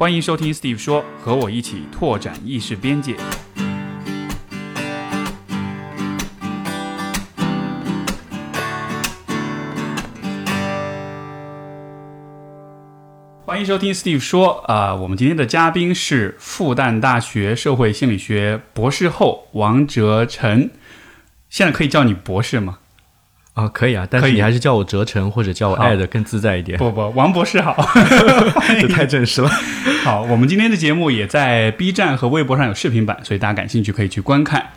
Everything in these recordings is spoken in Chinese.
欢迎收听 Steve 说，和我一起拓展意识边界。欢迎收听 Steve 说啊、我们今天的嘉宾是复旦大学社会心理学博士后王哲成。现在可以叫你博士吗？啊，可以啊，但是你还是叫我哲成或者叫我爱的更自在一点，不不，王博士好。这太正式了。好，我们今天的节目也在 B 站和微博上有视频版，所以大家感兴趣可以去观看。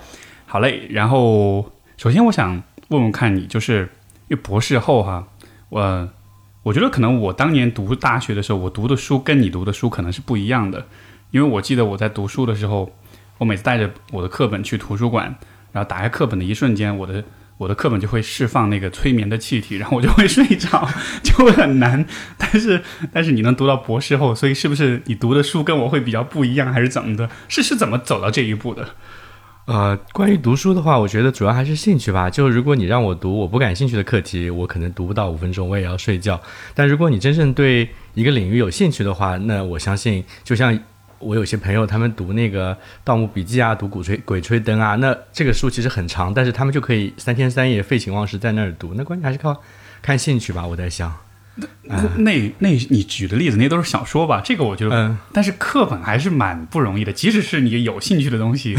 好嘞，然后首先我想问问看你，就是因为博士后哈，我我觉得可能我当年读大学的时候，我读的书跟你读的书可能是不一样的，因为我记得我在读书的时候，我每次带着我的课本去图书馆，然后打开课本的一瞬间，我的我的课本就会释放那个催眠的气体，然后我就会睡着，就会很难。但是但是你能读到博士后，所以是不是你读的书跟我会比较不一样，还是怎么的？是是怎么走到这一步的？呃，关于读书的话，我觉得主要还是兴趣吧。就如果你让我读我不感兴趣的课题，我可能读不到五分钟，我也要睡觉。但如果你真正对一个领域有兴趣的话，那我相信，就像我有些朋友他们读那个《盗墓笔记》啊，读《鼓吹鬼吹灯》啊，那这个书其实很长，但是他们就可以三天三夜废寝忘食在那儿读。那关键还是靠看兴趣吧，我在想。那那 那你举的例子那都是小说吧？这个我觉得，嗯，但是课本还是蛮不容易的，即使是你有兴趣的东西，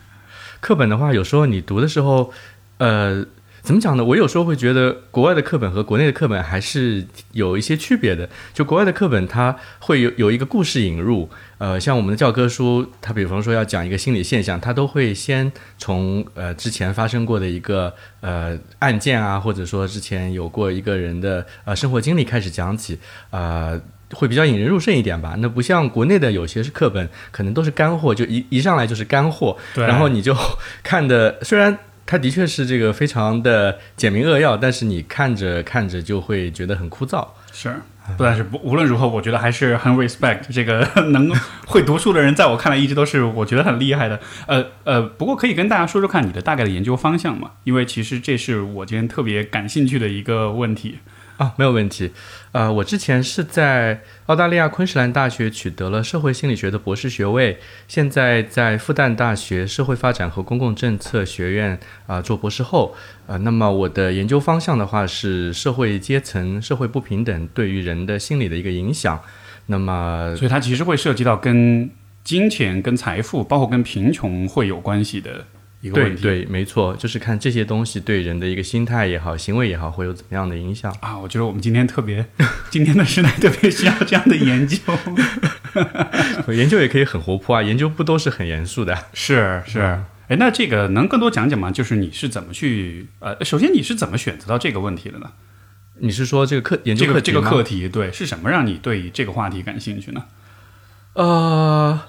课本的话，有时候你读的时候，呃，怎么讲呢？我有时候会觉得国外的课本和国内的课本还是有一些区别的。就国外的课本，它会有有一个故事引入，呃，像我们的教科书，它比方说要讲一个心理现象，它都会先从呃之前发生过的一个呃案件啊，或者说之前有过一个人的呃生活经历开始讲起，呃。会比较引人入胜一点吧，那不像国内的有些是课本，可能都是干货，就一一上来就是干货，然后你就 看的，虽然它的确是这个非常的简明扼要，但是你看着看着就会觉得很枯燥。是。不但是不无论如何，我觉得还是很 respect 这个 能会读书的人，在我看来一直都是我觉得很厉害的。呃呃，不过可以跟大家说说看你的大概的研究方向嘛，因为其实这是我今天特别感兴趣的一个问题。啊，没有问题。呃，我之前是在澳大利亚昆士兰大学取得了社会心理学的博士学位，现在在复旦大学社会发展和公共政策学院啊、做博士后。呃，那么我的研究方向的话是社会阶层、社会不平等对于人的心理的一个影响。那么所以它其实会涉及到跟金钱、跟财富，包括跟贫穷会有关系的一个问题。对对，没错，就是看这些东西对人的一个心态也好、行为也好，会有怎么样的影响。啊，我觉得我们今天特别，今天的时代特别需要这样的研究。研究也可以很活泼啊，研究不都是很严肃的？是是，哎，那这个能更多讲讲吗？就是你是怎么去呃，首先你是怎么选择到这个问题的呢？你是说这个课研究这个这个课题，对，是什么让你对这个话题感兴趣呢？呃，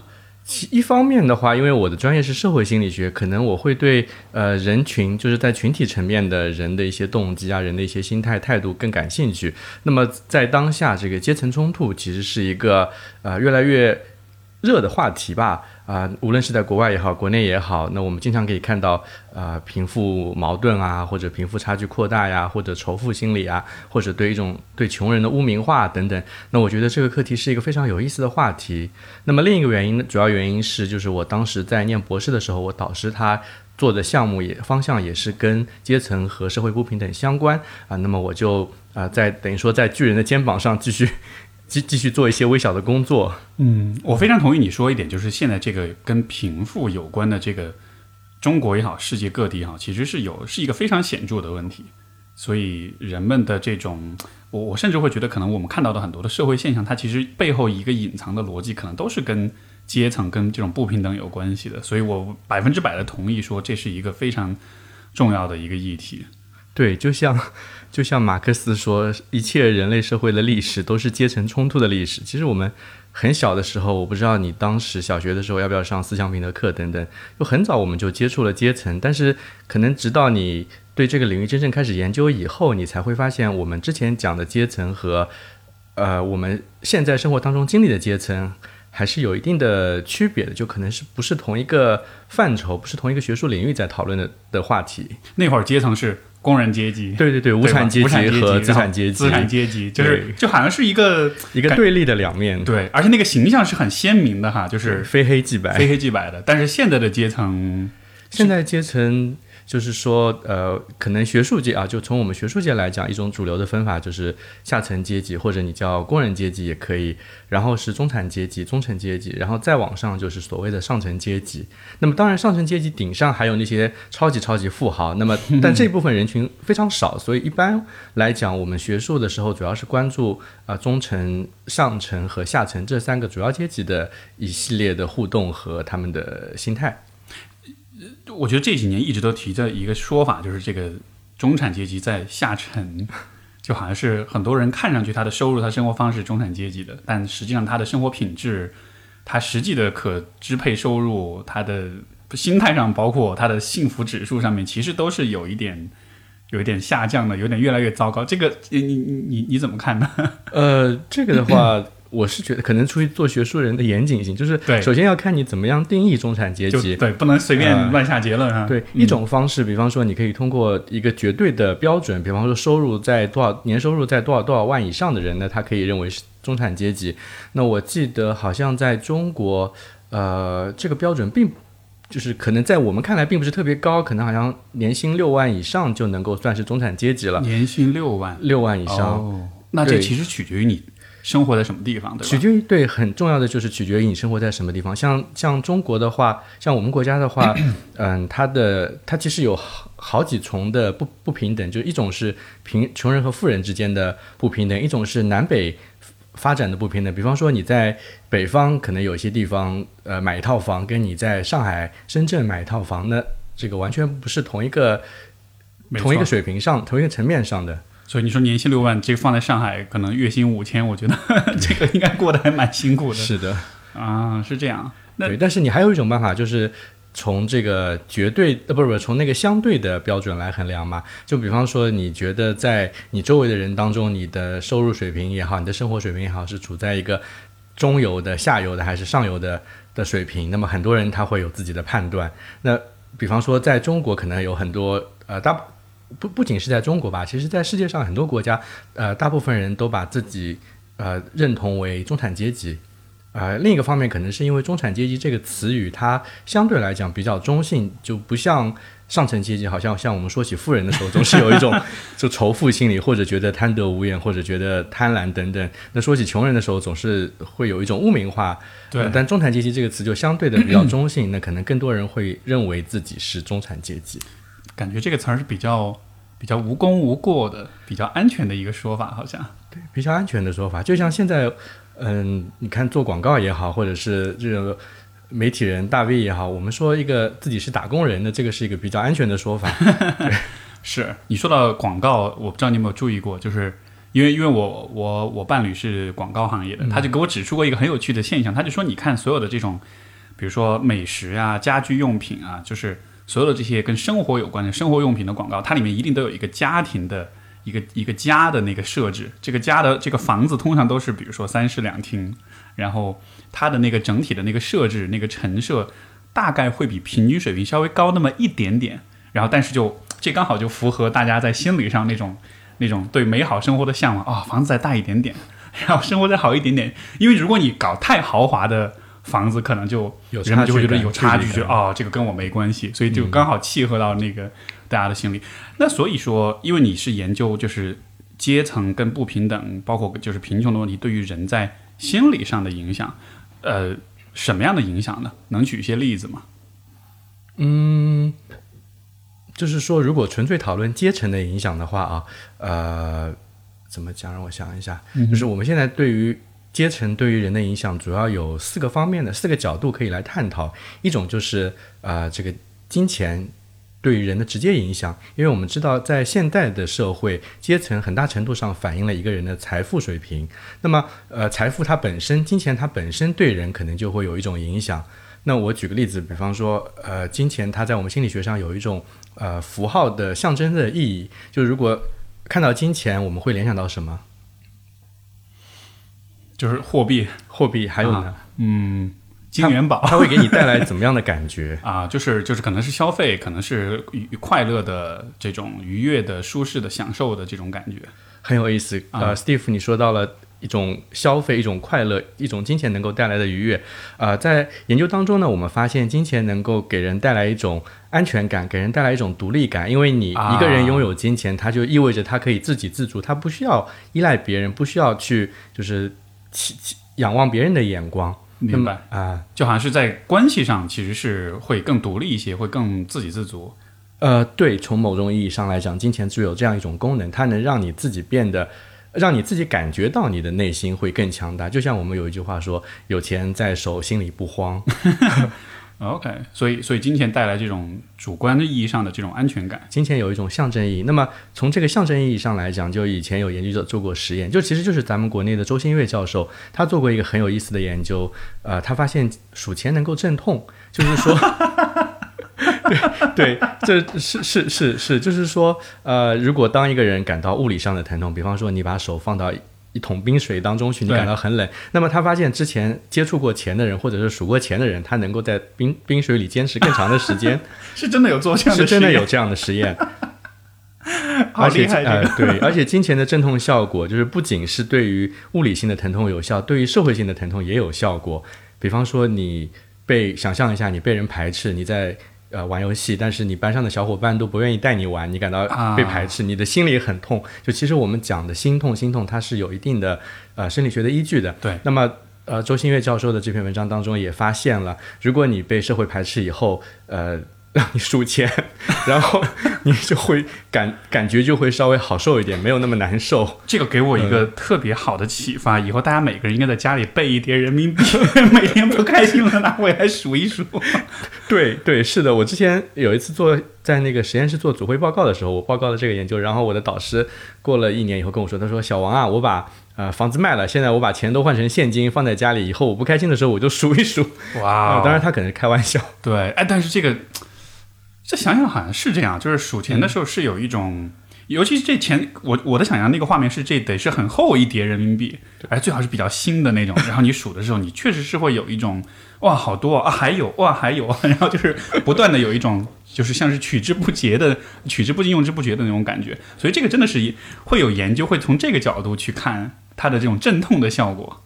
其一方面的话，因为我的专业是社会心理学，可能我会对呃人群，就是在群体层面的人的一些动机啊，人的一些心态态度更感兴趣。那么在当下，这个阶层冲突其实是一个呃越来越热的话题吧。啊、无论是在国外也好，国内也好，那我们经常可以看到，啊，贫富矛盾啊，或者贫富差距扩大呀，或者仇富心理啊，或者对一种对穷人的污名化等等。那我觉得这个课题是一个非常有意思的话题。那么另一个原因呢，主要原因是就是我当时在念博士的时候，我导师他做的项目也方向也是跟阶层和社会不平等相关啊。那么我就啊、在等于说在巨人的肩膀上继续继继续做一些微小的工作。嗯，我非常同意你说一点，就是现在这个跟贫富有关的这个中国也好，世界各地也好，其实是有是一个非常显著的问题。所以人们的这种，我我甚至会觉得，可能我们看到的很多的社会现象，它其实背后一个隐藏的逻辑，可能都是跟阶层、跟这种不平等有关系的。所以我百分之百的同意说，这是一个非常重要的一个议题。对，就像就像马克思说，一切人类社会的历史都是阶层冲突的历史。其实我们很小的时候，我不知道你当时小学的时候要不要上思想品德课等等，就很早我们就接触了阶层，但是可能直到你对这个领域真正开始研究以后，你才会发现我们之前讲的阶层和呃我们现在生活当中经历的阶层。还是有一定的区别的，就可能是不是同一个范畴，不是同一个学术领域在讨论的的话题。那会儿阶层是工人阶级，对对对，无产阶级和资产阶级，资产阶级就是就好像是一个一个对立的两面，对，而且那个形象是很鲜明的哈，就是非黑即白。非黑即白的。但是现在的阶层，现在阶层就是说，呃，可能学术界啊，就从我们学术界来讲，一种主流的分法就是下层阶级，或者你叫工人阶级也可以，然后是中产阶级、中层阶级，然后再往上就是所谓的上层阶级。那么当然，上层阶级顶上还有那些超级超级富豪，那么但这部分人群非常少，所以一般来讲，我们学术的时候主要是关注啊、中层、上层和下层这三个主要阶级的一系列的互动和他们的心态。我觉得这几年一直都提着一个说法，就是这个中产阶级在下沉，就好像是很多人看上去他的收入、他生活方式中产阶级的，但实际上他的生活品质、他实际的可支配收入、他的心态上，包括他的幸福指数上面，其实都是有一点。有一点下降的，有点越来越糟糕。这个你你你你怎么看呢？呃，这个的话，我是觉得可能出于做学术人的严谨性，就是首先要看你怎么样定义中产阶级。对，不能随便呃乱下结论啊。对，一种方式，比方说，你可以通过一个绝对的标准，比方说收入在多少年收入在多少多少万以上的人呢，他可以认为是中产阶级。那我记得好像在中国，呃，这个标准并就是可能在我们看来并不是特别高，可能好像年薪六万以上就能够算是中产阶级了，年薪六万六万以上。哦，那这其实取决于你生活在什么地方，对吧？取决于对很重要的就是取决于你生活在什么地方。像像中国的话，像我们国家的话，嗯，它的它其实有好好几重的不不平等，就一种是贫穷人和富人之间的不平等，一种是南北发展的不平等。比方说你在北方可能有些地方呃买一套房，跟你在上海、深圳买一套房，那这个完全不是同一个同一个水平上、同一个层面上的。所以你说年薪六万，这个放在上海，可能月薪五千，我觉得 这个应该过得还蛮辛苦的是的。啊，是这样。那对，但是你还有一种办法，就是从这个绝对呃，不是不是，从那个相对的标准来衡量嘛。就比方说，你觉得在你周围的人当中，你的收入水平也好，你的生活水平也好，是处在一个中游的、下游的还是上游的的水平？那么很多人他会有自己的判断。那比方说，在中国可能有很多呃大。不不仅是在中国吧，其实在世界上很多国家，呃，大部分人都把自己呃认同为中产阶级，呃，另一个方面可能是因为中产阶级这个词语，它相对来讲比较中性，就不像上层阶级，好像像我们说起富人的时候，总是有一种 就仇富心理，或者觉得贪得无厌，或者觉得贪婪等等。那说起穷人的时候，总是会有一种污名化。对呃但中产阶级这个词就相对的比较中性，那可能更多人会认为自己是中产阶级。感觉这个词儿是比较比较无功无过的，比较安全的一个说法，好像对。比较安全的说法，就像现在，嗯，你看做广告也好，或者是这个媒体人大 V 也好，我们说一个自己是打工人的，这个是一个比较安全的说法。是你说到广告，我不知道你有没有注意过，就是因为因为我我我伴侣是广告行业的，他就给我指出过一个很有趣的现象，他就说你看所有的这种，比如说美食啊、家居用品啊，就是所有的这些跟生活有关的生活用品的广告，它里面一定都有一个家庭的一个一个家的那个设置，这个家的这个房子通常都是比如说三室两厅，然后它的那个整体的那个设置那个陈设大概会比平均水平稍微高那么一点点，然后但是就这刚好就符合大家在心理上那种那种对美好生活的向往。啊、房子再大一点点，然后生活再好一点点，因为如果你搞太豪华的房子，可能就有人们就会觉得有差距，哦这个跟我没关系，所以就刚好契合到那个大家的心理。那所以说，因为你是研究就是阶层跟不平等，包括就是贫穷的问题对于人在心理上的影响，呃，什么样的影响呢？能举一些例子吗？嗯，就是说，如果纯粹讨论阶层的影响的话啊，呃，怎么讲？让我想一下，就是我们现在对于阶层对于人的影响，主要有四个方面的四个角度可以来探讨。一种就是呃，这个金钱对于人的直接影响，因为我们知道，在现代的社会，阶层很大程度上反映了一个人的财富水平。那么，呃，财富它本身，金钱它本身对人可能就会有一种影响。那我举个例子，比方说，呃，金钱它在我们心理学上有一种呃符号的象征的意义，就如果看到金钱，我们会联想到什么？就是货币，货币，还有呢？嗯，金元宝，它会给你带来怎么样的感觉？啊，就是就是可能是消费，可能是愉快乐的这种愉悦的、舒适的、享受的这种感觉。很有意思。呃，Steve，你说到了一种消费、一种快乐、一种金钱能够带来的愉悦。呃，在研究当中呢，我们发现金钱能够给人带来一种安全感，给人带来一种独立感。因为你一个人拥有金钱，它就意味着他可以自给自足，他不需要依赖别人，不需要去就是仰望别人的眼光。明白啊，就好像是在关系上其实是会更独立一些，会更自给自足。呃，对，从某种意义上来讲，金钱具有这样一种功能，它能让你自己变得，让你自己感觉到你的内心会更强大。就像我们有一句话说：“有钱在手，心里不慌。” OK，所以，所以金钱带来这种主观的意义上的这种安全感。金钱有一种象征意义。那么，从这个象征意义上来讲，就以前有研究者做过实验，就其实就是咱们国内的周新月教授，他做过一个很有意思的研究。呃，他发现数钱能够镇痛，就是说。对对，这是是是是，就是说，呃，如果当一个人感到物理上的疼痛，比方说你把手放到一桶冰水当中去，你感到很冷，那么他发现之前接触过钱的人，或者是数过钱的人，他能够在冰冰水里坚持更长的时间，是真的有做这样的，是真的有这样的实验，而且呃对，而且金钱的镇痛效果，就是不仅是对于物理性的疼痛有效，对于社会性的疼痛也有效果。比方说你被想象一下，你被人排斥，你在。呃，玩游戏，但是你班上的小伙伴都不愿意带你玩，你感到被排斥，你的心里很痛。就其实我们讲的心痛，心痛它是有一定的呃生理学的依据的。对，那么呃，周新月教授的这篇文章当中也发现了，如果你被社会排斥以后，呃。让你数钱，然后你就会感感觉就会稍微好受一点，没有那么难受。这个给我一个特别好的启发，以后大家每个人应该在家里备一叠人民币，每天不开心了拿回 来数一数。对对，是的，我之前有一次做在那个实验室做组会报告的时候，我报告了这个研究，然后我的导师过了一年以后跟我说，他说：“小王啊，我把呃房子卖了，现在我把钱都换成现金放在家里，以后我不开心的时候我就数一数。”哇，当然他可能是开玩笑。对，哎，但是这个。这想想好像是这样，就是数钱的时候是有一种，尤其是这钱，我我的想象那个画面是这得是很厚一叠人民币，哎，最好是比较新的那种。然后你数的时候，你确实是会有一种哇，好多啊，还有哇，还有，然后就是不断的有一种就是像是取之不竭的、取之不尽、用之不竭的那种感觉。所以这个真的是会有研究，会从这个角度去看它的这种镇痛的效果。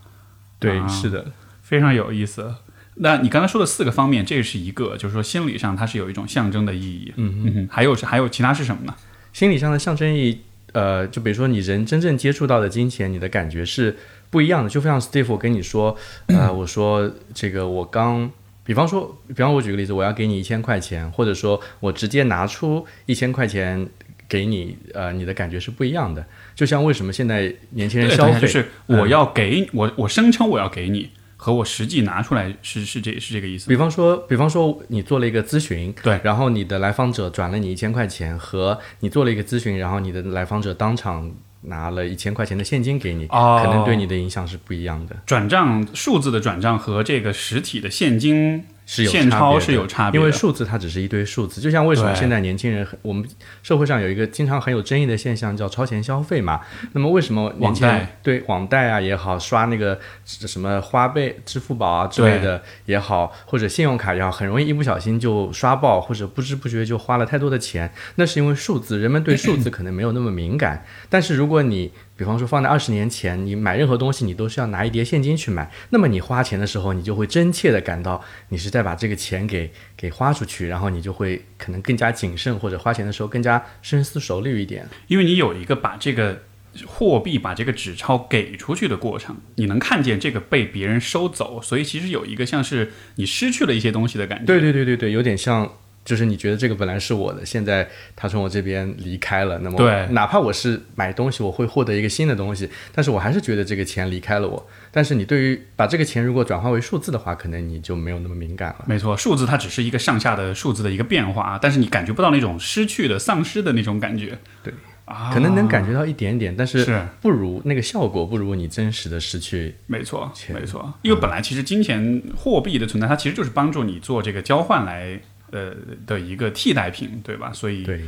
对，是的，非常有意思。那你刚才说的四个方面，这是一个，就是说心理上它是有一种象征的意义。嗯嗯，还有是还有其他是什么呢？心理上的象征意义，呃，就比如说你人真正接触到的金钱，你的感觉是不一样的。就像 Steve 跟你说，呃，我说这个我刚，比方说，比方我举个例子，我要给你一千块钱，或者说我直接拿出一千块钱给你，呃，你的感觉是不一样的。就像为什么现在年轻人消费，就是我要给我，我声称我要给你。和我实际拿出来是是这是这个意思。比方说，比方说你做了一个咨询，对，然后你的来访者转了你一千块钱，和你做了一个咨询，然后你的来访者当场拿了一千块钱的现金给你，可能对你的影响是不一样的。转账数字的转账和这个实体的现金。是有现钞是有差别，因为数字它只是一堆数字，就像为什么现在年轻人，我们社会上有一个经常很有争议的现象叫超前消费嘛？那么为什么年轻人对网贷啊也好，刷那个什么花呗、支付宝啊之类的也好，或者信用卡也好，很容易一不小心就刷爆，或者不知不觉就花了太多的钱？那是因为数字，人们对数字可能没有那么敏感。但是如果你比方说，放在二十年前，你买任何东西，你都是要拿一叠现金去买。那么你花钱的时候，你就会真切的感到你是在把这个钱给给花出去，然后你就会可能更加谨慎，或者花钱的时候更加深思熟虑一点。因为你有一个把这个货币、把这个纸钞给出去的过程，你能看见这个被别人收走，所以其实有一个像是你失去了一些东西的感觉。对对对对对，有点像。就是你觉得这个本来是我的，现在他从我这边离开了，那么对，哪怕我是买东西，我会获得一个新的东西，但是我还是觉得这个钱离开了我。但是你对于把这个钱如果转化为数字的话，可能你就没有那么敏感了。没错，数字它只是一个上下的数字的一个变化，但是你感觉不到那种失去的、丧失的那种感觉。对，啊可能能感觉到一点点，但是不如那个效果不如你真实的失去。没错，没错，因为本来其实金钱货币的存在，它其实就是帮助你做这个交换来。呃的一个替代品，对吧？所以，对，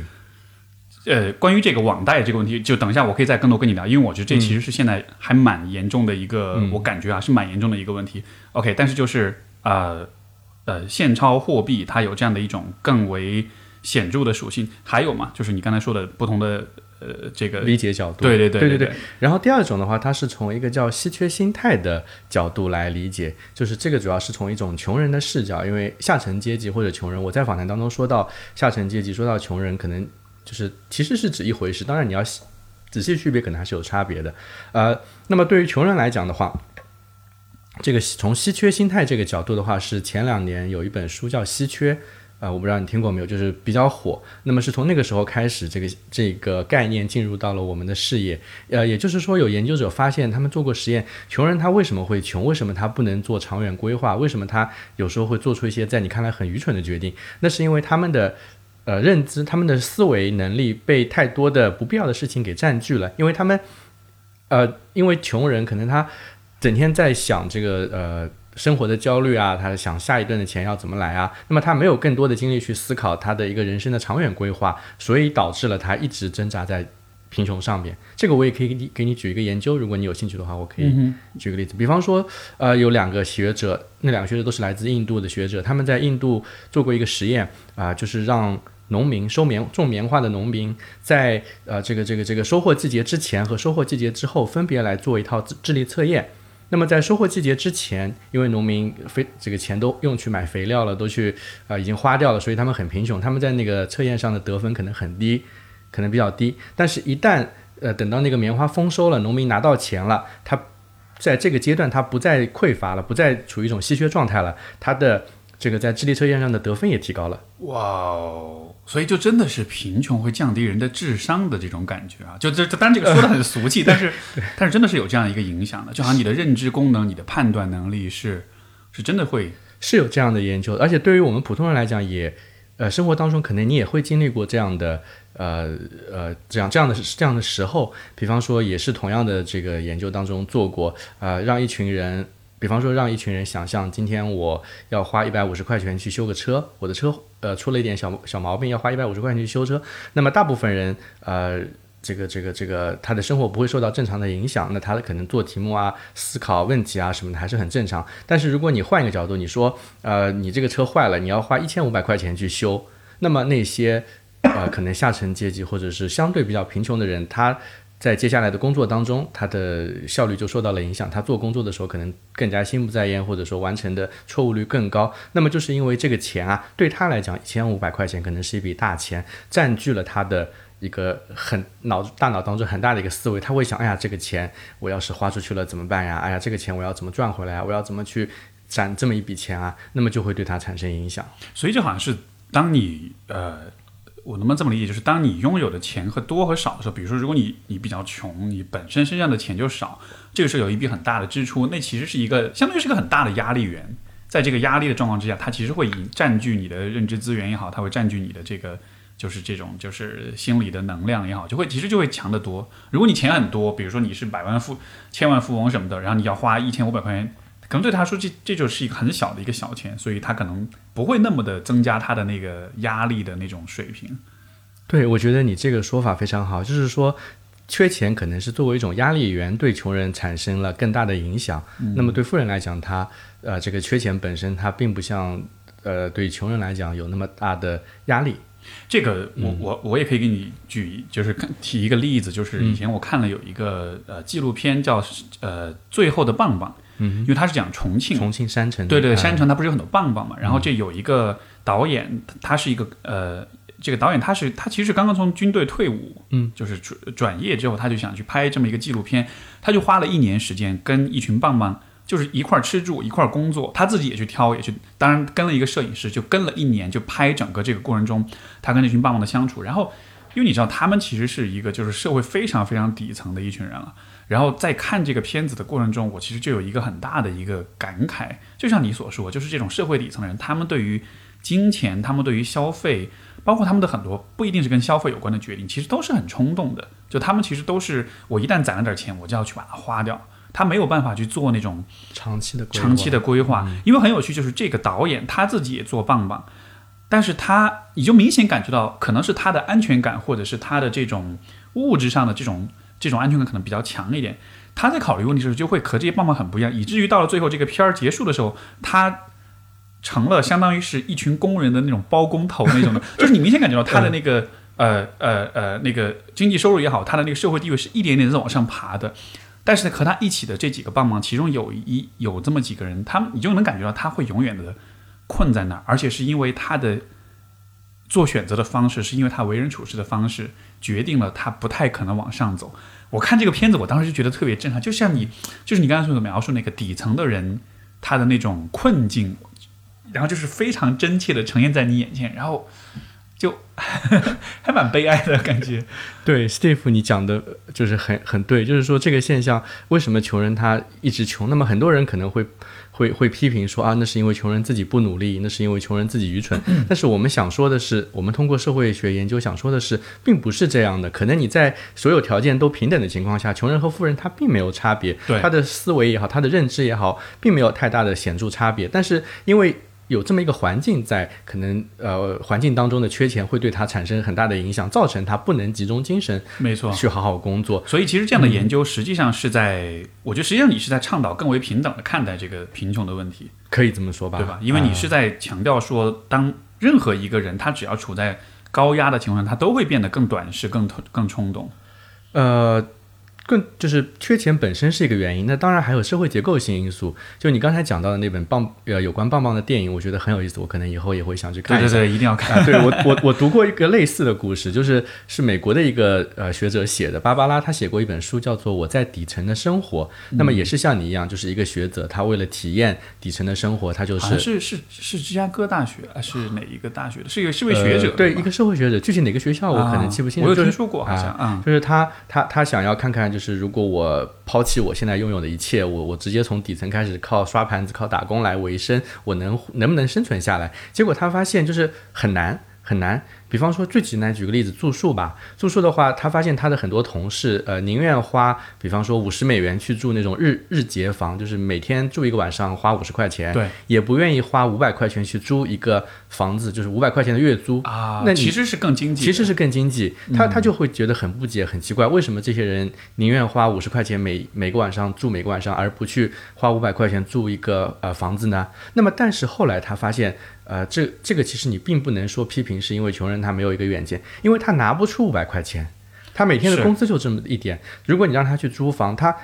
呃，关于这个网贷这个问题，就等一下我可以再更多跟你聊，因为我觉得这其实是现在还蛮严重的一个，我感觉啊是蛮严重的一个问题。OK，但是就是呃呃现钞货币它有这样的一种更为显著的属性？还有嘛，就是你刚才说的不同的呃这个理解角度。对对对对对然后第二种的话，它是从一个叫稀缺心态的角度来理解，就是这个主要是从一种穷人的视角，因为下层阶级或者穷人，我在访谈当中说到下层阶级，说到穷人，可能就是其实是指一回事，当然你要仔细区别，可能还是有差别的。呃，那么对于穷人来讲的话，这个从稀缺心态这个角度的话，是前两年有一本书叫《稀缺》。啊、我不知道你听过没有，就是比较火。那么是从那个时候开始，这个这个概念进入到了我们的视野。呃，也就是说，有研究者发现，他们做过实验，穷人他为什么会穷？为什么他不能做长远规划？为什么他有时候会做出一些在你看来很愚蠢的决定？那是因为他们的呃认知、他们的思维能力被太多的不必要的事情给占据了。因为他们呃，因为穷人可能他整天在想这个呃。生活的焦虑啊，他想下一顿的钱要怎么来啊？那么他没有更多的精力去思考他的一个人生的长远规划，所以导致了他一直挣扎在贫穷上面。这个我也可以给你给你举一个研究，如果你有兴趣的话，我可以举个例子。比方说，呃，有两个学者，那两个学者都是来自印度的学者，他们在印度做过一个实验啊、就是让农民收棉种棉花的农民在呃这个这个这个收获季节之前和收获季节之后分别来做一套智智力测验。那么在收获季节之前，因为农民肥这个钱都用去买肥料了，都去啊、呃已经花掉了，所以他们很贫穷，他们在那个测验上的得分可能很低，可能比较低。但是，一旦呃等到那个棉花丰收了，农民拿到钱了，他在这个阶段他不再匮乏了，不再处于一种稀缺状态了，他的这个在智力测验上的得分也提高了。哇哦，所以就真的是贫穷会降低人的智商的这种感觉啊！就这这，当然这个说的很俗气，但是 但是真的是有这样一个影响的，就好像你的认知功能、你的判断能力是是真的会是有这样的研究，而且对于我们普通人来讲也，呃，生活当中可能你也会经历过这样的，呃呃，这样这样的这样的时候，比方说也是同样的这个研究当中做过，呃，让一群人，比方说让一群人想象今天我要花一百五十块钱去修个车，我的车呃出了一点小小毛病，要花一百五十块钱去修车，那么大部分人呃。这个这个这个，他的生活不会受到正常的影响，那他可能做题目啊、思考问题啊什么的还是很正常。但是如果你换一个角度，你说，呃，你这个车坏了，你要花一千五百块钱去修，那么那些呃可能下层阶级或者是相对比较贫穷的人，他在接下来的工作当中，他的效率就受到了影响。他做工作的时候可能更加心不在焉，或者说完成的错误率更高。那么就是因为这个钱啊，对他来讲，一千五百块钱可能是一笔大钱，占据了他的。一个很脑大脑当中很大的一个思维，他会想：哎呀，这个钱我要是花出去了怎么办呀？哎呀，这个钱我要怎么赚回来啊？我要怎么去攒这么一笔钱啊？那么就会对他产生影响。所以就好像是当你呃，我能不能这么理解？就是当你拥有的钱和多和少的时候，比如说如果你你比较穷，你本身身上的钱就少，这个时候有一笔很大的支出，那其实是一个相当于是个很大的压力源。在这个压力的状况之下，它其实会占据你的认知资源也好，它会占据你的这个。就是这种，就是心理的能量也好，就会其实就会强得多。如果你钱很多，比如说你是百万富、千万富翁什么的，然后你要花一千五百块钱，可能对他说这这就是一个很小的一个小钱，所以他可能不会那么的增加他的那个压力的那种水平。对，我觉得你这个说法非常好，就是说缺钱可能是作为一种压力源，对穷人产生了更大的影响。嗯、那么对富人来讲，他呃这个缺钱本身，它并不像呃对穷人来讲有那么大的压力。这个我我我也可以给你举，就是提一个例子，就是以前我看了有一个呃纪录片叫呃最后的棒棒，嗯，因为他是讲重庆重庆山城，对对山城它不是有很多棒棒嘛，然后这有一个导演，他是一个呃这个导演他是他其实刚刚从军队退伍，嗯，就是转转业之后他就想去拍这么一个纪录片，他就花了一年时间跟一群棒棒。就是一块吃住一块工作，他自己也去挑，也去，当然跟了一个摄影师，就跟了一年，就拍整个这个过程中，他跟这群棒棒的相处。然后，因为你知道，他们其实是一个就是社会非常非常底层的一群人了。然后在看这个片子的过程中，我其实就有一个很大的一个感慨，就像你所说，就是这种社会底层的人，他们对于金钱，他们对于消费，包括他们的很多不一定是跟消费有关的决定，其实都是很冲动的。就他们其实都是，我一旦攒了点钱，我就要去把它花掉。他没有办法去做那种长期的长期的规划，因为很有趣，就是这个导演他自己也做棒棒，但是他你就明显感觉到，可能是他的安全感，或者是他的这种物质上的这种这种安全感可能比较强一点。他在考虑问题的时候，就会和这些棒棒很不一样，以至于到了最后这个片儿结束的时候，他成了相当于是一群工人的那种包工头那种的，就是你明显感觉到他的那个呃呃呃那个经济收入也好，他的那个社会地位是一点点在往上爬的。但是和他一起的这几个棒棒，其中有一有这么几个人，他们你就能感觉到他会永远的困在那儿，而且是因为他的做选择的方式，是因为他为人处事的方式，决定了他不太可能往上走。我看这个片子，我当时就觉得特别震撼，就像你，就是你刚才所描述那个底层的人，他的那种困境，然后就是非常真切的呈现在你眼前，然后就 还蛮悲哀的感觉。对，Steve，你讲的就是很很对，就是说这个现象，为什么穷人他一直穷？那么很多人可能会。会会批评说啊，那是因为穷人自己不努力，那是因为穷人自己愚蠢。但是我们想说的是，我们通过社会学研究想说的是，并不是这样的。可能你在所有条件都平等的情况下，穷人和富人他并没有差别，他的思维也好，他的认知也好，并没有太大的显著差别。但是因为有这么一个环境在，可能呃环境当中的缺钱会对他产生很大的影响，造成他不能集中精神，没错，去好好工作。所以其实这样的研究实际上是在，我觉得实际上你是在倡导更为平等的看待这个贫穷的问题，可以这么说吧，对吧？因为你是在强调说，当任何一个人他只要处在高压的情况下，他都会变得更短视、更更冲动，呃。更就是缺钱本身是一个原因，那当然还有社会结构性因素。就你刚才讲到的那本棒呃有关棒棒的电影，我觉得很有意思，我可能以后也会想去看。对对对，一定要看。对我我我读过一个类似的故事，就是是美国的一个呃学者写的，芭芭拉他写过一本书叫做《我在底层的生活》，那么也是像你一样，就是一个学者，他为了体验底层的生活，他就是是是是芝加哥大学还是哪一个大学的？是一个是位学者，对一个社会学者，具体哪个学校我可能记不清。我有听说过，好像啊，就是他他他想要看看，就是是如果我抛弃我现在拥有的一切，我我直接从底层开始靠刷盘子、靠打工来维生，我能能不能生存下来？结果他发现就是很难很难。比方说最简单举个例子，住宿吧。住宿的话，他发现他的很多同事，呃，宁愿花，比方说五十美元去住那种日日结房，就是每天住一个晚上花五十块钱，对，也不愿意花五百块钱去租一个房子，就是五百块钱的月租啊。那其实是更经济，其实是更经济。他他就会觉得很不解、很奇怪，为什么这些人宁愿花五十块钱每每个晚上住每个晚上，而不去花五百块钱住一个呃房子呢？那么，但是后来他发现。呃，这这个其实你并不能说批评，是因为穷人他没有一个远见，因为他拿不出五百块钱，他每天的工资就这么一点。如果你让他去租房，他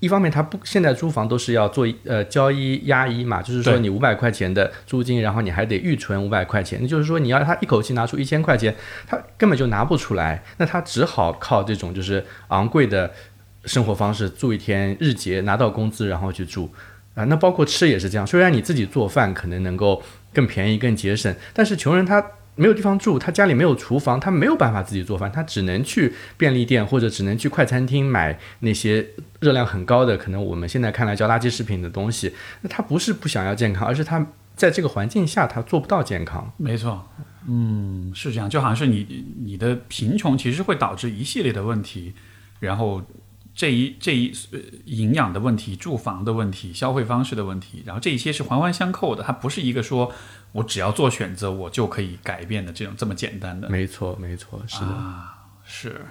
一方面他不现在租房都是要做呃交一押一嘛，就是说你五百块钱的租金，然后你还得预存五百块钱，那就是说你要他一口气拿出一千块钱，他根本就拿不出来，那他只好靠这种就是昂贵的生活方式，住一天日结拿到工资然后去住啊。那包括吃也是这样，虽然你自己做饭可能能够。更便宜、更节省，但是穷人他没有地方住，他家里没有厨房，他没有办法自己做饭，他只能去便利店或者只能去快餐厅买那些热量很高的，可能我们现在看来叫垃圾食品的东西。那他不是不想要健康，而是他在这个环境下他做不到健康。没错，嗯，是这样，就好像是你你的贫穷其实会导致一系列的问题，然后。这一这一营养的问题、住房的问题、消费方式的问题，然后这一些是环环相扣的，它不是一个说我只要做选择我就可以改变的这种这么简单的。没错，没错，是的，是。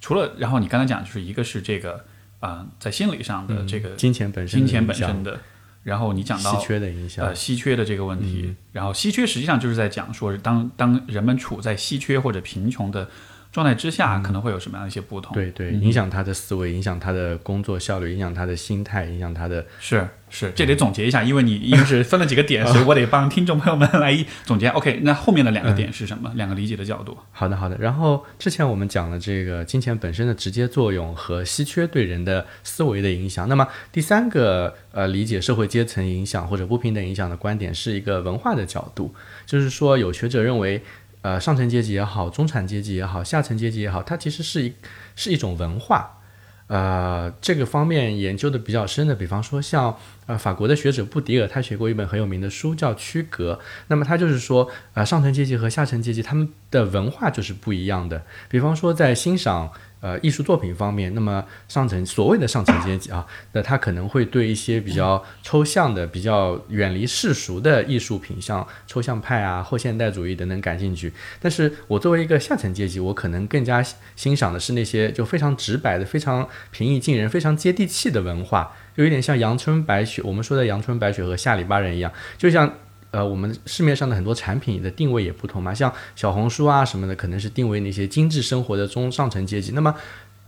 除了，然后你刚才讲就是一个是这个啊，在心理上的这个金钱本身、金钱本身的，然后你讲到稀缺的影响，呃，稀缺的这个问题，然后稀缺实际上就是在讲说，当当人们处在稀缺或者贫穷的。状态之下可能会有什么样的一些不同？对对，影响他的思维，影响他的工作效率，影响他的心态，影响他的。是是，这得总结一下，因为你因为是分了几个点，所以我得帮听众朋友们来总结。OK，那后面的两个点是什么？两个理解的角度。好的好的。然后之前我们讲了这个金钱本身的直接作用和稀缺对人的思维的影响。那么第三个呃，理解社会阶层影响或者不平等影响的观点是一个文化的角度，就是说有学者认为。呃，上层阶级也好，中产阶级也好，下层阶级也好，它其实是一是一种文化。呃，这个方面研究的比较深的，比方说像呃法国的学者布迪尔，他写过一本很有名的书叫《区隔》。那么他就是说，呃，上层阶级和下层阶级他们的文化就是不一样的。比方说在欣赏。呃，艺术作品方面，那么上层所谓的上层阶级啊，那他可能会对一些比较抽象的、比较远离世俗的艺术品，像抽象派啊、后现代主义等等感兴趣。但是我作为一个下层阶级，我可能更加欣赏的是那些就非常直白的、非常平易近人、非常接地气的文化，就有点像阳春白雪，我们说的阳春白雪和下里巴人一样，就像。呃，我们市面上的很多产品的定位也不同嘛，像小红书啊什么的，可能是定位那些精致生活的中上层阶级。那么，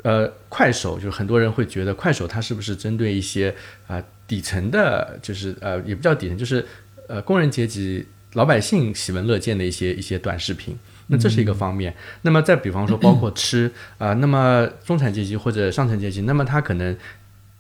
呃，快手就是很多人会觉得快手它是不是针对一些啊、底层的，就是呃也不叫底层，就是呃工人阶级老百姓喜闻乐见的一些一些短视频。那这是一个方面。那么再比方说，包括吃啊、那么中产阶级或者上层阶级，那么他可能。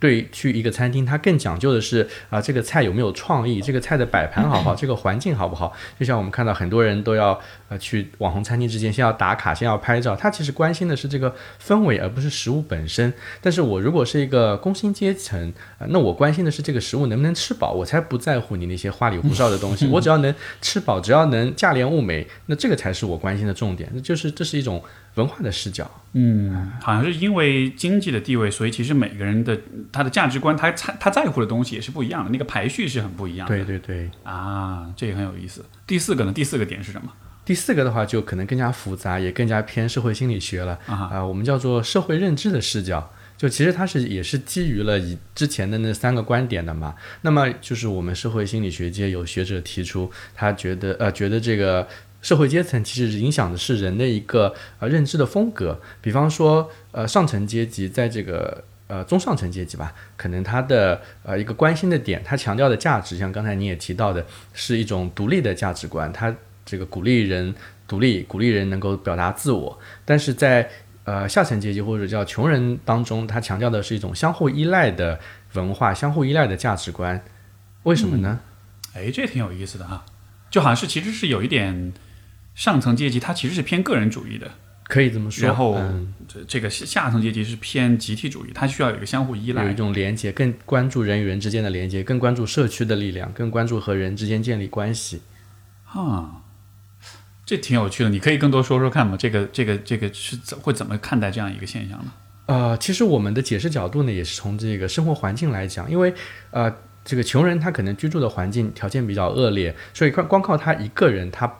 对，去一个餐厅，它更讲究的是啊，这个菜有没有创意，这个菜的摆盘好不好，这个环境好不好。就像我们看到很多人都要呃去网红餐厅之前，先要打卡，先要拍照，他其实关心的是这个氛围，而不是食物本身。但是我如果是一个工薪阶层，呃，那我关心的是这个食物能不能吃饱，我才不在乎你那些花里胡哨的东西。我只要能吃饱，只要能价廉物美，那这个才是我关心的重点。那就是这是一种文化的视角。嗯，好像是因为经济的地位，所以其实每个人的他的价值观，他他他在乎的东西也是不一样的，那个排序是很不一样的。对对对。啊，这也很有意思。第四个呢？第四个点是什么？第四个的话就可能更加复杂，也更加偏社会心理学了啊、我们叫做社会认知的视角。就其实它是也是基于了以之前的那三个观点的嘛。那么就是我们社会心理学界有学者提出，他觉得呃觉得这个社会阶层其实影响的是人的一个呃认知的风格。比方说呃上层阶级在这个呃中上层阶级吧，可能他的呃一个关心的点，他强调的价值，像刚才你也提到的，是一种独立的价值观，他这个鼓励人独立，鼓励人能够表达自我。但是在呃下层阶级或者叫穷人当中，他强调的是一种相互依赖的文化，相互依赖的价值观。为什么呢？哎，这挺有意思的哈，就好像是其实是有一点上层阶级，它其实是偏个人主义的，可以这么说。然后嗯、这这个下层阶级是偏集体主义，它需要有一个相互依赖有一。种连接，更关注人与人之间的连接，更关注社区的力量，更关注和人之间建立关系。啊，这挺有趣的，你可以更多说说看吗？这个这个这个是怎会怎么看待这样一个现象呢？呃，其实我们的解释角度呢，也是从这个生活环境来讲，因为呃，这个穷人他可能居住的环境条件比较恶劣，所以光光靠他一个人，他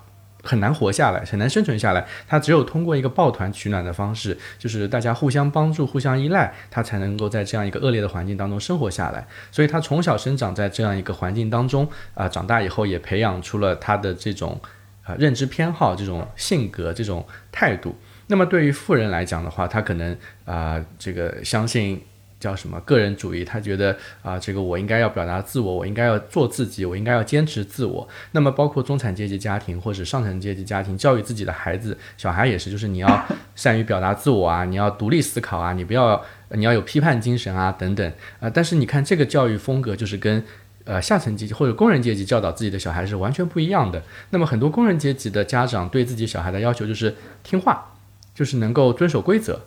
很难活下来，很难生存下来。他只有通过一个抱团取暖的方式，就是大家互相帮助、互相依赖，他才能够在这样一个恶劣的环境当中生活下来。所以他从小生长在这样一个环境当中，啊、长大以后也培养出了他的这种啊、认知偏好、这种性格、这种态度。那么对于富人来讲的话，他可能啊、这个相信叫什么个人主义，他觉得啊、这个我应该要表达自我，我应该要做自己，我应该要坚持自我。那么包括中产阶级家庭或者上层阶级家庭教育自己的孩子，小孩也是，就是你要善于表达自我啊，你要独立思考啊，你不要你要有批判精神啊等等啊、但是你看这个教育风格就是跟呃下层阶级或者工人阶级教导自己的小孩是完全不一样的。那么很多工人阶级的家长对自己小孩的要求就是听话，就是能够遵守规则，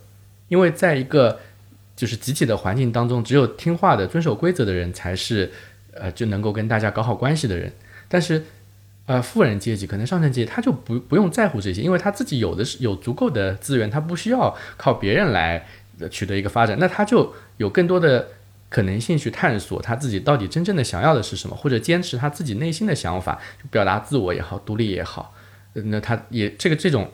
因为在一个就是集体的环境当中，只有听话的、遵守规则的人才是呃就能够跟大家搞好关系的人。但是呃富人阶级可能上层阶级他就不不用在乎这些，因为他自己有的是有足够的资源，他不需要靠别人来取得一个发展，那他就有更多的。可能性去探索他自己到底真正的想要的是什么，或者坚持他自己内心的想法，表达自我也好，独立也好，那他也这个这种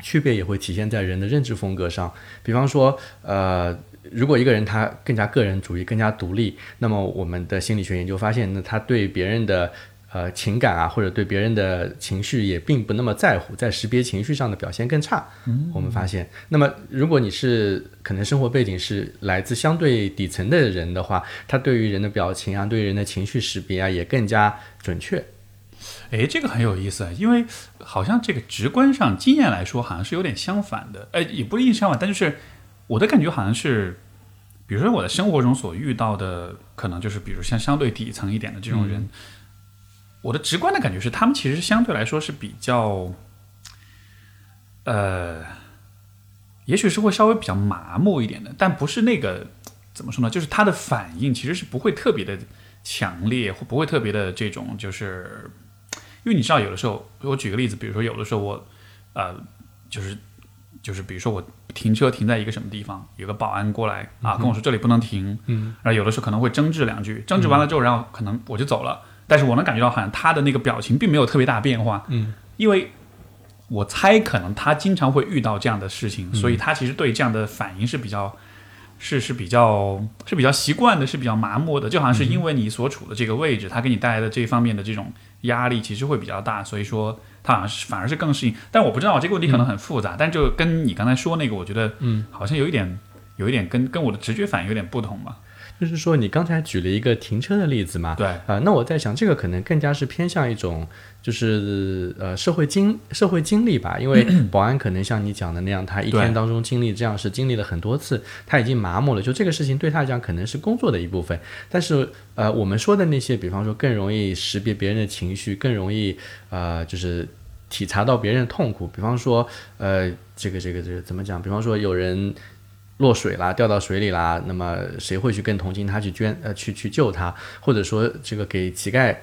区别也会体现在人的认知风格上。比方说，呃，如果一个人他更加个人主义、更加独立，那么我们的心理学研究发现，那他对别人的呃情感啊，或者对别人的情绪也并不那么在乎，在识别情绪上的表现更差。嗯，我们发现，那么如果你是可能生活背景是来自相对底层的人的话，他对于人的表情啊，对于人的情绪识别啊，也更加准确。哎，这个很有意思啊，因为好像这个直观上经验来说，好像是有点相反的。诶，也不一定相反，但就是我的感觉好像是，比如说我在生活中所遇到的，可能就是比如像相对底层一点的这种人，我的直观的感觉是，他们其实相对来说是比较，呃，也许是会稍微比较麻木一点的，但不是那个怎么说呢？就是他的反应其实是不会特别的强烈，或不会特别的这种就是。因为你知道，有的时候，我举个例子，比如说有的时候我，呃，就是就是比如说我停车停在一个什么地方，有个保安过来啊，跟我说这里不能停，嗯，然后有的时候可能会争执两句，争执完了之后，然后可能我就走了，但是我能感觉到好像他的那个表情并没有特别大变化，嗯，因为我猜可能他经常会遇到这样的事情，所以他其实对这样的反应是比较。是是比较是比较习惯的，是比较麻木的，就好像是因为你所处的这个位置，他给你带来的这方面的这种压力其实会比较大，所以说他好像是反而是更适应。但我不知道这个问题可能很复杂，但就跟你刚才说那个，我觉得嗯，好像有一点有一点跟跟我的直觉反应有点不同吧。就是说你刚才举了一个停车的例子嘛，对，啊、那我在想，这个可能更加是偏向一种，就是呃社会经社会经历吧。因为 保安可能像你讲的那样，他一天当中经历这样是经历了很多次，他已经麻木了。就这个事情对他来讲可能是工作的一部分，但是呃我们说的那些，比方说更容易识别别人的情绪，更容易呃就是体察到别人的痛苦。比方说呃这个这个这个怎么讲？比方说有人。落水啦，掉到水里啦，那么谁会去更同情他去捐呃去去救他，或者说这个给乞丐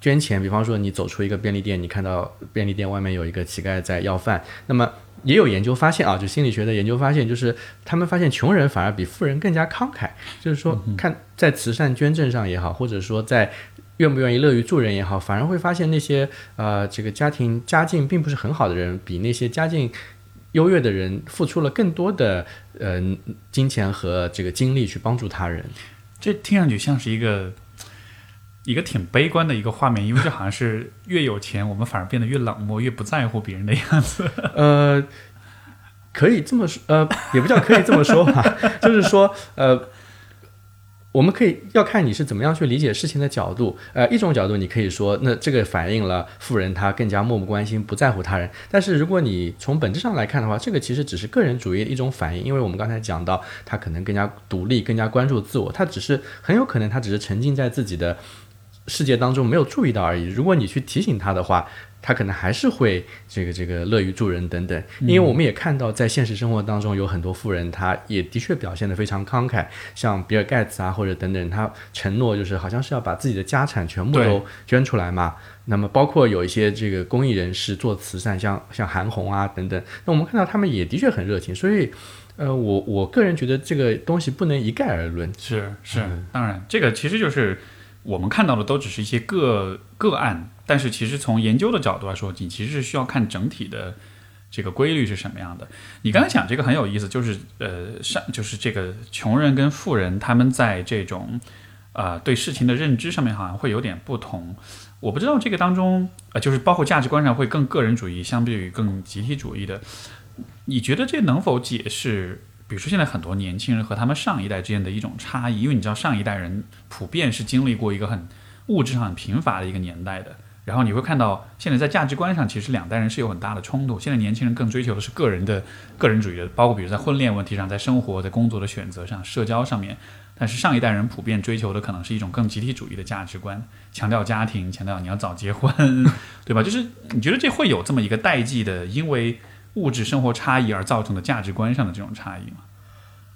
捐钱？比方说你走出一个便利店，你看到便利店外面有一个乞丐在要饭，那么也有研究发现啊，就心理学的研究发现，就是他们发现穷人反而比富人更加慷慨，就是说看在慈善捐赠上也好，或者说在愿不愿意乐于助人也好，反而会发现那些呃这个家庭家境并不是很好的人，比那些家境优越的人付出了更多的呃金钱和这个精力去帮助他人。这听上去像是一个一个挺悲观的一个画面，因为这好像是 越有钱，我们反而变得越冷漠，越不在乎别人的样子。呃，可以这么说，呃，也不叫可以这么说吧，就是说，呃，我们可以要看你是怎么样去理解事情的角度。呃，一种角度你可以说，那这个反映了富人他更加漠不关心，不在乎他人。但是如果你从本质上来看的话，这个其实只是个人主义的一种反应，因为我们刚才讲到，他可能更加独立，更加关注自我，他只是很有可能他只是沉浸在自己的世界当中没有注意到而已。如果你去提醒他的话，他可能还是会这个这个乐于助人等等，因为我们也看到在现实生活当中有很多富人，他也的确表现得非常慷慨，像比尔盖茨啊或者等等，他承诺就是好像是要把自己的家产全部都捐出来嘛。那么包括有一些这个公益人士做慈善，像像韩红啊等等，那我们看到他们也的确很热情，所以。呃，我我个人觉得这个东西不能一概而论。是是，当然，这个其实就是我们看到的都只是一些个个案，但是其实从研究的角度来说，你其实是需要看整体的这个规律是什么样的。你刚才讲这个很有意思，就是呃上就是这个穷人跟富人他们在这种呃对事情的认知上面好像会有点不同。我不知道这个当中呃就是包括价值观上会更个人主义，相比于更集体主义的，你觉得这能否解释？比如说，现在很多年轻人和他们上一代之间的一种差异，因为你知道上一代人普遍是经历过一个很物质上很贫乏的一个年代的，然后你会看到现在在价值观上，其实两代人是有很大的冲突。现在年轻人更追求的是个人的个人主义的，包括比如在婚恋问题上，在生活、在工作的选择上、社交上面。但是上一代人普遍追求的可能是一种更集体主义的价值观，强调家庭，强调你要早结婚，对吧？就是你觉得这会有这么一个代际的，因为物质生活差异而造成的价值观上的这种差异吗？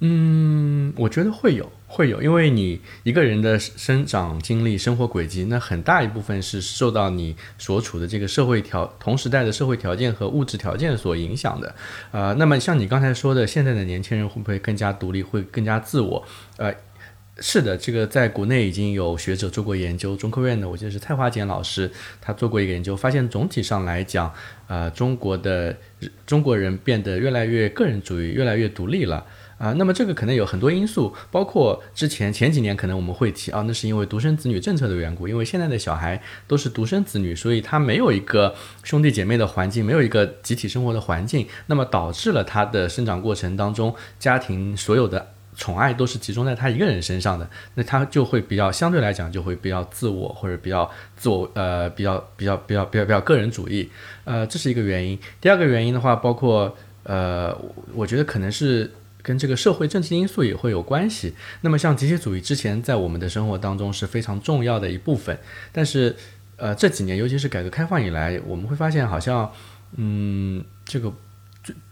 嗯，我觉得会有，会有，因为你一个人的生长经历、生活轨迹，那很大一部分是受到你所处的这个社会条同时代的社会条件和物质条件所影响的。呃，那么像你刚才说的，现在的年轻人会不会更加独立，会更加自我？呃。是的，这个在国内已经有学者做过研究，中科院的我记得是蔡华简老师，他做过一个研究，发现总体上来讲，呃，中国的中国人变得越来越个人主义，越来越独立了。啊，那么这个可能有很多因素，包括之前前几年可能我们会提啊，那是因为独生子女政策的缘故，因为现在的小孩都是独生子女，所以他没有一个兄弟姐妹的环境，没有一个集体生活的环境，那么导致了他的生长过程当中，家庭所有的宠爱都是集中在他一个人身上的，那他就会比较相对来讲就会比较自我或者比较自我呃比较比较比较比较比较个人主义，呃，这是一个原因。第二个原因的话，包括呃，我觉得可能是。跟这个社会政治因素也会有关系。那么，像集体主义之前在我们的生活当中是非常重要的一部分，但是，呃，这几年尤其是改革开放以来，我们会发现好像，嗯，这个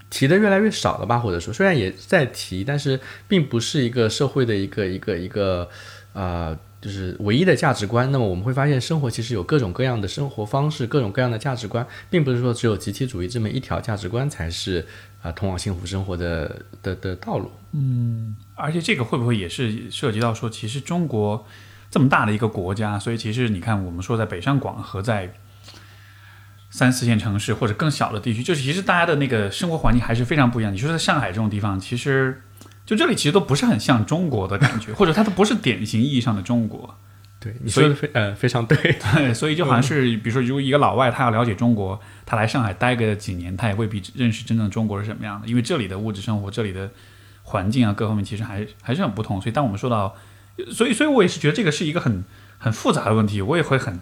提的越来越少了吧？或者说，虽然也在提，但是并不是一个社会的一个一个一个呃，就是唯一的价值观。那么我们会发现，生活其实有各种各样的生活方式，各种各样的价值观，并不是说只有集体主义这么一条价值观才是。啊，通往幸福生活的的的道路。嗯，而且这个会不会也是涉及到说，其实中国这么大的一个国家，所以其实你看，我们说在北上广和在三四线城市或者更小的地区，就是其实大家的那个生活环境还是非常不一样。你说在上海这种地方，其实就这里其实都不是很像中国的感觉，或者它都不是典型意义上的中国。对，你说的非呃非常对。对，所以就好像是，比如说，如果一个老外他要了解中国，他来上海待个几年，他也未必认识真正中国是什么样的，因为这里的物质生活、这里的环境啊，各方面其实还还是很不同。所以，当我们说到，所以，所以我也是觉得这个是一个很很复杂的问题，我也会很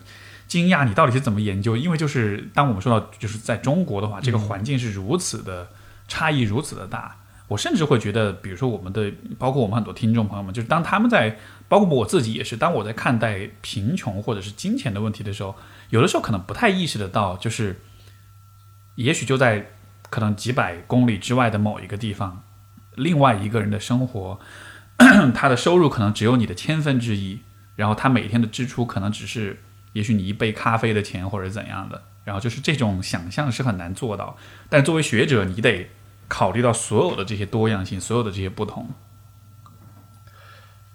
惊讶你到底是怎么研究，因为就是当我们说到就是在中国的话，这个环境是如此的差异如此的大。我甚至会觉得，比如说我们的，包括我们很多听众朋友们，就是当他们在，包括我自己也是，当我在看待贫穷或者是金钱的问题的时候，有的时候可能不太意识得到，就是，也许就在可能几百公里之外的某一个地方，另外一个人的生活，他的收入可能只有你的千分之一，然后他每天的支出可能只是，也许你一杯咖啡的钱或者怎样的，然后就是这种想象是很难做到，但作为学者，你得。考虑到所有的这些多样性，所有的这些不同，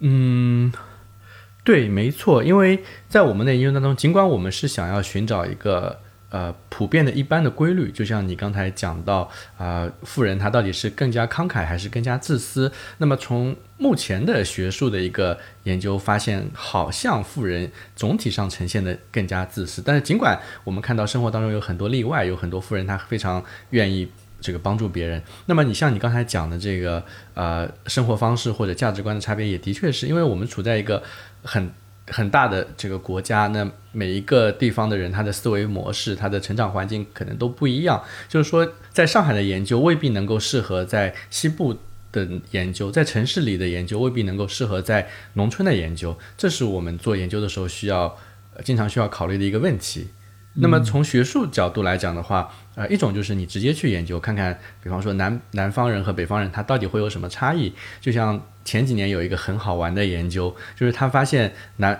嗯，对，没错，因为在我们的研究当中，尽管我们是想要寻找一个呃普遍的一般的规律，就像你刚才讲到啊、富人他到底是更加慷慨还是更加自私？那么从目前的学术的一个研究发现，好像富人总体上呈现的更加自私，但是尽管我们看到生活当中有很多例外，有很多富人他非常愿意。这个帮助别人，那么你像你刚才讲的这个呃生活方式或者价值观的差别，也的确是因为我们处在一个很很大的这个国家，那每一个地方的人他的思维模式、他的成长环境可能都不一样。就是说，在上海的研究未必能够适合在西部的研究，在城市里的研究未必能够适合在农村的研究，这是我们做研究的时候需要、经常需要考虑的一个问题。那么从学术角度来讲的话，呃，一种就是你直接去研究，看看，比方说南南方人和北方人他到底会有什么差异。就像前几年有一个很好玩的研究，就是他发现南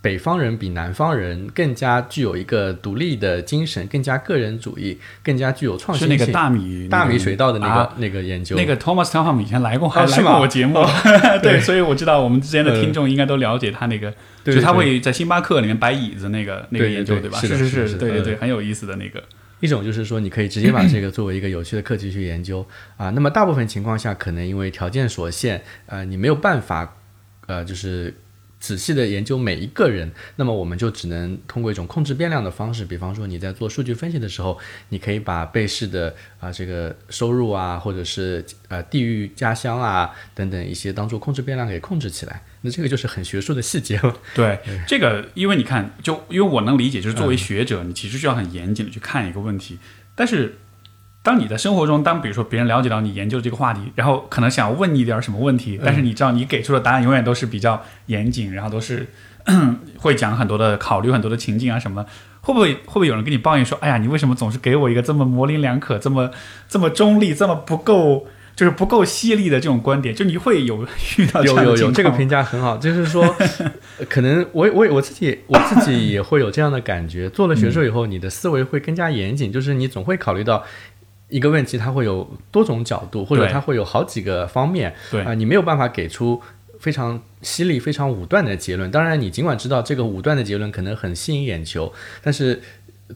北方人比南方人更加具有一个独立的精神，更加个人主义，更加具有创新性。是那个大米、大米水稻的那个、啊、那个研究。那个 Thomas Telham 以前来过，还哦、来过我节目。对，所以我知道我们之间的嗯听众应该都了解他那个。对就他会在星巴克里面摆椅子那个那个研究，吧？对吧是是是，对对对，很有意思的那个。一种就是说，你可以直接把这个作为一个有趣的课题去研究啊。那么大部分情况下，可能因为条件所限，呃，你没有办法，呃，就是仔细的研究每一个人。那么我们就只能通过一种控制变量的方式，比方说你在做数据分析的时候，你可以把被试的啊这个收入啊，或者是呃地域、家乡啊等等一些当做控制变量给控制起来。那这个就是很学术的细节了。对，这个因为你看，就因为我能理解，就是作嗯为学者，你其实需要很严谨的去看一个问题。但是，当你的生活中，当比如说别人了解到你研究这个话题，然后可能想问你一点什么问题，但是你知道你给出的答案永远都是比较严谨，然后都是 会讲很多的考虑很多的情境啊什么。会不会会不会有人跟你抱怨说：“哎呀，你为什么总是给我一个这么模棱两可、这么这么中立、这么不够？”就是不够犀利的这种观点，就你会有 遇到有有有这个评评价很好，就是说，可能我我我自己我自己也会有这样的感觉。做了学术以后，你的思维会更加严谨，就是你总会考虑到一个问题，它会有多种角度，或者它会有好几个方面。对啊、呃，你没有办法给出非常犀利、非常武断的结论。当然，你尽管知道这个武断的结论可能很吸引眼球，但是。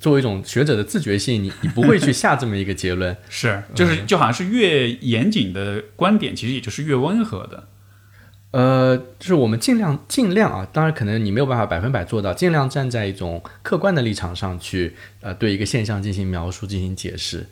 作为一种学者的自觉性，你你不会去下这么一个结论，是就是就好像是越严谨的观点，其实也就是越温和的。呃，就是我们尽量尽量啊，当然可能你没有办法百分百做到，尽量站在一种客观的立场上去，呃，对一个现象进行描述、进行解释。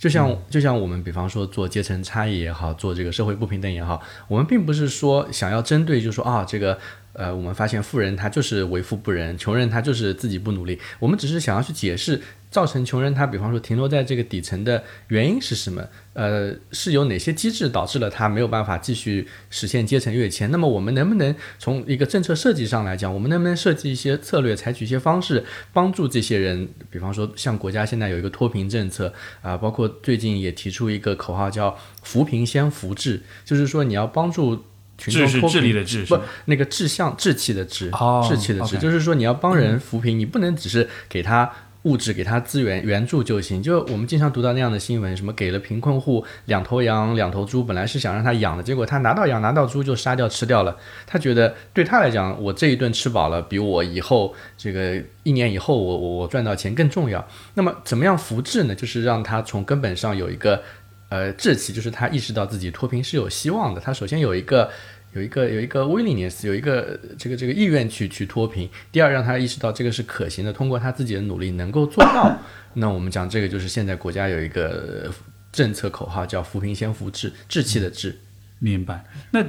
就像、嗯、就像我们比方说做阶层差异也好，做这个社会不平等也好，我们并不是说想要针对，就说啊这个。呃，我们发现富人他就是为富不仁，穷人他就是自己不努力。我们只是想要去解释造成穷人他，比方说停留在这个底层的原因是什么？呃，是有哪些机制导致了他没有办法继续实现阶层跃迁？那么我们能不能从一个政策设计上来讲，我们能不能设计一些策略，采取一些方式帮助这些人？比方说，像国家现在有一个脱贫政策啊、呃，包括最近也提出一个口号叫“扶贫先扶志”，就是说你要帮助。志是智力的志，不，那个志向、志气的志，哦、志气的志就是说你要帮人扶贫，嗯、你不能只是给他物质、给他资源援助就行。就我们经常读到那样的新闻，什么给了贫困户两头羊、两头猪，本来是想让他养的，结果他拿到羊、拿到猪就杀掉吃掉了。他觉得对他来讲，我这一顿吃饱了，比我以后这个一年以后我我我赚到钱更重要。那么怎么样扶志呢？就是让他从根本上有一个。呃，志气就是他意识到自己脱贫是有希望的。他首先有一个有一个有一个 willingness，有一个这个这个意愿去去脱贫。第二，让他意识到这个是可行的，通过他自己的努力能够做到。那我们讲这个就是现在国家有一个政策口号叫扶贫先扶志，志气的志。明白。那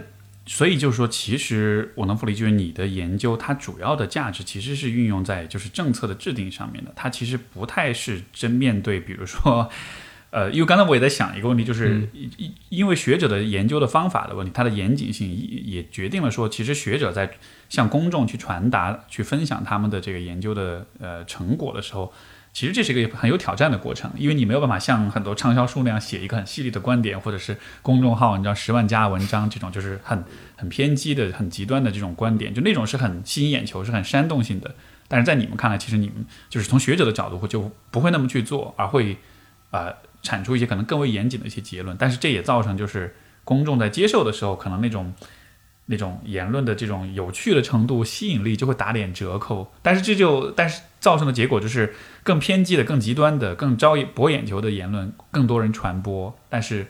所以就是说，其实我能理解，就是你的研究它主要的价值其实是运用在就是政策的制定上面的，它其实不太是真面对，比如说。呃，因为刚才我也在想一个问题，就是因因为学者的研究的方法的问题，它的严谨性也也决定了说，其实学者在向公众去传达、去分享他们的这个研究的呃成果的时候，其实这是一个很有挑战的过程，因为你没有办法像很多畅销书那样写一个很犀利的观点，或者是公众号你知道十万加文章这种就是很很偏激的、很极端的这种观点，就那种是很吸引眼球、是很煽动性的。但是在你们看来，其实你们就是从学者的角度就不会那么去做，而会啊。产出一些可能更为严谨的一些结论，但是这也造成就是公众在接受的时候，可能那种那种言论的这种有趣的程度、吸引力就会打点折扣。但是这就但是造成的结果就是更偏激的、更极端的、更招博眼球的言论更多人传播，但是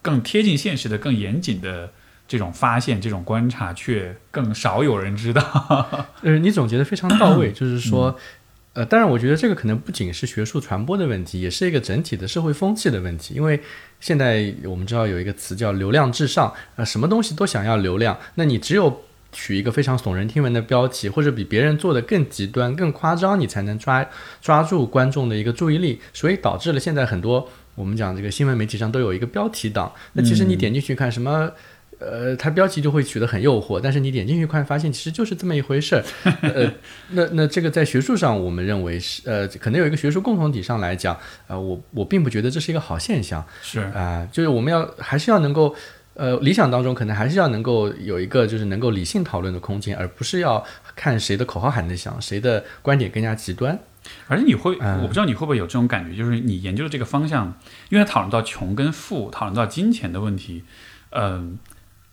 更贴近现实的、更严谨的这种发现、这种观察却更少有人知道。呃，你总结的非常到位，就是说。呃，当然，我觉得这个可能不仅是学术传播的问题，也是一个整体的社会风气的问题。因为现在我们知道有一个词叫“流量至上”，呃，什么东西都想要流量。那你只有取一个非常耸人听闻的标题，或者比别人做的更极端、更夸张，你才能抓抓住观众的一个注意力。所以导致了现在很多我们讲这个新闻媒体上都有一个标题党。那其实你点进去看什么？呃，它标题就会取得很诱惑，但是你点进去看，发现其实就是这么一回事儿。呃，那那这个在学术上，我们认为是呃，可能有一个学术共同体上来讲，呃，我我并不觉得这是一个好现象。是啊，就是我们要还是要能够，呃，理想当中可能还是要能够有一个就是能够理性讨论的空间，而不是要看谁的口号喊得响，谁的观点更加极端。而且你会，我不知道你会不会有这种感觉，就是你研究的这个方向，因为讨论到穷跟富，讨论到金钱的问题，嗯。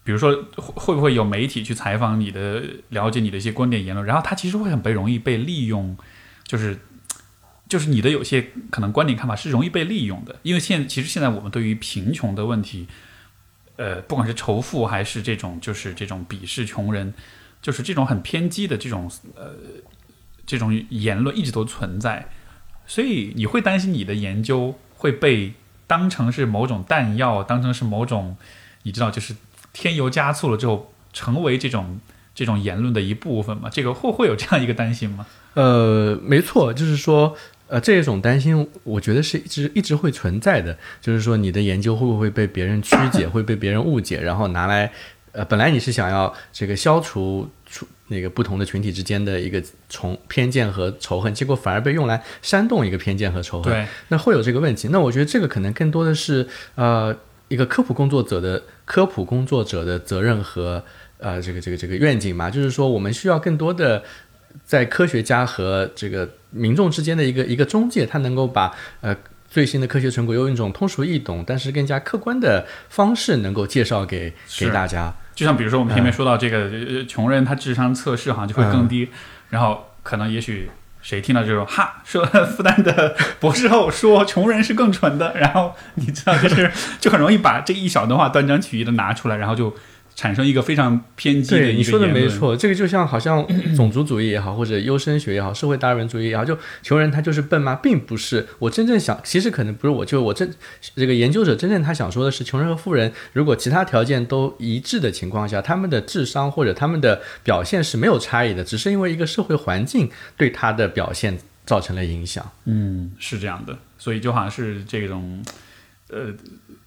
比如说，会不会有媒体去采访你的，了解你的一些观点言论，然后他其实会很被容易被利用，就是，就是你的有些可能观点看法是容易被利用的，因为现其实现在我们对于贫穷的问题，呃，不管是仇富还是这种就是这种鄙视穷人，就是这种很偏激的这种呃这种言论一直都存在，所以你会担心你的研究会被当成是某种弹药，当成是某种你知道就是。添油加醋了之后，成为这种这种言论的一部分嘛？这个会会有这样一个担心吗？呃，没错，就是说，呃，这种担心，我觉得是一直一直会存在的。就是说，你的研究会不会被别人曲解，会被别人误解，然后拿来，呃，本来你是想要这个消除出那个不同的群体之间的一个从偏见和仇恨，结果反而被用来煽动一个偏见和仇恨。对，那会有这个问题。那我觉得这个可能更多的是，呃。一个科普工作者的科普工作者的责任和呃这个这个这个愿景嘛，就是说我们需要更多的在科学家和这个民众之间的一个一个中介，他能够把呃最新的科学成果用一种通俗易懂，但是更加客观的方式能够介绍给给大家。就像比如说我们前面说到这个穷人他智商测试好像就会更低，然后可能也许。谁听到就说哈说复旦的博士后说穷人是更蠢的，然后你知道就是就很容易把这一小段话断章取义的拿出来，然后就。产生一个非常偏激的对你说的没错，这个就像好像 种族主义也好，或者优生学也好，社会达尔文主义也好，就穷人他就是笨吗？并不是。我真正想，其实可能不是我，就我真这个研究者真正他想说的是，穷人和富人如果其他条件都一致的情况下，他们的智商或者他们的表现是没有差异的，只是因为一个社会环境对他的表现造成了影响。嗯，是这样的，所以就好像是这种。呃，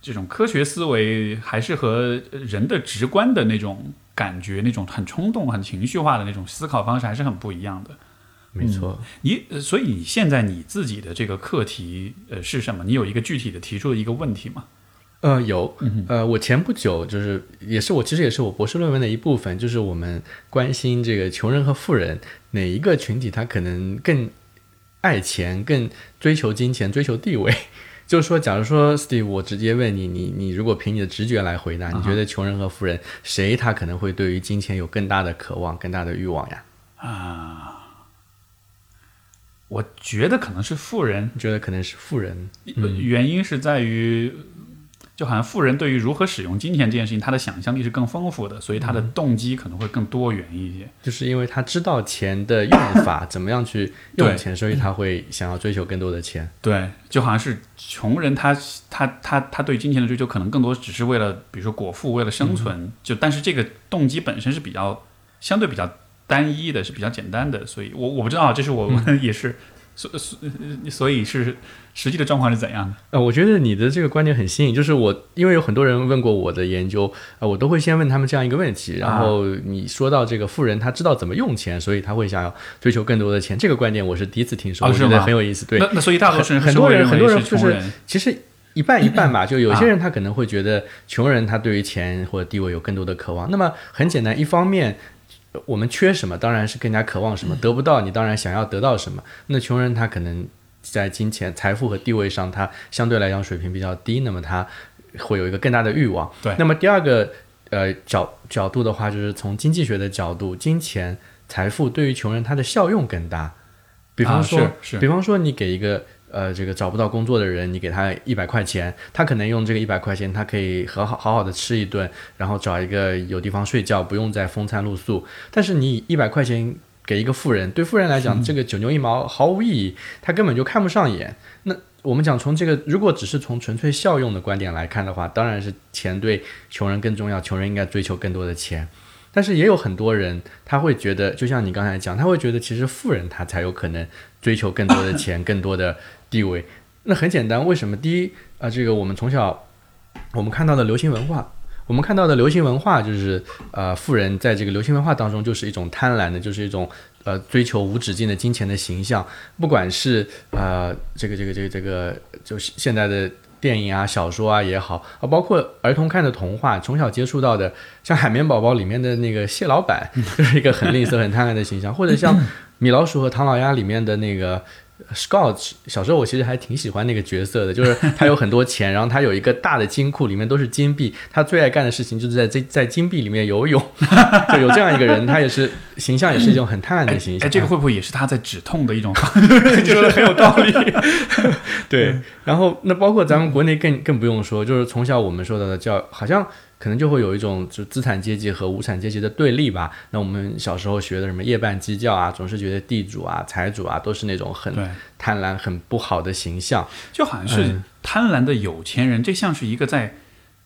这种科学思维还是和人的直观的那种感觉、那种很冲动、很情绪化的那种思考方式还是很不一样的。没错，你所以你现在你自己的这个课题呃是什么？你有一个具体的提出的一个问题吗？呃，有，呃，我前不久就是也是我其实也是我博士论文的一部分，就是我们关心这个穷人和富人哪一个群体他可能更爱钱、更追求金钱、追求地位。就是说，假如说 Steve，我直接问你，你你如果凭你的直觉来回答，你觉得穷人和富人谁他可能会对于金钱有更大的渴望、更大的欲望呀？啊，我觉得可能是富人，觉得可能是富人，原因是在于。就好像富人对于如何使用金钱这件事情，他的想象力是更丰富的，所以他的动机可能会更多元一些。就是因为他知道钱的用法，怎么样去用钱，所以他会想要追求更多的钱。对，就好像是穷人他，他他他对金钱的追求可能更多只是为了，比如说果腹，为了生存。就但是这个动机本身是比较相对比较单一的，是比较简单的。所以我我不知道，这是我们 也是，所所所以是实际的状况是怎样的？呃，我觉得你的这个观点很新颖，就是我因为有很多人问过我的研究，呃，我都会先问他们这样一个问题，然后你说到这个富人他知道怎么用钱，所以他会想要追求更多的钱，这个观点我是第一次听说，我觉得很有意思。对，那那所以大多数人很多人很多人就是。其实一半一半吧，就有些啊人他可能会觉得穷人他对于钱或者地位有更多的渴望。那么很简单，一方面呃我们缺什么，当然是更加渴望什么，得不到你当然想要得到什么。那穷人他可能在金钱、财富和地位上，他相对来讲水平比较低，那么他会有一个更大的欲望。对那么第二个呃角角度的话，就是从经济学的角度，金钱、财富对于穷人他的效用更大。比方啊说，比方说你给一个呃这个找不到工作的人，你给他一百块钱，他可能用这个一百块钱，他可以和好好好的吃一顿，然后找一个有地方睡觉，不用再风餐露宿。但是你一百块钱给一个富人，对富人来讲，这个九牛一毛毫无意义，他根本就看不上眼。那我们讲从这个，如果只是从纯粹效用的观点来看的话，当然是钱对穷人更重要，穷人应该追求更多的钱。但是也有很多人，他会觉得，就像你刚才讲，他会觉得其实富人他才有可能追求更多的钱、更多的地位。那很简单，为什么？第一啊、这个我们从小我们看到的流行文化，我们看到的流行文化就是呃，富人在这个流行文化当中就是一种贪婪的，就是一种呃追求无止境的金钱的形象。不管是呃这个这个这个这个，就是现在的电影啊、小说啊也好啊，包括儿童看的童话，从小接触到的，像《海绵宝宝》里面的那个蟹老板，就是一个很吝啬、很贪婪的形象，或者像 《米老鼠和唐老鸭》里面的那个。Scott 小时候我其实还挺喜欢那个角色的，就是他有很多钱，然后他有一个大的金库，里面都是金币。他最爱干的事情就是在在在金币里面游泳，就有这样一个人，他也是形象也是一种很贪婪的形象。哎，这个会不会也是他在止痛的一种方式？你说的很有道理。对，然后那包括咱们国内更更不用说，就是从小我们受到的教，好像可能就会有一种就资产阶级和无产阶级的对立吧。那我们小时候学的什么夜半鸡叫啊，总是觉得地主啊、财主啊都是那种很，贪婪、很不好的形象。就好像是嗯贪婪的有钱人，这像是一个在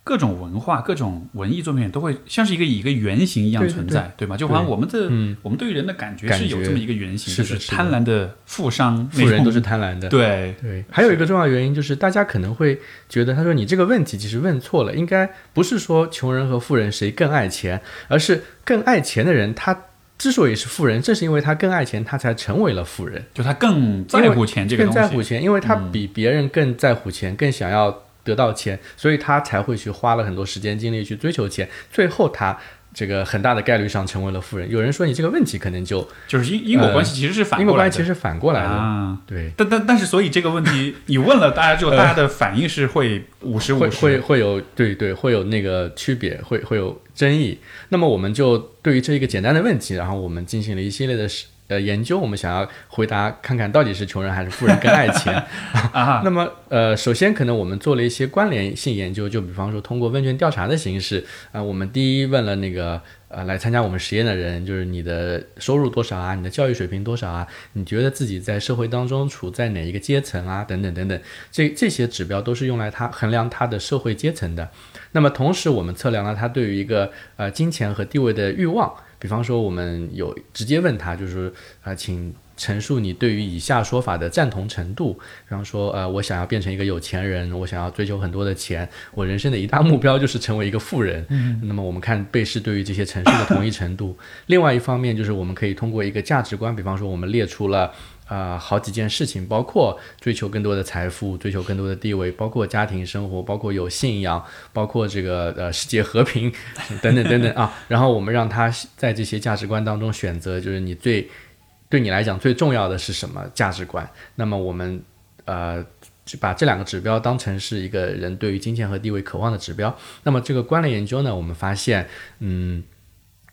各种文化、各种文艺作品都会像是一个以一个原型一样存在，对吗？就好像我们的嗯，我们对于人的感觉是有这么一个原型，就是贪婪的富商，富人都是贪婪的。对对，还有一个重要原因就是，大家可能会觉得，他说你这个问题其实问错了，应该不是说穷人和富人谁更爱钱，而是更爱钱的人，他之所以是富人，正是因为他更爱钱，他才成为了富人，就他更在乎钱这个更东西，在乎钱，因为他比别人更在乎钱，更想要得到钱，所以他才会去花了很多时间精力去追求钱，最后他。这个很大的概率上成为了富人。有人说你这个问题可能就就是因因果关系其实是反因果过来的关系其实反过来的，啊。对，但但但是，所以这个问题你问了大家之后，大家的反应是会五十五十，会会有对对会有那个区别，会会有争议。那么我们就对于这一个简单的问题，然后我们进行了一系列的实呃研究，我们想要回答看看到底是穷人还是富人更爱钱。啊哈，那么呃，首先可能我们做了一些关联性研究，就比方说通过问卷调查的形式啊、我们第一问了那个。呃，来参加我们实验的人，就是你的收入多少啊，你的教育水平多少啊，你觉得自己在社会当中处在哪一个阶层啊，等等等等，这这些指标都是用来他衡量他的社会阶层的。那么同时，我们测量了他对于一个呃金钱和地位的欲望。比方说，我们有直接问他，就是啊、呃请陈述你对于以下说法的赞同程度。比方说，呃，我想要变成一个有钱人，我想要追求很多的钱，我人生的一大目标就是成为一个富人。嗯，那么我们看被试对于这些陈述的同意程度。另外一方面，就是我们可以通过一个价值观，比方说我们列出了。啊、好几件事情，包括追求更多的财富，追求更多的地位，包括家庭生活，包括有信仰，包括这个呃世界和平 等等等等啊。然后我们让他在这些价值观当中选择，就是你最对你来讲最重要的是什么价值观？那么我们呃把这两个指标当成是一个人对于金钱和地位渴望的指标。那么这个关联研究呢，我们发现，嗯，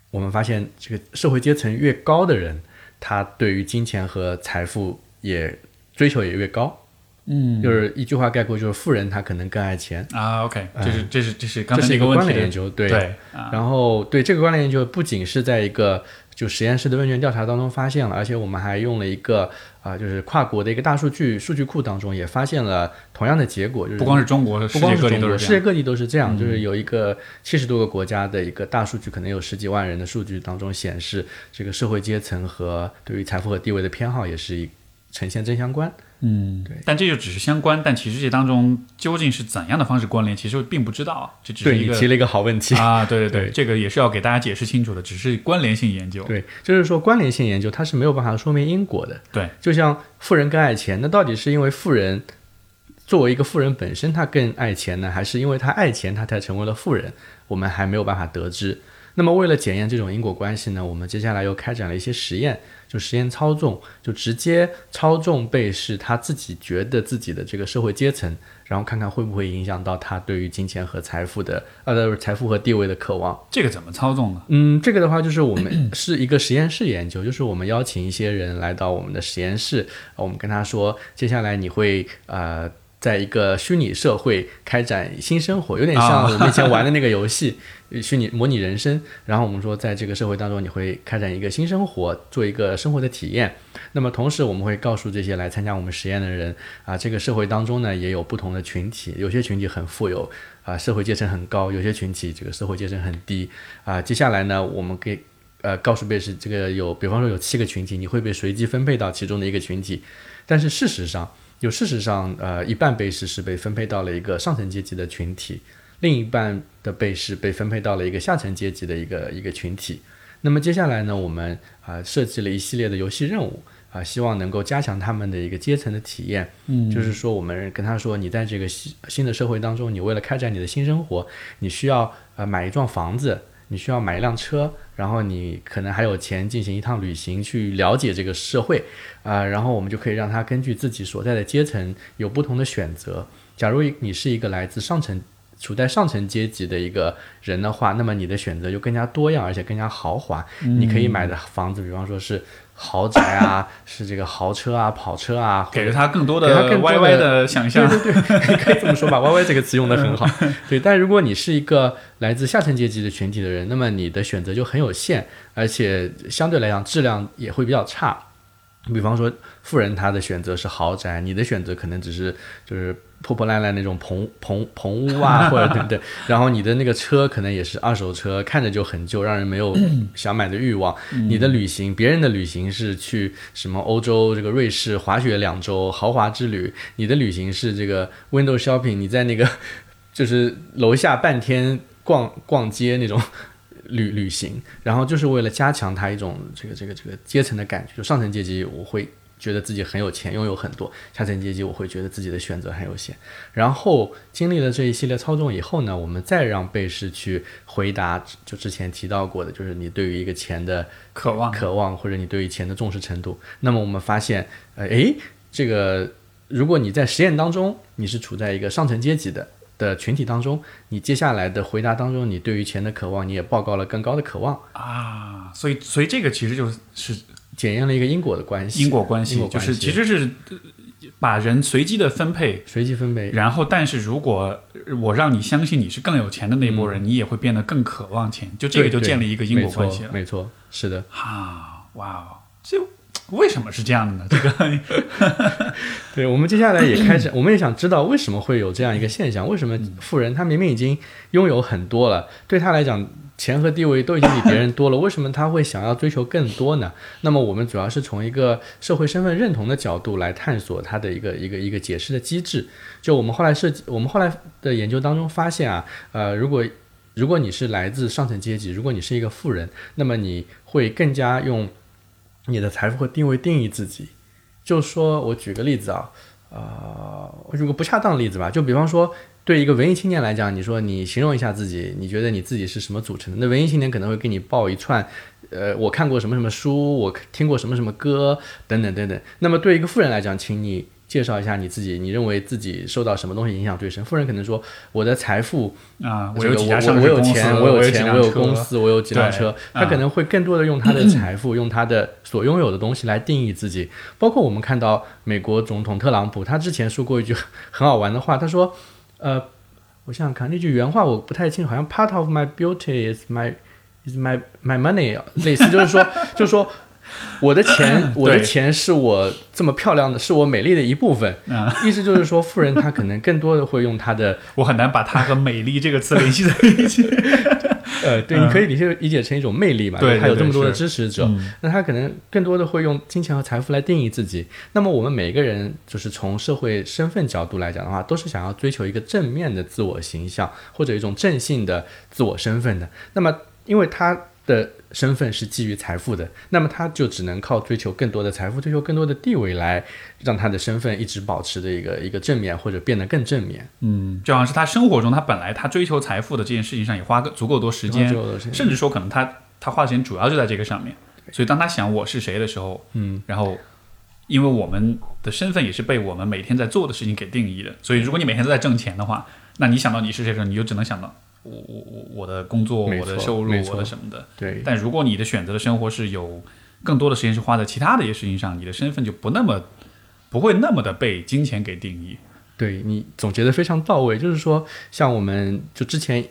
我们发现这个社会阶层越高的人，他对于金钱和财富也追求也越高。嗯，就是一句话概括，就是富人他可能更爱钱啊。OK，这是这是这是刚这是一个关联研究，对对。然后对这个关联研究不仅是在一个就实验室的问卷调查当中发现了，而且我们还用了一个啊，就是跨国的一个大数据数据库当中也发现了同样的结果，就是不光是中国，不光是中国，世界各地都是这样，就是有一个七十多个国家的一个大数据，可能有十几万人的数据当中显示，这个社会阶层和对于财富和地位的偏好也是呈现正相关。嗯，对，但这就只是相关，但其实这当中究竟是怎样的方式关联，其实并不知道。这只是一个提了一个好问题啊！对对对，这个也是要给大家解释清楚的，只是关联性研究。对，就是说关联性研究它是没有办法说明因果的。对，就像富人更爱钱，那到底是因为富人作为一个富人本身他更爱钱呢，还是因为他爱钱他才成为了富人？我们还没有办法得知。那么为了检验这种因果关系呢，我们接下来又开展了一些实验。就实验操纵，就直接操纵被试他自己觉得自己的这个社会阶层，然后看看会不会影响到他对于金钱和财富的呃财富和地位的渴望。这个怎么操纵呢？嗯，这个的话就是我们 是一个实验室研究，就是我们邀请一些人来到我们的实验室，我们跟他说，接下来你会呃。在一个虚拟社会开展新生活，有点像我们以前玩的那个游戏，虚拟模拟人生。然后我们说，在这个社会当中，你会开展一个新生活，做一个生活的体验。那么同时，我们会告诉这些来参加我们实验的人，啊，这个社会当中呢，也有不同的群体，有些群体很富有，啊，社会阶层很高；有些群体这个社会阶层很低。啊，接下来呢，我们给呃告诉被试，这个有，比方说有七个群体，你会被随机分配到其中的一个群体。但是事实上，就事实上，呃，一半被试是被分配到了一个上层阶级的群体，另一半的被试被分配到了一个下层阶级的一个一个群体。那么接下来呢，我们啊设计了一系列的游戏任务啊，希望能够加强他们的一个阶层的体验。嗯，就是说，我们跟他说，你在这个新新的社会当中，你为了开展你的新生活，你需要呃买一幢房子。你需要买一辆车，然后你可能还有钱进行一趟旅行，去了解这个社会，啊，然后我们就可以让他根据自己所在的阶层有不同的选择。假如你是一个来自上层、处在上层阶级的一个人的话，那么你的选择就更加多样，而且更加豪华。你可以买的房子，比方说是。豪宅啊，是这个豪车啊，跑车啊，给了他更多的 YY 的想象。对对对，可以 这么说吧，YY 这个词用的很好。对，但如果你是一个来自下层阶级的群体的人，那么你的选择就很有限，而且相对来讲质量也会比较差。比方说，富人他的选择是豪宅，你的选择可能只是就是。破破烂烂那种棚 棚棚屋啊，或者对不 对，然后你的那个车可能也是二手车，看着就很旧，让人没有 想买的欲望。你的旅行，别人的旅行是去什么欧洲这个瑞士滑雪两周豪华之旅，你的旅行是这个 window shopping，你在那个 就是楼下半天逛逛街那种旅旅行，然后就是为了加强他一种这个这个这个阶层的感觉，就上层阶级我会。觉得自己很有钱，拥有很多下层阶级，我会觉得自己的选择很有限。然后经历了这一系列操纵以后呢，我们再让被试去回答，就之前提到过的，就是你对于一个钱的渴望、渴望，或者你对于钱的重视程度。那么我们发现，呃，诶，这个如果你在实验当中你是处在一个上层阶级的的群体当中，你接下来的回答当中，你对于钱的渴望，你也报告了更高的渴望啊。所以，所以这个其实就是。检验了一个因果的关系，因果关系就是其实是把人随机的分配，随机分配。然后，但是如果我让你相信你是更有钱的那波人，你也会变得更渴望钱。就这个就建立一个因果关系了。没错，是的。哈，哇哦，这为什么是这样的呢？这个，对我们接下来也开始，我们也想知道为什么会有这样一个现象？为什么富人他明明已经拥有很多了，对他来讲？钱和地位都已经比别人多了，为什么他会想要追求更多呢？那么我们主要是从一个社会身份认同的角度来探索他的一个一个一个解释的机制。就我们后来设计，我们后来的研究当中发现啊，呃，如果如果你是来自上层阶级，如果你是一个富人，那么你会更加用你的财富和地位定义自己。就说我举个例子啊，呃，如果不恰当的例子吧，就比方说。对一个文艺青年来讲，你说你形容一下自己，你觉得你自己是什么组成的？那文艺青年可能会给你报一串，呃，我看过什么什么书，我听过什么什么歌，等等等等。那么对一个富人来讲，请你介绍一下你自己，你认为自己受到什么东西影响最深？富人可能说我的财富啊，我有几家上我有钱，我有钱，我有公司，我有几辆车。他可能会更多的用他的财富，用他的所拥有的东西来定义自己。包括我们看到美国总统特朗普，他之前说过一句很好玩的话，他说：“呃，我想想看，那句原话我不太清楚，好像 ‘Part of my beauty is my is my my money’，类似就是说，就是说。”我的钱，我的钱是我这么漂亮的，是我美丽的一部分。嗯意思就是说，富人他可能更多的会用他的 我很难把他和美丽这个词联系在一起。呃，对，你可以理解理解成一种魅力嘛，嗯对就他有这么多的支持者，嗯那他可能更多的会用金钱和财富来定义自己。那么我们每一个人，就是从社会身份角度来讲的话，都是想要追求一个正面的自我形象，或者一种正性的自我身份的。那么，因为他的身份是基于财富的，那么他就只能靠追求更多的财富，追求更多的地位来让他的身份一直保持的一个一个正面，或者变得更正面。嗯，就好像是他生活中，他本来他追求财富的这件事情上也花个足够多时间甚至说可能他他花的时间主要就在这个上面。所以当他想我是谁的时候，嗯，然后因为我们的身份也是被我们每天在做的事情给定义的，所以如果你每天都在挣钱的话，那你想到你是谁的时候，你就只能想到我我我我的工作、我的收入、我的什么的。对，但如果你的选择的生活是有更多的时间是花在其他的一些事情上，你的身份就不那么不会那么的被金钱给定义。对你总结的非常到位，就是说，像我们就之前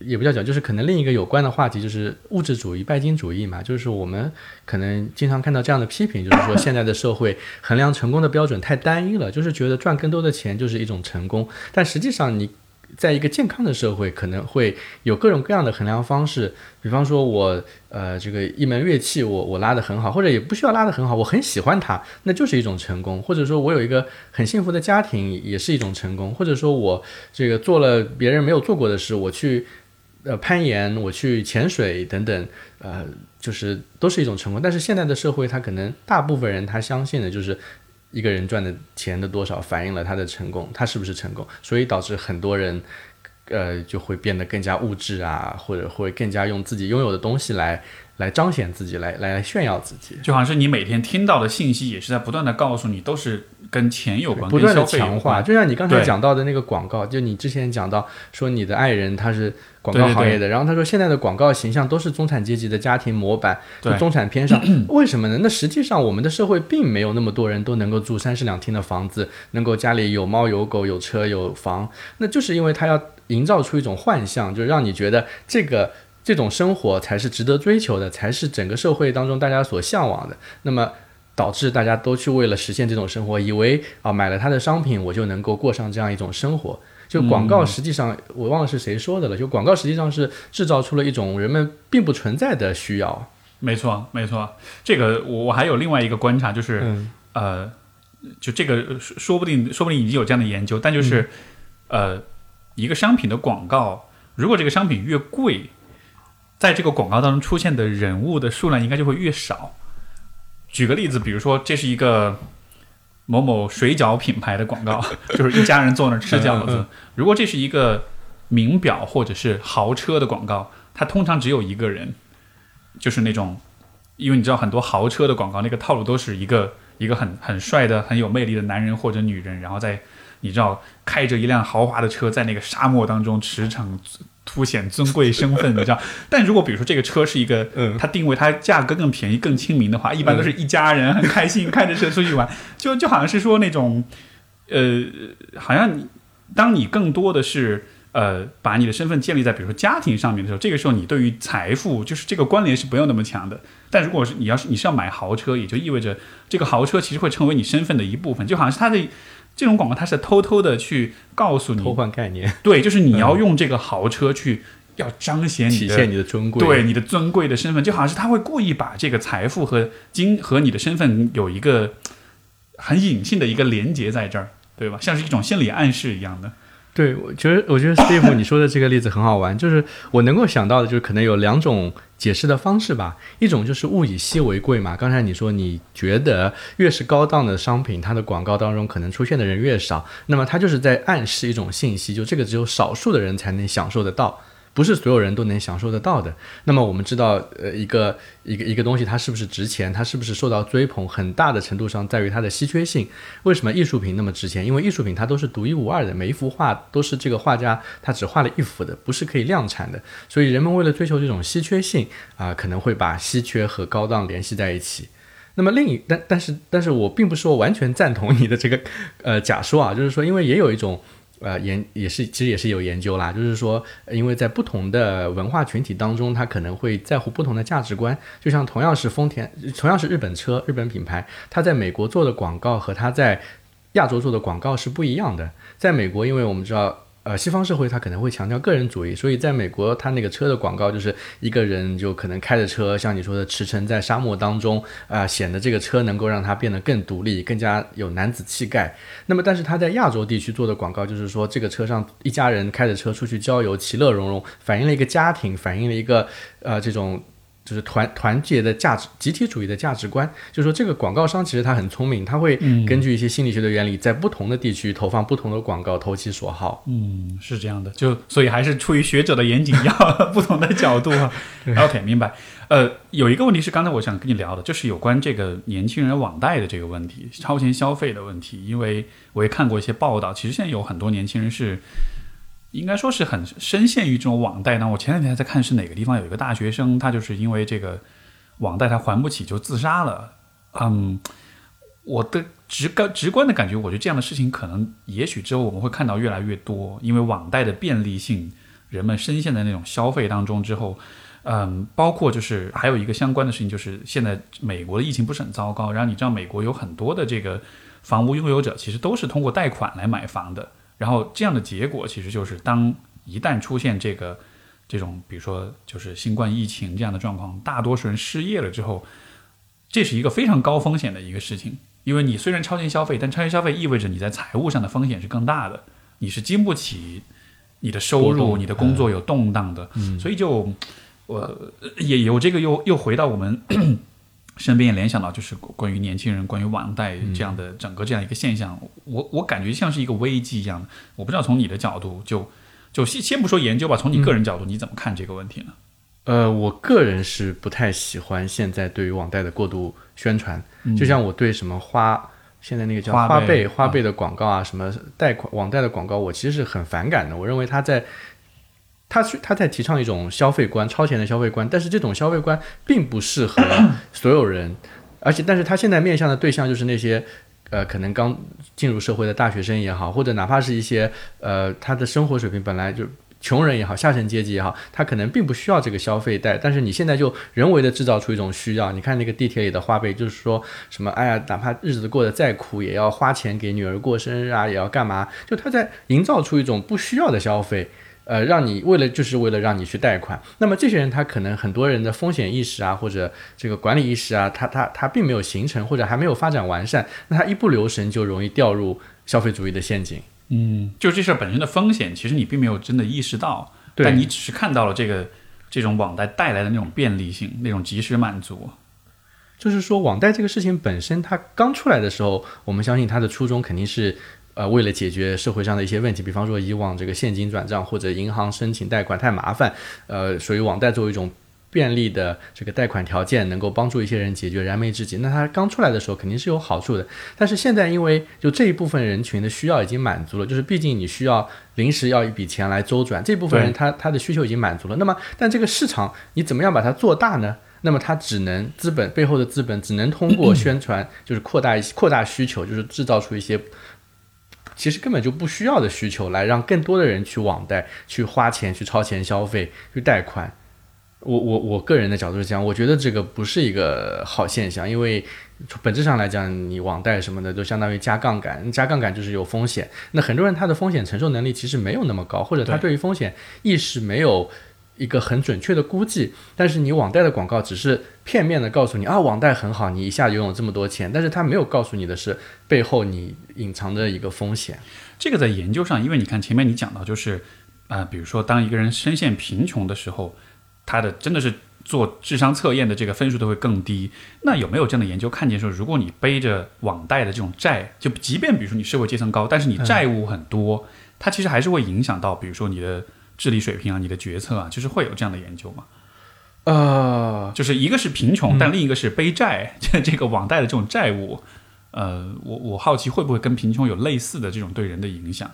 也不叫讲，就是可能另一个有关的话题就是物质主义、拜金主义嘛，就是我们可能经常看到这样的批评，就是说现在的社会衡量成功的标准太单一了，就是觉得赚更多的钱就是一种成功，但实际上你。在一个健康的社会，可能会有各种各样的衡量方式。比方说我，呃，这个一门乐器我我拉得很好，或者也不需要拉得很好，我很喜欢它，那就是一种成功。或者说我有一个很幸福的家庭，也是一种成功。或者说我这个做了别人没有做过的事，我去呃攀岩，我去潜水等等，呃，就是都是一种成功。但是现在的社会，他可能大部分人他相信的就是。一个人赚的钱的多少反映了他的成功，他是不是成功，所以导致很多人，呃，就会变得更加物质啊，或者会更加用自己拥有的东西来来彰显自己，来来来炫耀自己，就好像是你每天听到的信息，也是在不断的告诉你，都是跟钱有关，不断的强化。就像你刚才讲到的那个广告，就你之前讲到说你的爱人他是广告行业的，然后他说现在的广告形象都是中产阶级的家庭模板，就中产偏上，为什么呢？那实际上我们的社会并没有那么多人都能够住三室两厅的房子，能够家里有猫有狗有车有房，那就是因为他要营造出一种幻象，就让你觉得这个。这种生活才是值得追求的，才是整个社会当中大家所向往的。那么，导致大家都去为了实现这种生活，以为啊买了他的商品，我就能够过上这样一种生活。就广告实际上，我忘了是谁说的了。就广告实际上是制造出了一种人们并不存在的需要。没错，没错。这个我我还有另外一个观察，就是、嗯呃，就这个说说不定说不定已经有这样的研究，但就是、呃，一个商品的广告，如果这个商品越贵，在这个广告当中出现的人物的数量应该就会越少。举个例子，比如说这是一个某某水饺品牌的广告，就是一家人坐那儿吃饺子。如果这是一个名表或者是豪车的广告，它通常只有一个人，就是那种，因为你知道很多豪车的广告，那个套路都是一个一个很很帅的、很有魅力的男人或者女人，然后在你知道开着一辆豪华的车在那个沙漠当中驰骋，凸显尊贵身份，你知道。但如果比如说这个车是一个，嗯它定位它价格更便宜、更亲民的话，一般都是一家人很开心开着车出去玩，就就好像是说那种，呃，好像你当你更多的是。呃，把你的身份建立在比如说家庭上面的时候，这个时候你对于财富就是这个关联是不用那么强的。但如果是你要是你是要买豪车，也就意味着这个豪车其实会成为你身份的一部分，就好像是它的这种广告，它是偷偷的去告诉你偷，换概念，对，就是你要用这个豪车去要彰显你的体现你的尊贵。对你的尊贵的身份，就好像是他会故意把这个财富和金和你的身份有一个很隐性的一个连接在这儿，对吧？像是一种心理暗示一样的。对，我觉得我觉得 Steve 你说的这个例子很好玩，就是我能够想到的，就是可能有两种解释的方式吧。一种就是物以稀为贵嘛，刚才你说你觉得越是高档的商品，它的广告当中可能出现的人越少，那么它就是在暗示一种信息，就这个只有少数的人才能享受得到。不是所有人都能享受得到的。那么我们知道，呃，一个一个一个东西它是不是值钱，它是不是受到追捧，很大的程度上在于它的稀缺性。为什么艺术品那么值钱？因为艺术品它都是独一无二的，每一幅画都是这个画家他只画了一幅的，不是可以量产的。所以人们为了追求这种稀缺性啊，可能会把稀缺和高档联系在一起。那么另一但但是但是我并不是说完全赞同你的这个呃假说啊，就是说因为也有一种。呃，研也是，其实也是有研究啦，就是说，因为在不同的文化群体当中，他可能会在乎不同的价值观。就像同样是丰田，同样是日本车，日本品牌，他在美国做的广告和他在亚洲做的广告是不一样的。在美国，因为我们知道。呃，西方社会他可能会强调个人主义，所以在美国，它那个车的广告就是一个人就可能开着车，像你说的驰骋在沙漠当中，啊，显得这个车能够让他变得更独立，更加有男子气概。那么，但是他在亚洲地区做的广告就是说，这个车上一家人开着车出去郊游，其乐融融，反映了一个家庭，反映了一个呃这种。就是团团结的价值，集体主义的价值观。就是说，这个广告商其实他很聪明，他会根据一些心理学的原理，在不同的地区投放不同的广告，投其所好。嗯，是这样的。就所以还是出于学者的严谨，要不同的角度啊。OK，明白。呃，有一个问题是刚才我想跟你聊的，就是有关这个年轻人网贷的这个问题，超前消费的问题。因为我也看过一些报道，其实现在有很多年轻人是。应该说是很深陷于这种网贷呢。我前两天还在看是哪个地方有一个大学生，他就是因为这个网贷他还不起就自杀了。嗯，我的直感直观的感觉，我觉得这样的事情可能也许之后我们会看到越来越多，因为网贷的便利性，人们深陷在那种消费当中之后，嗯，包括就是还有一个相关的事情，就是现在美国的疫情不是很糟糕，然后你知道美国有很多的这个房屋拥有者其实都是通过贷款来买房的。然后这样的结果其实就是，当一旦出现这个这种，比如说就是新冠疫情这样的状况，大多数人失业了之后，这是一个非常高风险的一个事情。因为你虽然超前消费，但超前消费意味着你在财务上的风险是更大的，你是经不起你的收入、你的工作有动荡的。所以就我也有这个又又回到我们。身边也联想到，就是关于年轻人、关于网贷这样的整个这样一个现象，我我感觉像是一个危机一样的。我不知道从你的角度，就就先先不说研究吧，从你个人角度，你怎么看这个问题呢？呃，我个人是不太喜欢现在对于网贷的过度宣传，就像我对什么花现在那个叫花呗、花呗的广告啊，什么贷款网贷的广告，我其实是很反感的。我认为他在。他是他在提倡一种消费观，超前的消费观，但是这种消费观并不适合 所有人，而且，但是他现在面向的对象就是那些，呃，可能刚进入社会的大学生也好，或者哪怕是一些，呃，他的生活水平本来就穷人也好，下层阶级也好，他可能并不需要这个消费贷，但是你现在就人为的制造出一种需要，你看那个地铁里的花呗，就是说什么，哎呀，哪怕日子过得再苦，也要花钱给女儿过生日啊，也要干嘛，就他在营造出一种不需要的消费。呃，让你为了就是为了让你去贷款，那么这些人他可能很多人的风险意识啊，或者这个管理意识啊，他他他并没有形成，或者还没有发展完善，那他一不留神就容易掉入消费主义的陷阱。嗯，就这事儿本身的风险，其实你并没有真的意识到，但你只是看到了这个这种网贷带来的那种便利性，那种及时满足。就是说，网贷这个事情本身，它刚出来的时候，我们相信它的初衷肯定是。呃，为了解决社会上的一些问题，比方说以往这个现金转账或者银行申请贷款太麻烦，呃，所以网贷作为一种便利的这个贷款条件，能够帮助一些人解决燃眉之急。那它刚出来的时候肯定是有好处的，但是现在因为就这一部分人群的需要已经满足了，就是毕竟你需要临时要一笔钱来周转，这部分人他他的需求已经满足了。那么，但这个市场你怎么样把它做大呢？那么它只能资本背后的资本只能通过 宣传，就是扩大一些扩大需求，就是制造出一些。其实根本就不需要的需求，来让更多的人去网贷、去花钱、去超前消费、去贷款。我我我个人的角度是这样，我觉得这个不是一个好现象，因为从本质上来讲，你网贷什么的都相当于加杠杆，加杠杆就是有风险。那很多人他的风险承受能力其实没有那么高，或者他对于风险意识没有。一个很准确的估计，但是你网贷的广告只是片面的告诉你啊，网贷很好，你一下拥有这么多钱，但是他没有告诉你的是背后你隐藏的一个风险。这个在研究上，因为你看前面你讲到就是，啊，比如说当一个人深陷贫穷的时候，他的真的是做智商测验的这个分数都会更低。那有没有这样的研究看见说，如果你背着网贷的这种债，就即便比如说你社会阶层高，但是你债务很多，它其实还是会影响到，比如说你的。智力水平啊，你的决策啊，就是会有这样的研究吗？呃，就是一个是贫穷，但另一个是背债，这这个网贷的这种债务，呃，我我好奇会不会跟贫穷有类似的这种对人的影响？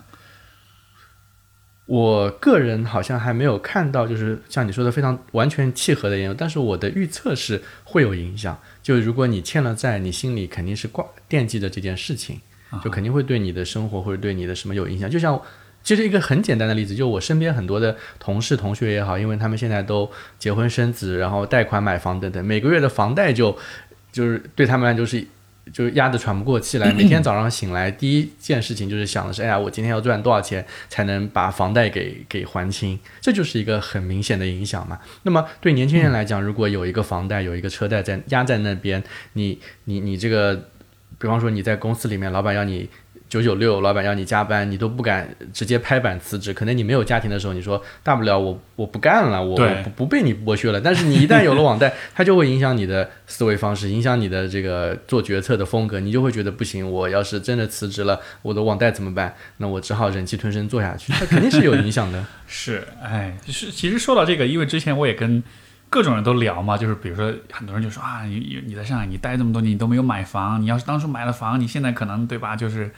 我个人好像还没有看到，就是像你说的非常完全契合的研究，但是我的预测是会有影响。就如果你欠了债，你心里肯定是挂惦记着这件事情，就肯定会对你的生活或者对你的什么有影响。就像其实一个很简单的例子，就我身边很多的同事同学也好，因为他们现在都结婚生子，然后贷款买房等等，每个月的房贷就就是对他们来就是。就是压得喘不过气来，每天早上醒来第一件事情就是想的是，哎呀，我今天要赚多少钱才能把房贷给给还清？这就是一个很明显的影响嘛。那么对年轻人来讲，如果有一个房贷、有一个车贷在压在那边，你你你这个，比方说你在公司里面，老板要你。九九六，老板要你加班，你都不敢直接拍板辞职。可能你没有家庭的时候，你说大不了我我不干了，我不不被你剥削了。但是你一旦有了网贷，它就会影响你的思维方式，影响你的这个做决策的风格。你就会觉得不行，我要是真的辞职了，我的网贷怎么办？那我只好忍气吞声做下去。它肯定是有影响的。是，哎，是。其实说到这个，因为之前我也跟各种人都聊嘛，就是比如说很多人就说啊，你你在上海你待这么多年，你都没有买房，你要是当初买了房，你现在可能对吧？就是。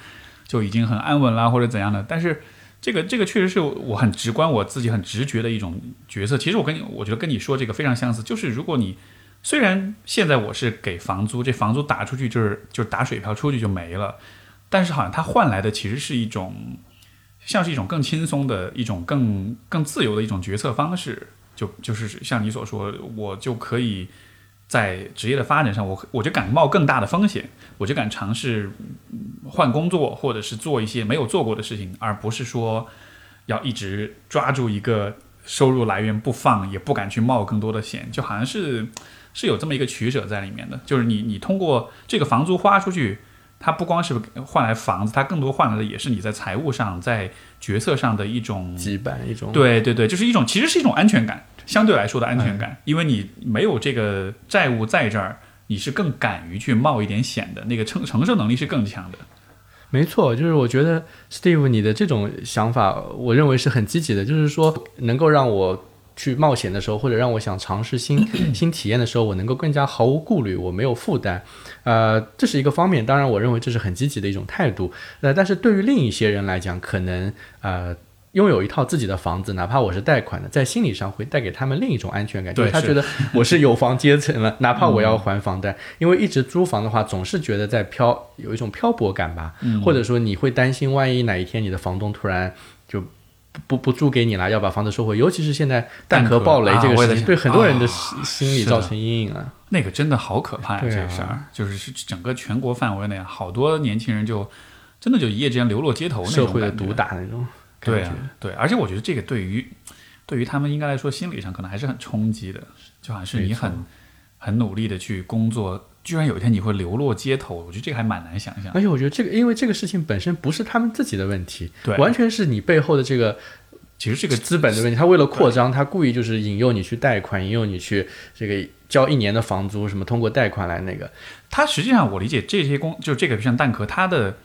就已经很安稳啦，或者怎样的？但是这个这个确实是我很直观，我自己很直觉的一种角色。其实我跟你，我觉得跟你说这个非常相似。就是如果你虽然现在我是给房租，这房租打出去就是就是打水漂出去就没了，但是好像它换来的其实是一种像是一种更轻松的一种更更自由的一种决策方式。就就是像你所说，我就可以。在职业的发展上，我我就敢冒更大的风险，我就敢尝试换工作，或者是做一些没有做过的事情，而不是说要一直抓住一个收入来源不放，也不敢去冒更多的险，就好像是是有这么一个取舍在里面的。就是你你通过这个房租花出去，它不光是换来房子，它更多换来的也是你在财务上、在决策上的一种羁绊，一种对对对，就是一种其实是一种安全感。相对来说的安全感，因为你没有这个债务在这儿，你是更敢于去冒一点险的，那个承承受能力是更强的。没错，就是我觉得 Steve 你的这种想法，我认为是很积极的，就是说能够让我去冒险的时候，或者让我想尝试新 新体验的时候，我能够更加毫无顾虑，我没有负担。呃，这是一个方面，当然我认为这是很积极的一种态度。呃，但是对于另一些人来讲，可能呃。拥有一套自己的房子，哪怕我是贷款的，在心理上会带给他们另一种安全感，就是他觉得我是有房阶层了，哪怕我要还房贷，因为一直租房的话，总是觉得在漂，有一种漂泊感吧，或者说你会担心，万一哪一天你的房东突然就不不租给你了，要把房子收回，尤其是现在蛋壳爆雷这个事情，对很多人的心理造成阴影啊。那个真的好可怕呀，这个事儿，就是是整个全国范围内好多年轻人就真的就一夜之间流落街头，社会的毒打那种。对啊，对，而且我觉得这个对于对于他们应该来说，心理上可能还是很冲击的，就好像是你很很努力的去工作，居然有一天你会流落街头，我觉得这个还蛮难想象。而且我觉得这个，因为这个事情本身不是他们自己的问题，对，完全是你背后的这个，其实这个资本的问题。他为了扩张，他故意就是引诱你去贷款，引诱你去这个交一年的房租，什么通过贷款来那个。他实际上我理解这些公，就这个像蛋壳，他的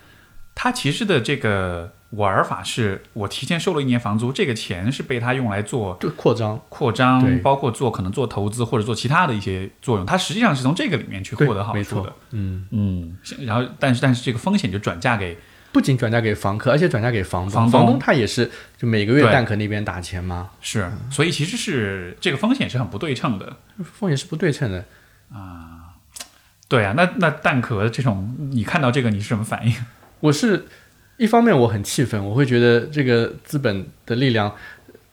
他其实的这个。玩法是我提前收了一年房租，这个钱是被他用来做扩张、扩张，包括做可能做投资或者做其他的一些作用。他实际上是从这个里面去获得好处的。嗯嗯，然后但是但是这个风险就转嫁给不仅转嫁给房客，而且转嫁给房房房东，他也是就每个月蛋壳那边打钱吗？是，所以其实是这个风险是很不对称的，风险是不对称的啊。对啊，那那蛋壳这种，你看到这个你是什么反应？我是。一方面我很气愤，我会觉得这个资本的力量，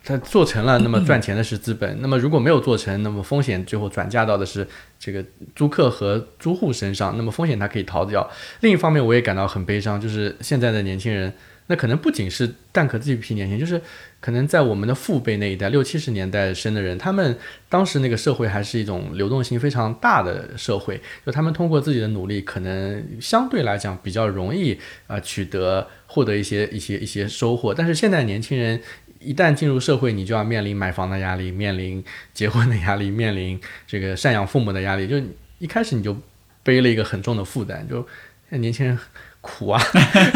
它做成了，那么赚钱的是资本；那么如果没有做成，那么风险最后转嫁到的是这个租客和租户身上，那么风险它可以逃掉。另一方面，我也感到很悲伤，就是现在的年轻人。那可能不仅是蛋壳这一批年轻人，就是可能在我们的父辈那一代，六七十年代生的人，他们当时那个社会还是一种流动性非常大的社会，就他们通过自己的努力，可能相对来讲比较容易啊取得获得一些一些一些收获。但是现在年轻人一旦进入社会，你就要面临买房的压力，面临结婚的压力，面临这个赡养父母的压力，就一开始你就背了一个很重的负担，就年轻人。苦啊，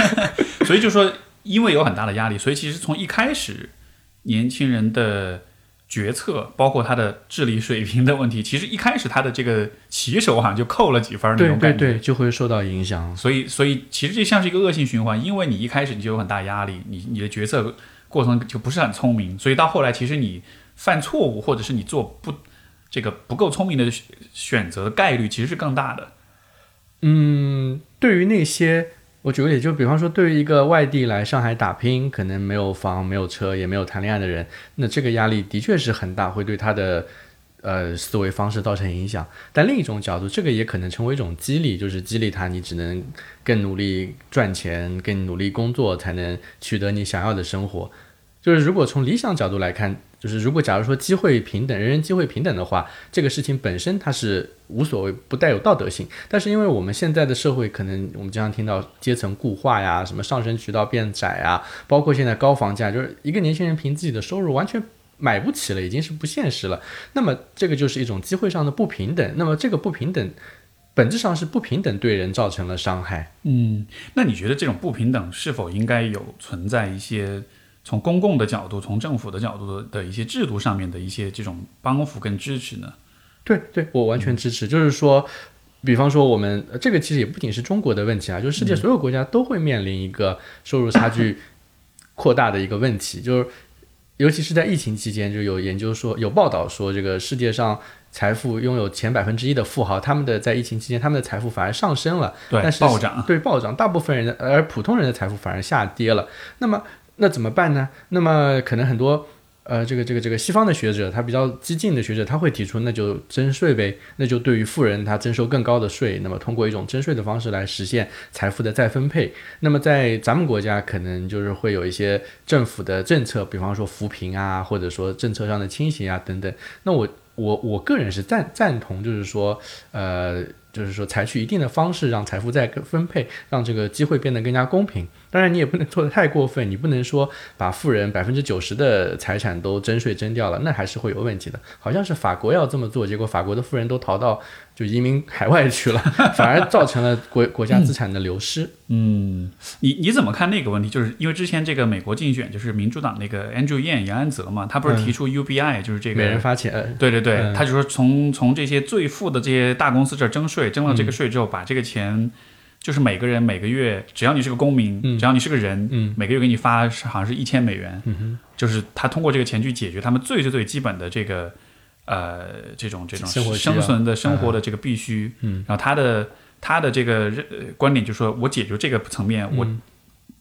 所以就说，因为有很大的压力，所以其实从一开始年轻人的决策，包括他的智力水平的问题，其实一开始他的这个起手好像就扣了几分那种感觉。对对，就会受到影响。所以，所以其实这像是一个恶性循环，因为你一开始你就有很大压力，你你的决策过程就不是很聪明，所以到后来其实你犯错误或者是你做不这个不够聪明的选选择的概率其实是更大的。嗯，对于那些，我举个例，就比方说，对于一个外地来上海打拼，可能没有房、没有车，也没有谈恋爱的人，那这个压力的确是很大，会对他的呃思维方式造成影响。但另一种角度，这个也可能成为一种激励，就是激励他，你只能更努力赚钱，更努力工作，才能取得你想要的生活。就是如果从理想角度来看，就是如果假如说机会平等，人人机会平等的话，这个事情本身它是无所谓，不带有道德性。但是因为我们现在的社会，可能我们经常听到阶层固化呀，什么上升渠道变窄啊，包括现在高房价，就是一个年轻人凭自己的收入完全买不起了，已经是不现实了。那么这个就是一种机会上的不平等。那么这个不平等，本质上是不平等对人造成了伤害。嗯，那你觉得这种不平等是否应该有存在一些从公共的角度、从政府的角度的的一些制度上面的一些这种帮扶跟支持呢？对对，我完全支持。就是说，比方说我们呃这个其实也不仅是中国的问题啊，就是世界所有国家都会面临一个收入差距扩大的一个问题，就是尤其是在疫情期间，就有研究说有报道说，这个世界上财富拥有前百分之一的富豪，他们的在疫情期间他们的财富反而上升了，对但，是暴涨。对暴涨，大部分人的而普通人的财富反而下跌了。那么那怎么办呢？那么可能很多呃这个这个这个西方的学者，他比较激进的学者，他会提出那就征税呗，那就对于富人他征收更高的税，那么通过一种征税的方式来实现财富的再分配。那么在咱们国家，可能就是会有一些政府的政策，比方说扶贫啊，或者说政策上的倾斜啊等等。那我我我个人是赞赞同，就是说呃。就是说，采取一定的方式让财富再分配，让这个机会变得更加公平。当然，你也不能做得太过分，你不能说把富人百分之九十的财产都征税征掉了，那还是会有问题的。好像是法国要这么做，结果法国的富人都逃到就移民海外去了，反而造成了国国家资产的流失。嗯，你你怎么看那个问题？就是因为之前这个美国竞选，就是民主党那个 Andrew Yang 杨安泽嘛，他不是提出 UBI，、就是这个每人发钱，呃对对对，嗯。他就说从从这些最富的这些大公司这儿征税，征了这个税之后，把这个钱，就是每个人每个月，只要你是个公民，嗯。只要你是个人，嗯。每个月给你发是好像是一千美元，嗯，就是他通过这个钱去解决他们最最最基本的这个呃这种这种生存的生活的这个必须，嗯然后他的他的这个呃观点就是说我解决这个层面，我嗯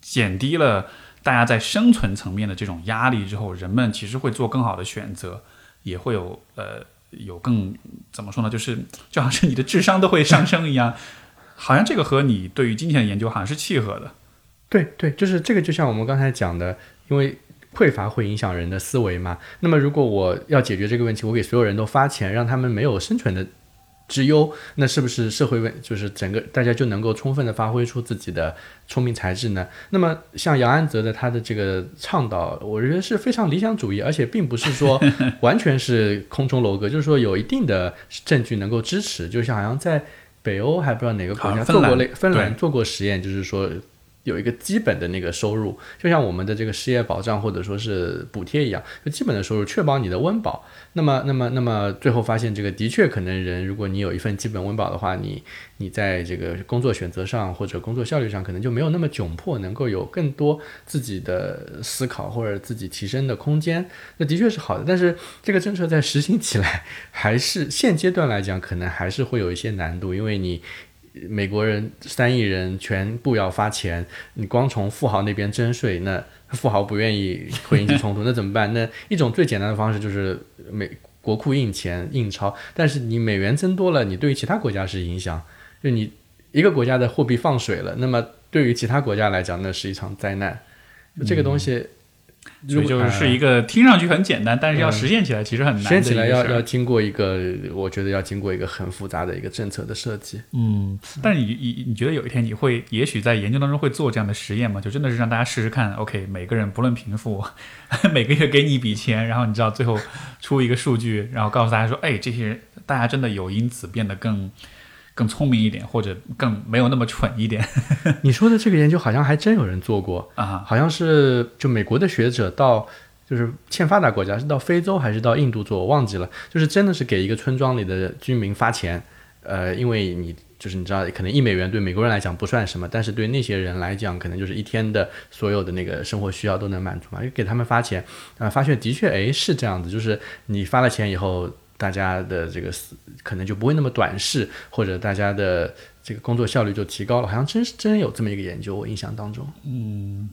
减低了大家在生存层面的这种压力之后，人们其实会做更好的选择，也会有呃有更怎么说呢？就是就好像是你的智商都会上升一样，好像这个和你对于金钱的研究好像是契合的。对对，就是这个，就像我们刚才讲的，因为匮乏会影响人的思维嘛。那么如果我要解决这个问题，我给所有人都发钱，让他们没有生存的之忧，那是不是社会问就是整个大家就能够充分的发挥出自己的聪明才智呢？那么像杨安泽的他的这个倡导，我觉得是非常理想主义，而且并不是说 完全是空中楼阁，就是说有一定的证据能够支持，就像好像在北欧还不知道哪个国家做过类芬兰做过实验，就是说。有一个基本的那个收入，就像我们的这个失业保障或者说是补贴一样，就基本的收入确保你的温饱。那么，那么，那么最后发现，这个的确可能人，如果你有一份基本温饱的话，你你在这个工作选择上或者工作效率上，可能就没有那么窘迫，能够有更多自己的思考或者自己提升的空间。那的确是好的，但是这个政策在实行起来，还是现阶段来讲，可能还是会有一些难度，因为你。美国人三亿人全部要发钱，你光从富豪那边征税，那富豪不愿意会引起冲突，那怎么办？那一种最简单的方式就是美国库印钱印钞，但是你美元增多了，你对于其他国家是影响，就你一个国家的货币放水了，那么对于其他国家来讲，那是一场灾难。这个东西，所以就是是一个个听上去很简单，但是要实现起来其实很难的实现起来要要经过一个，我觉得要经过一个很复杂的一个政策的设计。嗯，但是你你你觉得有一天你会，也许在研究当中会做这样的实验吗？就真的是让大家试试看，OK，每个人不论贫富，每个月给你一笔钱，然后你知道最后出一个数据，然后告诉大家说，哎，这些人大家真的有因此变得更更聪明一点，或者更没有那么蠢一点 你说的这个研究好像还真有人做过，啊？好像是就美国的学者到就是欠发达国家，是到非洲还是到印度做，我忘记了。就是真的是给一个村庄里的居民发钱，呃，因为你就是你知道，可能一美元对美国人来讲不算什么，但是对那些人来讲，可能就是一天的所有的那个生活需要都能满足嘛。就给他们发钱，啊，发现的确，哎，是这样子，就是你发了钱以后，大家的这个可能就不会那么短视，或者大家的这个工作效率就提高了。好像真是真有这么一个研究，我印象当中。嗯，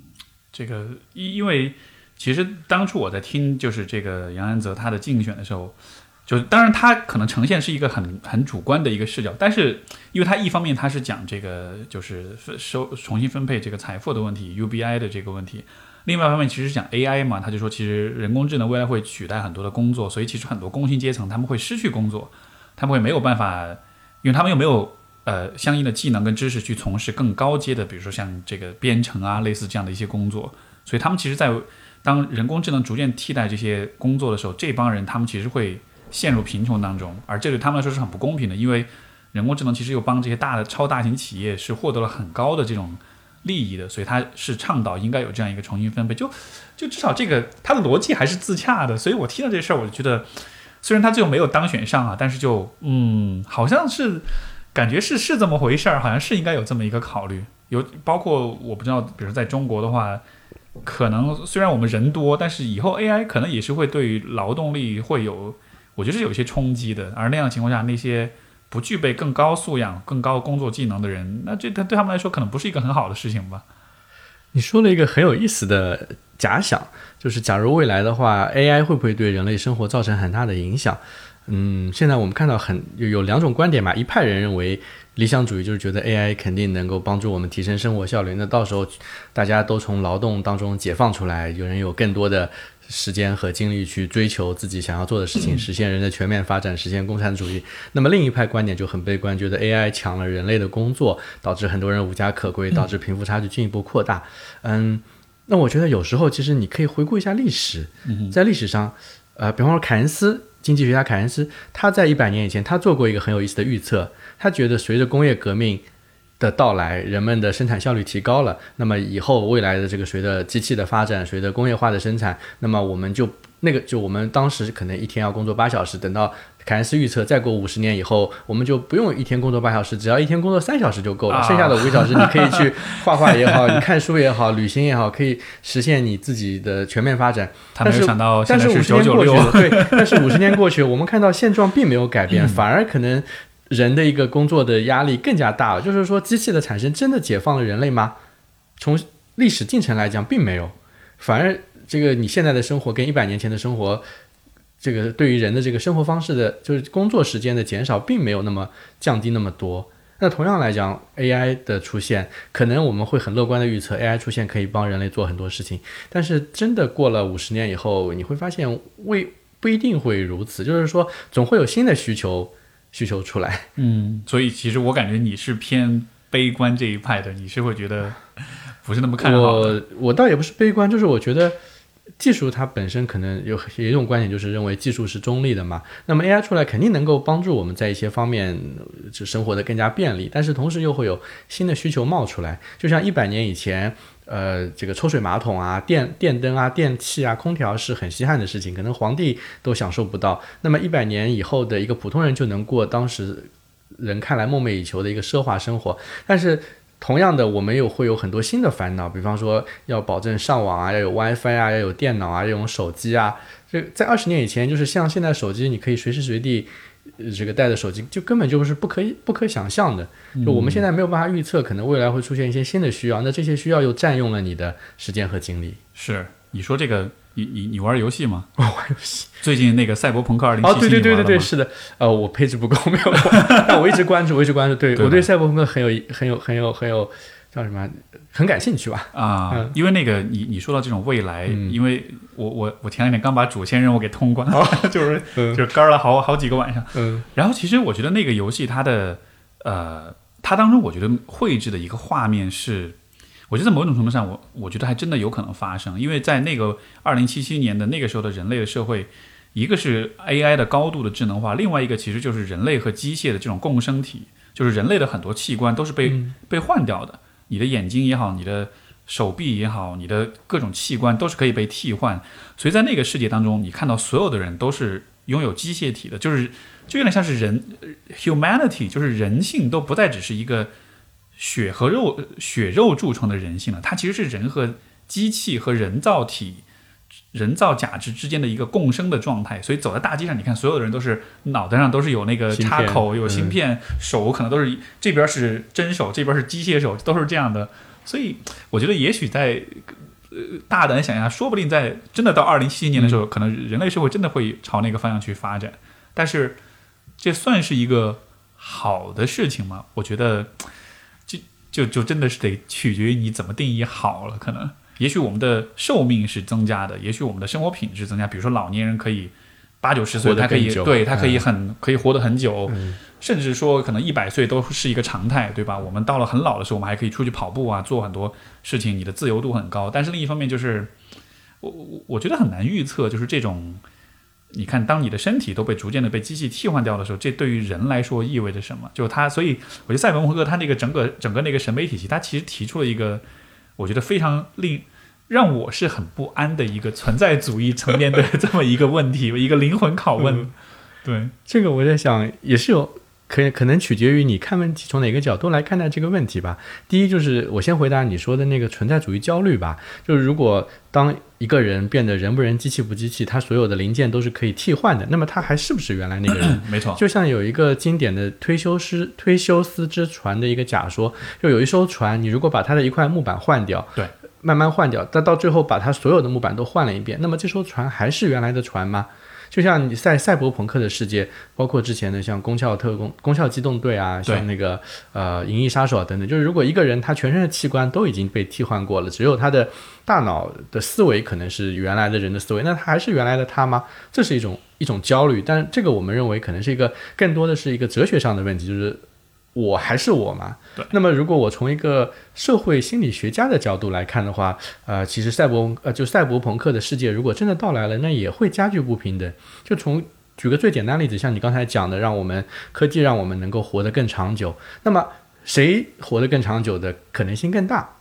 这个因因为。其实当初我在听就是这个杨安泽他的竞选的时候，就当然他可能呈现是一个很很主观的一个视角，但是因为他一方面他是讲这个就是收重新分配这个财富的问题，UBI 的这个问题，另外一方面其实讲 AI 嘛，他就说其实人工智能未来会取代很多的工作，所以其实很多工薪阶层他们会失去工作，他们会没有办法，因为他们又没有呃相应的技能跟知识去从事更高阶的，比如说像这个编程啊类似这样的一些工作，所以他们其实在。当人工智能逐渐替代这些工作的时候，这帮人他们其实会陷入贫穷当中，而这对他们来说是很不公平的，因为人工智能其实又帮这些大的超大型企业是获得了很高的这种利益的，所以他是倡导应该有这样一个重新分配，就就至少这个他的逻辑还是自洽的，所以我听到这事儿，我就觉得虽然他最后没有当选上啊，但是就嗯，好像是感觉是是这么回事儿，好像是应该有这么一个考虑，有包括我不知道，比如在中国的话。可能虽然我们人多，但是以后 AI 可能也是会对于劳动力会有，我觉得是有一些冲击的。而那样的情况下，那些不具备更高素养、更高工作技能的人，那这他对他们来说可能不是一个很好的事情吧？你说了一个很有意思的假想，就是假如未来的话，AI 会不会对人类生活造成很大的影响？嗯，现在我们看到很有两种观点嘛，一派人认为。理想主义就是觉得 AI 肯定能够帮助我们提升生活效率，那到时候大家都从劳动当中解放出来，有人有更多的时间和精力去追求自己想要做的事情，实现人的全面发展，实现共产主义。那么另一派观点就很悲观，觉得 AI 抢了人类的工作，导致很多人无家可归，导致贫富差距进一步扩大。嗯，那我觉得有时候其实你可以回顾一下历史，在历史上，呃，比方说凯恩斯。经济学家凯恩斯，他在一百年以前，他做过一个很有意思的预测。他觉得随着工业革命的到来，人们的生产效率提高了，那么以后未来的这个随着机器的发展，随着工业化的生产，那么我们就那个就我们当时可能一天要工作八小时，等到。凯恩斯预测，再过五十年以后，我们就不用一天工作八小时，只要一天工作三小时就够了。剩下的五个小时，你可以去画画也好，你看书也好，旅行也好，可以实现你自己的全面发展。他没有想到，但是五十年过去了，对，但是五十年过去，我们看到现状并没有改变，反而可能人的一个工作的压力更加大了。就是说，机器的产生真的解放了人类吗？从历史进程来讲，并没有，反而这个你现在的生活跟一百年前的生活。这个对于人的这个生活方式的，就是工作时间的减少，并没有那么降低那么多。那同样来讲，AI 的出现，可能我们会很乐观的预测，AI 出现可以帮人类做很多事情。但是真的过了五十年以后，你会发现未不一定会如此，就是说总会有新的需求需求出来。嗯，所以其实我感觉你是偏悲观这一派的，你是会觉得 不是那么看好。我我倒也不是悲观，就是我觉得。技术它本身可能有有一种观点，就是认为技术是中立的嘛。那么 AI 出来肯定能够帮助我们在一些方面就生活的更加便利，但是同时又会有新的需求冒出来。就像一百年以前，呃，这个抽水马桶啊、电电灯啊、电器啊、空调是很稀罕的事情，可能皇帝都享受不到。那么一百年以后的一个普通人就能过当时人看来梦寐以求的一个奢华生活，但是。同样的，我们又会有很多新的烦恼，比方说要保证上网啊，要有 WiFi 啊，要有电脑啊，要用手机啊。这在二十年以前，就是像现在手机，你可以随时随地这个带着手机，就根本就是不可以、不可想象的。就我们现在没有办法预测，可能未来会出现一些新的需要，那这些需要又占用了你的时间和精力。是，你说这个。你你你玩游戏吗？我玩游戏。最近那个《赛博朋克二零七七》哦，对对对对对，是的。呃，我配置不够，没有。但 我一直关注，我一直关注。对 我对赛博朋克很有很有很有很有叫什么？很感兴趣吧？啊，因为那个你你说到这种未来，因为我我我前两天刚把主线任务给通关，就是就是干了好好几个晚上。嗯。然后其实我觉得那个游戏它的呃，它当中我觉得绘制的一个画面是。我觉得在某种程度上，我我觉得还真的有可能发生，因为在那个二零七七年的那个时候的人类的社会，一个是 AI 的高度的智能化，另外一个其实就是人类和机械的这种共生体，就是人类的很多器官都是被被换掉的，你的眼睛也好，你的手臂也好，你的各种器官都是可以被替换。所以在那个世界当中，你看到所有的人都是拥有机械体的，就是就有点像是人，humanity，就是人性都不再只是一个血和肉、血肉铸成的人性了，它其实是人和机器和人造体。人造假肢之间的一个共生的状态，所以走在大街上，你看所有的人都是脑袋上都是有那个插口，有芯片，手可能都是这边是真手，这边是机械手，都是这样的。所以我觉得，也许在呃大胆想象，说不定在真的到二零七七年的时候，可能人类社会真的会朝那个方向去发展。但是，这算是一个好的事情吗？我觉得，就就就真的是得取决于你怎么定义好了，可能。也许我们的寿命是增加的，也许我们的生活品质增加。比如说，老年人可以八九十岁，他可以对他可以很可以活得很久，甚至说可能一百岁都是一个常态，对吧？我们到了很老的时候，我们还可以出去跑步啊，做很多事情，你的自由度很高。但是另一方面，就是我我我觉得很难预测，就是这种你看，当你的身体都被逐渐的被机器替换掉的时候，这对于人来说意味着什么？就是他，所以我觉得赛博朋克他那个整个整个那个审美体系，他其实提出了一个。我觉得非常令让我是很不安的一个存在主义层面的 这么一个问题，一个灵魂拷问。对这个，我在想也是有可可能取决于你看问题从哪个角度来看待这个问题吧。第一，就是我先回答你说的那个存在主义焦虑吧。就是如果当一个人变得人不人、机器不机器，他所有的零件都是可以替换的，那么他还是不是原来那个人？没错。就像有一个经典的推修师推修斯之船的一个假说，就有一艘船，你如果把它的一块木板换掉，对，慢慢换掉，但到最后把它所有的木板都换了一遍，那么这艘船还是原来的船吗？就像你赛赛博朋克的世界，包括之前的像《攻壳特工》《攻壳机动队》啊，像那个呃《银翼杀手》啊等等，就是如果一个人他全身的器官都已经被替换过了，只有他的大脑的思维可能是原来的人的思维，那他还是原来的他吗？这是一种一种焦虑，但这个我们认为可能是一个更多的是一个哲学上的问题，就是。我还是我嘛？对。那么，如果我从一个社会心理学家的角度来看的话，呃，其实赛博呃，就赛博朋克的世界，如果真的到来了，那也会加剧不平等。就从举个最简单例子，像你刚才讲的，让我们科技让我们能够活得更长久，那么谁活得更长久的可能性更大？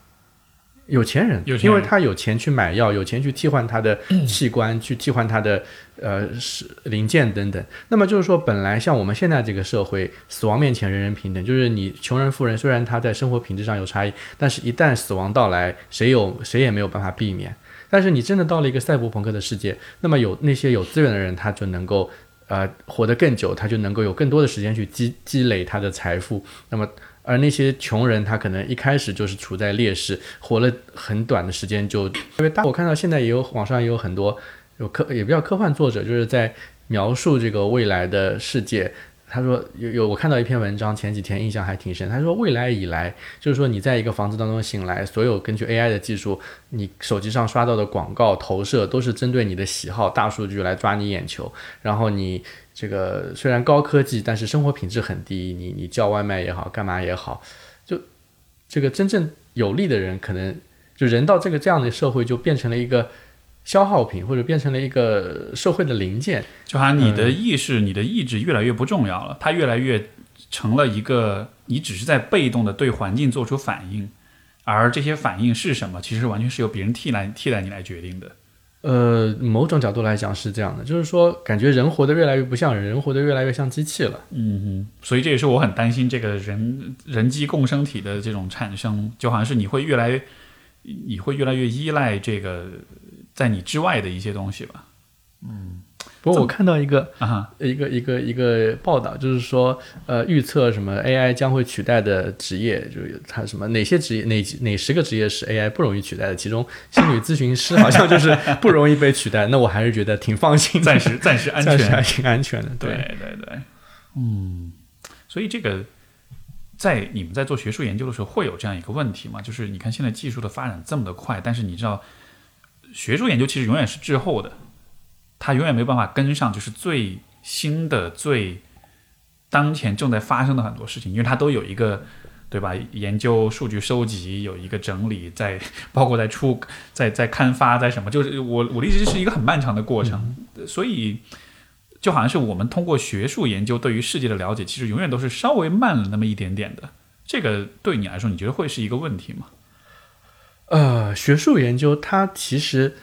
有钱人，因为他有钱去买药，有钱去替换他的器官，去替换他的呃是零件等等。那么就是说，本来像我们现在这个社会，死亡面前人人平等，就是你穷人富人，虽然他在生活品质上有差异，但是一旦死亡到来，谁有谁也没有办法避免。但是你真的到了一个赛博朋克的世界，那么有那些有资源的人，他就能够呃活得更久，他就能够有更多的时间去积积累他的财富。那么。而那些穷人，他可能一开始就是处在劣势，活了很短的时间就因为大。我看到现在也有网上也有很多有科也比较科幻作者，就是在描述这个未来的世界。他说有有我看到一篇文章，前几天印象还挺深。他说未来以来，就是说你在一个房子当中醒来，所有根据 AI 的技术，你手机上刷到的广告投射都是针对你的喜好，大数据来抓你眼球，然后你。这个虽然高科技，但是生活品质很低。你你叫外卖也好，干嘛也好，就这个真正有利的人，可能就人到这个这样的社会，就变成了一个消耗品，或者变成了一个社会的零件。就好像你的意识、你的意志越来越不重要了，它越来越成了一个，你只是在被动的对环境做出反应，而这些反应是什么，其实完全是由别人替来替代你来决定的。呃，某种角度来讲是这样的，就是说，感觉人活得越来越不像人，人活得越来越像机器了。嗯嗯，所以这也是我很担心这个人人机共生体的这种产生，就好像是你会越来，你会越来越依赖这个在你之外的一些东西吧。嗯。不过我看到一个啊，一个一个一个报道，就是说，呃，预测什么 AI 将会取代的职业，就是它什么哪些职业哪哪十个职业是 AI 不容易取代的，其中心理咨询师好像就是 不容易被取代。那我还是觉得挺放心，暂时暂时安全，还挺安全的。对对对，嗯，所以这个在你们在做学术研究的时候，会有这样一个问题吗？就是你看现在技术的发展这么的快，但是你知道，学术研究其实永远是滞后的。他永远没有办法跟上，就是最新的、最当前正在发生的很多事情，因为它都有一个，对吧？研究数据收集，有一个整理，在 包括在出、在在刊发，在什么？就是我我的意思，是一个很漫长的过程。所以，就好像是我们通过学术研究对于世界的了解，其实永远都是稍微慢了那么一点点的。这个对你来说，你觉得会是一个问题吗？呃，学术研究它其实。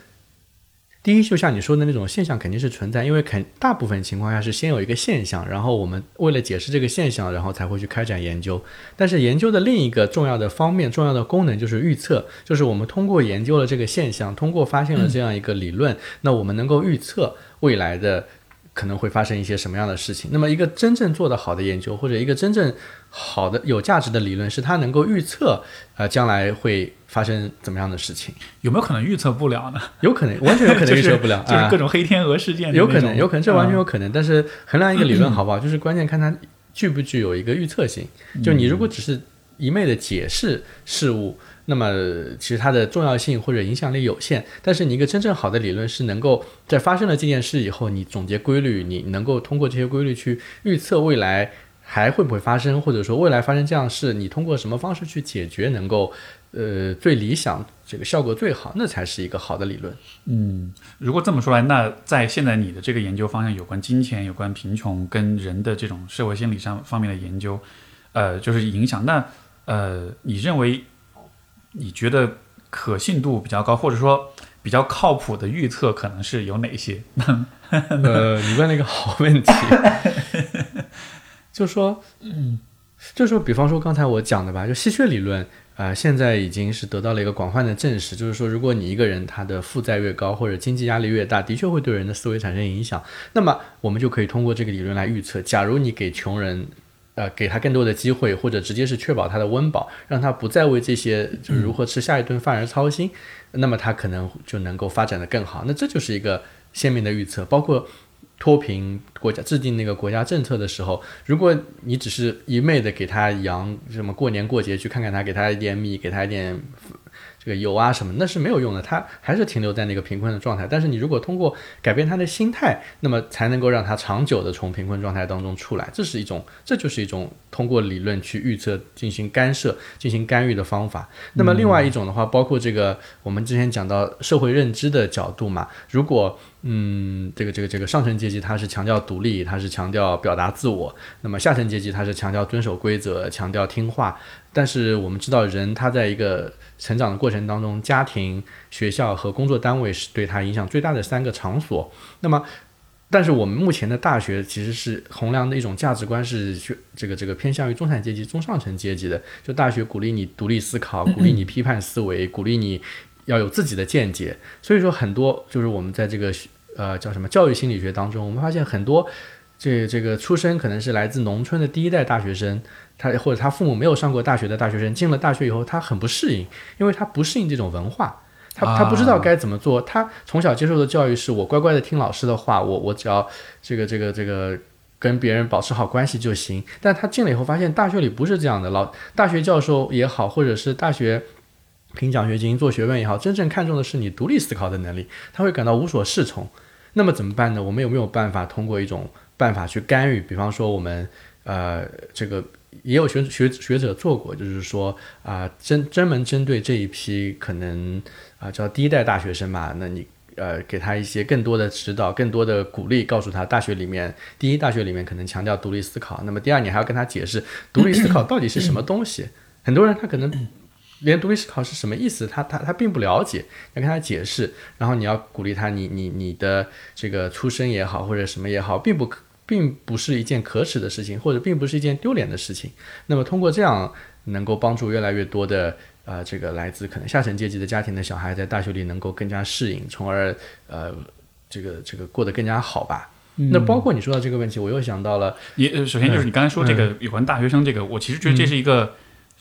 第一，就像你说的那种现象肯定是存在，因为肯大部分情况下是先有一个现象，然后我们为了解释这个现象，然后才会去开展研究。但是研究的另一个重要的方面、重要的功能就是预测，就是我们通过研究了这个现象，通过发现了这样一个理论，那我们能够预测未来的。可能会发生一些什么样的事情？那么，一个真正做得好的研究，或者一个真正好的有价值的理论，是它能够预测，呃，将来会发生怎么样的事情？有没有可能预测不了呢？有可能，完全有可能 预测不了，就是各种黑天鹅事件。有可能，有可能，这完全有可能。但是衡量一个理论 好不好，就是关键看它具不具有一个预测性。就你如果只是一昧的解释事物。那么其实它的重要性或者影响力有限，但是你一个真正好的理论是能够在发生了这件事以后，你总结规律，你能够通过这些规律去预测未来还会不会发生，或者说未来发生这样事，你通过什么方式去解决，能够呃最理想这个效果最好，那才是一个好的理论。嗯，如果这么说来，那在现在你的这个研究方向有关金钱、有关贫穷跟人的这种社会心理上方面的研究，呃，就是影响，那呃，你认为？你觉得可信度比较高，或者说比较靠谱的预测可能是有哪些？呃，你问了一个好问题，就说，嗯，就说，比方说刚才我讲的吧，就稀缺理论，呃，现在已经是得到了一个广泛的证实，就是说，如果你一个人他的负债越高，或者经济压力越大，的确会对人的思维产生影响。那么我们就可以通过这个理论来预测，假如你给穷人。呃，给他更多的机会，或者直接是确保他的温饱，让他不再为这些就是如何吃下一顿饭而操心，那么他可能就能够发展的更好。那这就是一个鲜明的预测。包括脱贫国家制定那个国家政策的时候，如果你只是一昧的给他养什么过年过节去看看他，给他一点米，给他一点。这个油啊什么那是没有用的，他还是停留在那个贫困的状态。但是你如果通过改变他的心态，那么才能够让他长久的从贫困状态当中出来。这是一种，这就是一种通过理论去预测、进行干涉、进行干预的方法。那么另外一种的话，包括这个我们之前讲到社会认知的角度嘛，如果嗯这个这个这个上层阶级他是强调独立，他是强调表达自我，那么下层阶级他是强调遵守规则、强调听话。但是我们知道，人他在一个成长的过程当中，家庭、学校和工作单位是对他影响最大的三个场所。那么，但是我们目前的大学其实是衡量的一种价值观是学这个这个偏向于中产阶级、中上层阶级的。就大学鼓励你独立思考，鼓励你批判思维，鼓励你要有自己的见解。所以说，很多就是我们在这个呃叫什么教育心理学当中，我们发现很多这这个出身可能是来自农村的第一代大学生。他或者他父母没有上过大学的大学生进了大学以后，他很不适应，因为他不适应这种文化，他他不知道该怎么做。他从小接受的教育是我乖乖的听老师的话，我我只要这个这个这个跟别人保持好关系就行。但他进了以后发现大学里不是这样的，老大学教授也好，或者是大学评奖学金做学问也好，真正看重的是你独立思考的能力，他会感到无所适从。那么怎么办呢？我们有没有办法通过一种办法去干预？比方说我们呃这个。也有学学学者做过，就是说啊，针专门针对这一批可能啊叫第一代大学生吧，那你呃给他一些更多的指导，更多的鼓励，告诉他大学里面第一大学里面可能强调独立思考，那么第二你还要跟他解释独立思考到底是什么东西。很多人他可能连独立思考是什么意思，他他他并不了解，要跟他解释，然后你要鼓励他，你你你的这个出身也好或者什么也好，并不可。并不是一件可耻的事情，或者并不是一件丢脸的事情。那么通过这样，能够帮助越来越多的呃这个来自可能下层阶级的家庭的小孩，在大学里能够更加适应，从而呃这个这个过得更加好吧。那包括你说到这个问题，我又想到了，也首先就是你刚才说这个有关大学生这个，我其实觉得这是一个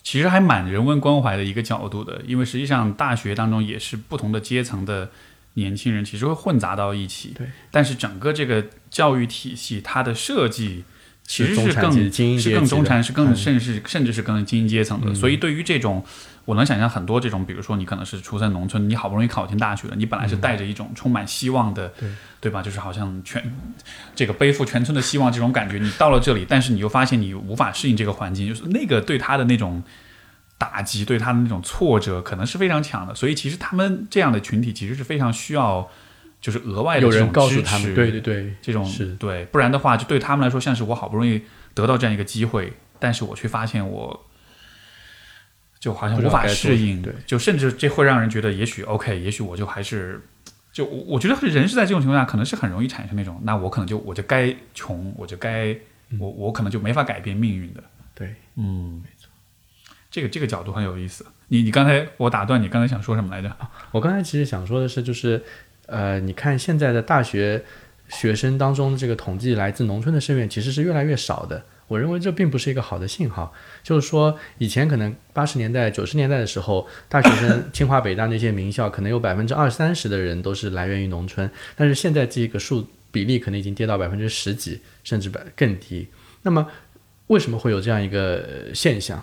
其实还蛮人文关怀的一个角度的，因为实际上大学当中也是不同的阶层的。年轻人其实会混杂到一起，对。但是整个这个教育体系，它的设计其实是更是更中产，是更甚至甚至是更精英阶层的。所以对于这种，我能想象很多这种，比如说你可能是出生农村，你好不容易考进大学了，你本来是带着一种充满希望的，对。对吧？就是好像全这个背负全村的希望这种感觉，你到了这里，但是你又发现你无法适应这个环境，就是那个对他的那种。打击对他的那种挫折可能是非常强的，所以其实他们这样的群体其实是非常需要，就是额外的有人告诉他们，对对对，这种是。对，不然的话就对他们来说像是我好不容易得到这样一个机会，但是我却发现我就好像无法适应，对，就甚至这会让人觉得，也许 OK，也许我就还是，就我我觉得人是在这种情况下，可能是很容易产生那种，那我可能就我就该穷，我就该我我可能就没法改变命运的，对，嗯，没错，这个这个角度很有意思。你你刚才我打断你，刚才想说什么来着？我刚才其实想说的是，就是呃，你看现在的大学学生当中，这个统计来自农村的生源其实是越来越少的。我认为这并不是一个好的信号，就是说，以前可能八十年代、九十年代的时候，大学生清华、北大那些名校，可能有百分之二三十的人都是来源于农村，但是现在这个数比例可能已经跌到百分之十几，甚至百更低。那么，为什么会有这样一个现象？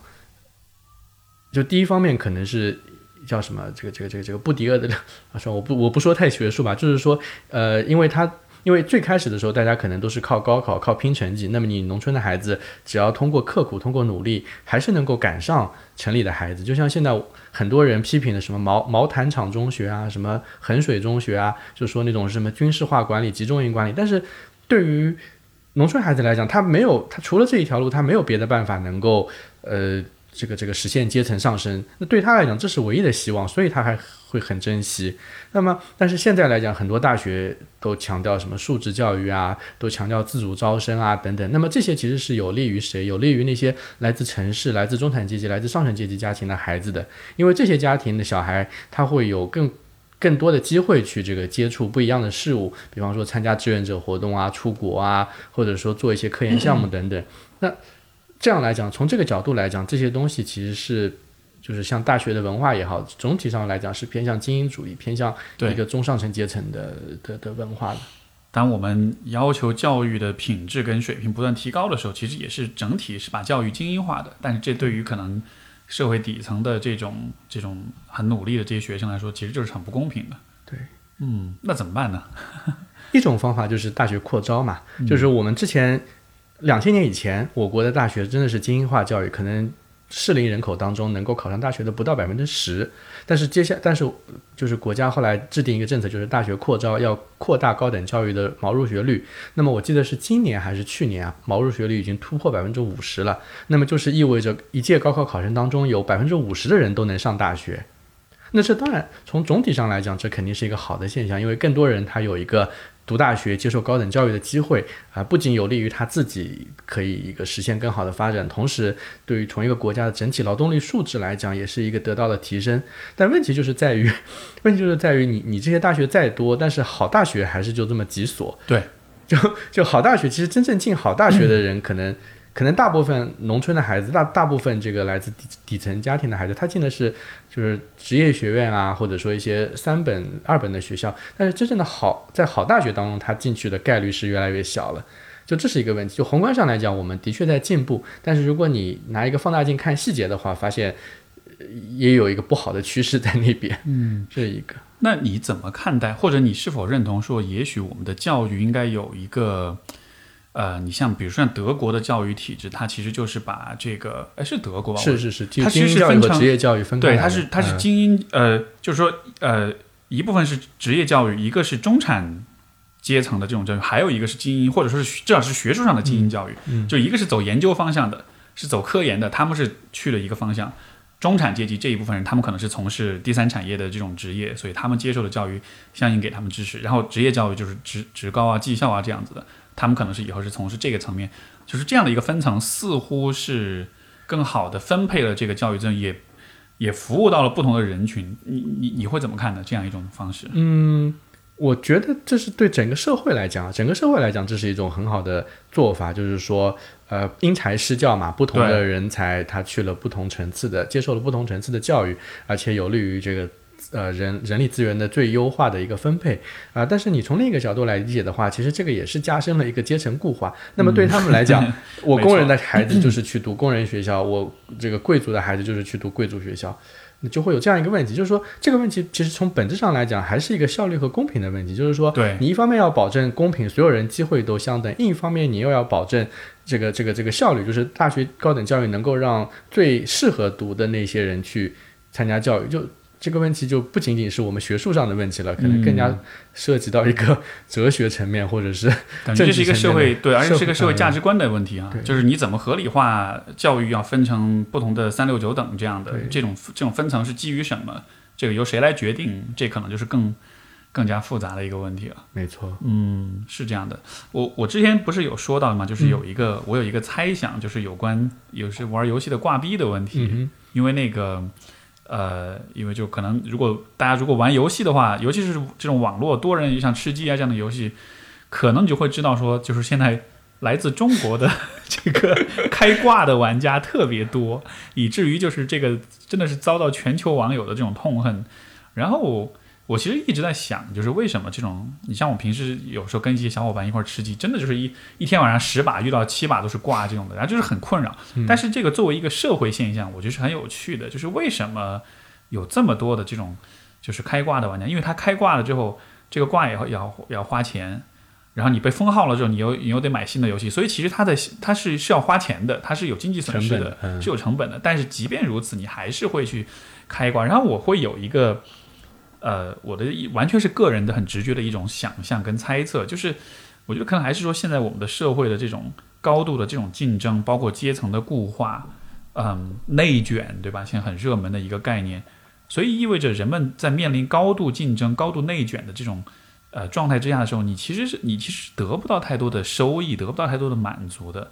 就第一方面，可能是叫什么？这个、这个、这个、这个布迪厄的 啊，说我不我不说太学术吧，就是说，呃，因为他。因为最开始的时候，大家可能都是靠高考、靠拼成绩。那么你农村的孩子，只要通过刻苦、通过努力，还是能够赶上城里的孩子。就像现在很多人批评的什么毛毛坦厂中学啊，什么衡水中学啊，就说那种什么军事化管理、集中营管理。但是对于农村孩子来讲，他没有他除了这一条路，他没有别的办法能够呃。这个这个实现阶层上升，那对他来讲这是唯一的希望，所以他还会很珍惜。那么，但是现在来讲，很多大学都强调什么素质教育啊，都强调自主招生啊等等。那么这些其实是有利于谁？有利于那些来自城市、来自中产阶级、来自上层阶级家庭的孩子的，因为这些家庭的小孩他会有更更多的机会去这个接触不一样的事物，比方说参加志愿者活动啊、出国啊，或者说做一些科研项目等等。那这样来讲，从这个角度来讲，这些东西其实是，就是像大学的文化也好，总体上来讲是偏向精英主义，偏向一个中上层阶层的的的文化的。当我们要求教育的品质跟水平不断提高的时候，其实也是整体是把教育精英化的。但是这对于可能社会底层的这种这种很努力的这些学生来说，其实就是很不公平的。对，嗯，那怎么办呢？一种方法就是大学扩招嘛，就是我们之前。两千年以前，我国的大学真的是精英化教育，可能适龄人口当中能够考上大学的不到百分之十。但是接下，但是就是国家后来制定一个政策，就是大学扩招要扩大高等教育的毛入学率。那么我记得是今年还是去年啊，毛入学率已经突破百分之五十了。那么就是意味着一届高考考生当中有百分之五十的人都能上大学。那这当然从总体上来讲，这肯定是一个好的现象，因为更多人他有一个。读大学、接受高等教育的机会啊，不仅有利于他自己可以一个实现更好的发展，同时对于同一个国家的整体劳动力素质来讲，也是一个得到了提升。但问题就是在于，问题就是在于你你这些大学再多，但是好大学还是就这么几所。对，就就好大学，其实真正进好大学的人可能。可能大部分农村的孩子，大大部分这个来自底底层家庭的孩子，他进的是就是职业学院啊，或者说一些三本、二本的学校。但是真正的好，在好大学当中，他进去的概率是越来越小了。就这是一个问题。就宏观上来讲，我们的确在进步，但是如果你拿一个放大镜看细节的话，发现也有一个不好的趋势在那边。嗯，这一个。那你怎么看待，或者你是否认同说，也许我们的教育应该有一个？呃，你像比如说像德国的教育体制，它其实就是把这个，哎，是德国吧？是是是，它其实是分成职业教育分对，它是它是精英，呃，就是说呃，一部分是职业教育，一个是中产阶层的这种教育，还有一个是精英，或者说是至少是学术上的精英教育，就一个是走研究方向的，是走科研的，他们是去了一个方向。中产阶级这一部分人，他们可能是从事第三产业的这种职业，所以他们接受的教育相应给他们支持。然后职业教育就是职职高啊、技校啊这样子的。他们可能是以后是从事这个层面，就是这样的一个分层，似乎是更好的分配了这个教育资源，也也服务到了不同的人群。你你你会怎么看呢？这样一种方式？嗯，我觉得这是对整个社会来讲，整个社会来讲，这是一种很好的做法，就是说，呃，因材施教嘛，不同的人才他去了不同层次的，接受了不同层次的教育，而且有利于这个。呃，人人力资源的最优化的一个分配啊，但是你从另一个角度来理解的话，其实这个也是加深了一个阶层固化。那么对他们来讲，我工人的孩子 就是去读工人学校，我这个贵族的孩子就是去读贵族学校，那就会有这样一个问题，就是说这个问题其实从本质上来讲还是一个效率和公平的问题，就是说，对你一方面要保证公平，所有人机会都相等，另一方面你又要保证这个这个这个效率，就是大学高等教育能够让最适合读的那些人去参加教育，就。这个问题就不仅仅是我们学术上的问题了，可能更加涉及到一个 哲学层面，或者是感觉这是一个社会对，而且是一个社会价值。观的问题啊，就是你怎么合理化教育要分成不同的三六九等这样的这种这种分层是基于什么？这个由谁来决定？这可能就是更更加复杂的一个问题了。没错，嗯，是这样的。我我之前不是有说到吗？就是有一个、我有一个猜想，就是有关有是玩游戏的挂逼的问题。嗯因为那个呃，因为就可能如果大家如果玩游戏的话，尤其是这种网络多人像吃鸡啊这样的游戏，可能你就会知道说，就是现在来自中国的 这个开挂的玩家特别多，以至于就是这个真的是遭到全球网友的这种痛恨。然后我其实一直在想，就是为什么这种，你像我平时有时候跟一些小伙伴一块儿吃鸡，真的就是一一天晚上十把遇到七把都是挂这种的，然后就是很困扰。但是这个作为一个社会现象，我觉得是很有趣的，就是为什么有这么多的这种就是开挂的玩家，因为他开挂了之后，这个挂也要也要也要花钱。然后你被封号了之后，你又你又得买新的游戏，所以其实它的它是是要花钱的，它是有经济损失的，是有成本的。但是即便如此，你还是会去开挂。然后我会有一个呃，我的一完全是个人的很直觉的一种想象跟猜测，就是我觉得可能还是说现在我们的社会的这种高度的这种竞争，包括阶层的固化，嗯，内卷，对吧？现在很热门的一个概念，所以意味着人们在面临高度竞争、高度内卷的这种呃状态之下的时候，你其实是你其实得不到太多的收益，得不到太多的满足的，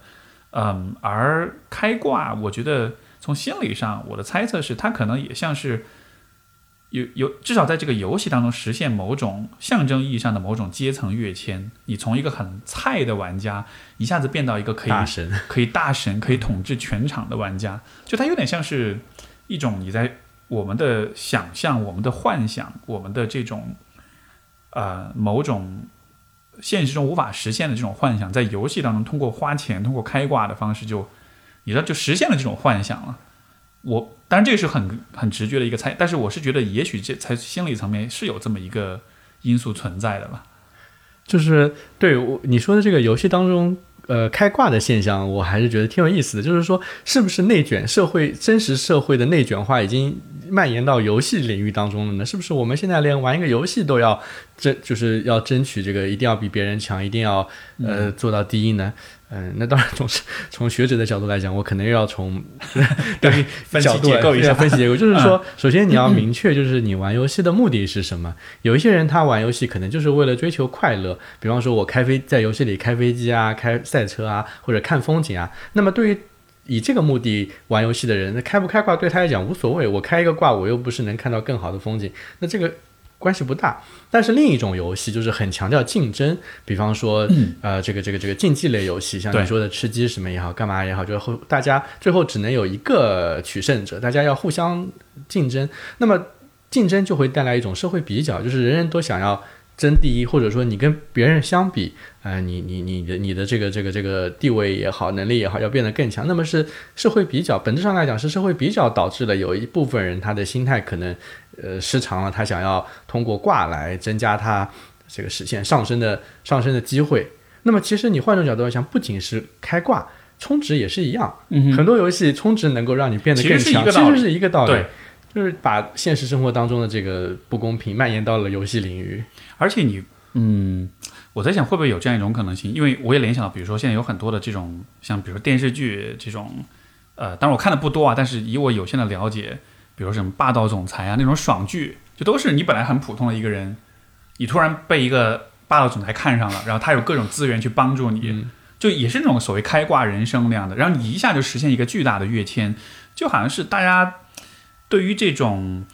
嗯，而开挂，我觉得从心理上，我的猜测是，它可能也像是。有有，至少在这个游戏当中实现某种象征意义上的某种阶层跃迁。你从一个很菜的玩家，一下子变到一个可以大神，可以大神、可以统治全场的玩家，就它有点像是一种你在我们的想象、我们的幻想、我们的这种呃某种现实中无法实现的这种幻想，在游戏当中通过花钱、通过开挂的方式就，你知道就实现了这种幻想了。我当然这个是很很直觉的一个猜，但是我是觉得也许这才心理层面是有这么一个因素存在的吧。就是对我你说的这个游戏当中。呃，开挂的现象，我还是觉得挺有意思的。就是说，是不是内卷社会真实社会的内卷化已经蔓延到游戏领域当中了呢？是不是我们现在连玩一个游戏都要争，就是要争取这个一定要比别人强，一定要呃做到第一呢？嗯、那当然从从学者的角度来讲，我可能又要从对，分析结构一下。分析结构，就是说，首先你要明确，就是你玩游戏的目的是什么。有一些人他玩游戏可能就是为了追求快乐，比方说我开飞在游戏里开飞机啊、开赛车啊，或者看风景啊。那么对于以这个目的玩游戏的人，那开不开挂对他来讲无所谓，我开一个挂，我又不是能看到更好的风景，那这个关系不大。但是另一种游戏就是很强调竞争，比方说，呃，这个这个这个竞技类游戏，像你说的吃鸡什么也好，干嘛也好，就是后大家最后只能有一个取胜者，大家要互相竞争。那么竞争就会带来一种社会比较，就是人人都想要争第一，或者说你跟别人相比，呃，你你你的你的这个这个这个地位也好，能力也好，要变得更强。那么是社会比较，本质上来讲是社会比较导致了有一部分人他的心态可能呃失常了，他想要通过挂来增加他这个实现上升的上升的机会。那么其实你换种角度来想，不仅是开挂。充值也是一样，嗯很多游戏充值能够让你变得更强，其实是一个道理。就是把现实生活当中的这个不公平蔓延到了游戏领域。而且你，嗯，我在想会不会有这样一种可能性？因为我也联想到，比如说现在有很多的这种，像比如说电视剧这种，呃，当然我看的不多啊，但是以我有限的了解，比如什么霸道总裁啊那种爽剧，就都是你本来很普通的一个人，你突然被一个霸道总裁看上了，然后他有各种资源去帮助你，嗯就也是那种所谓开挂人生那样的，然后你一下就实现一个巨大的跃迁，就好像是大家对于这种。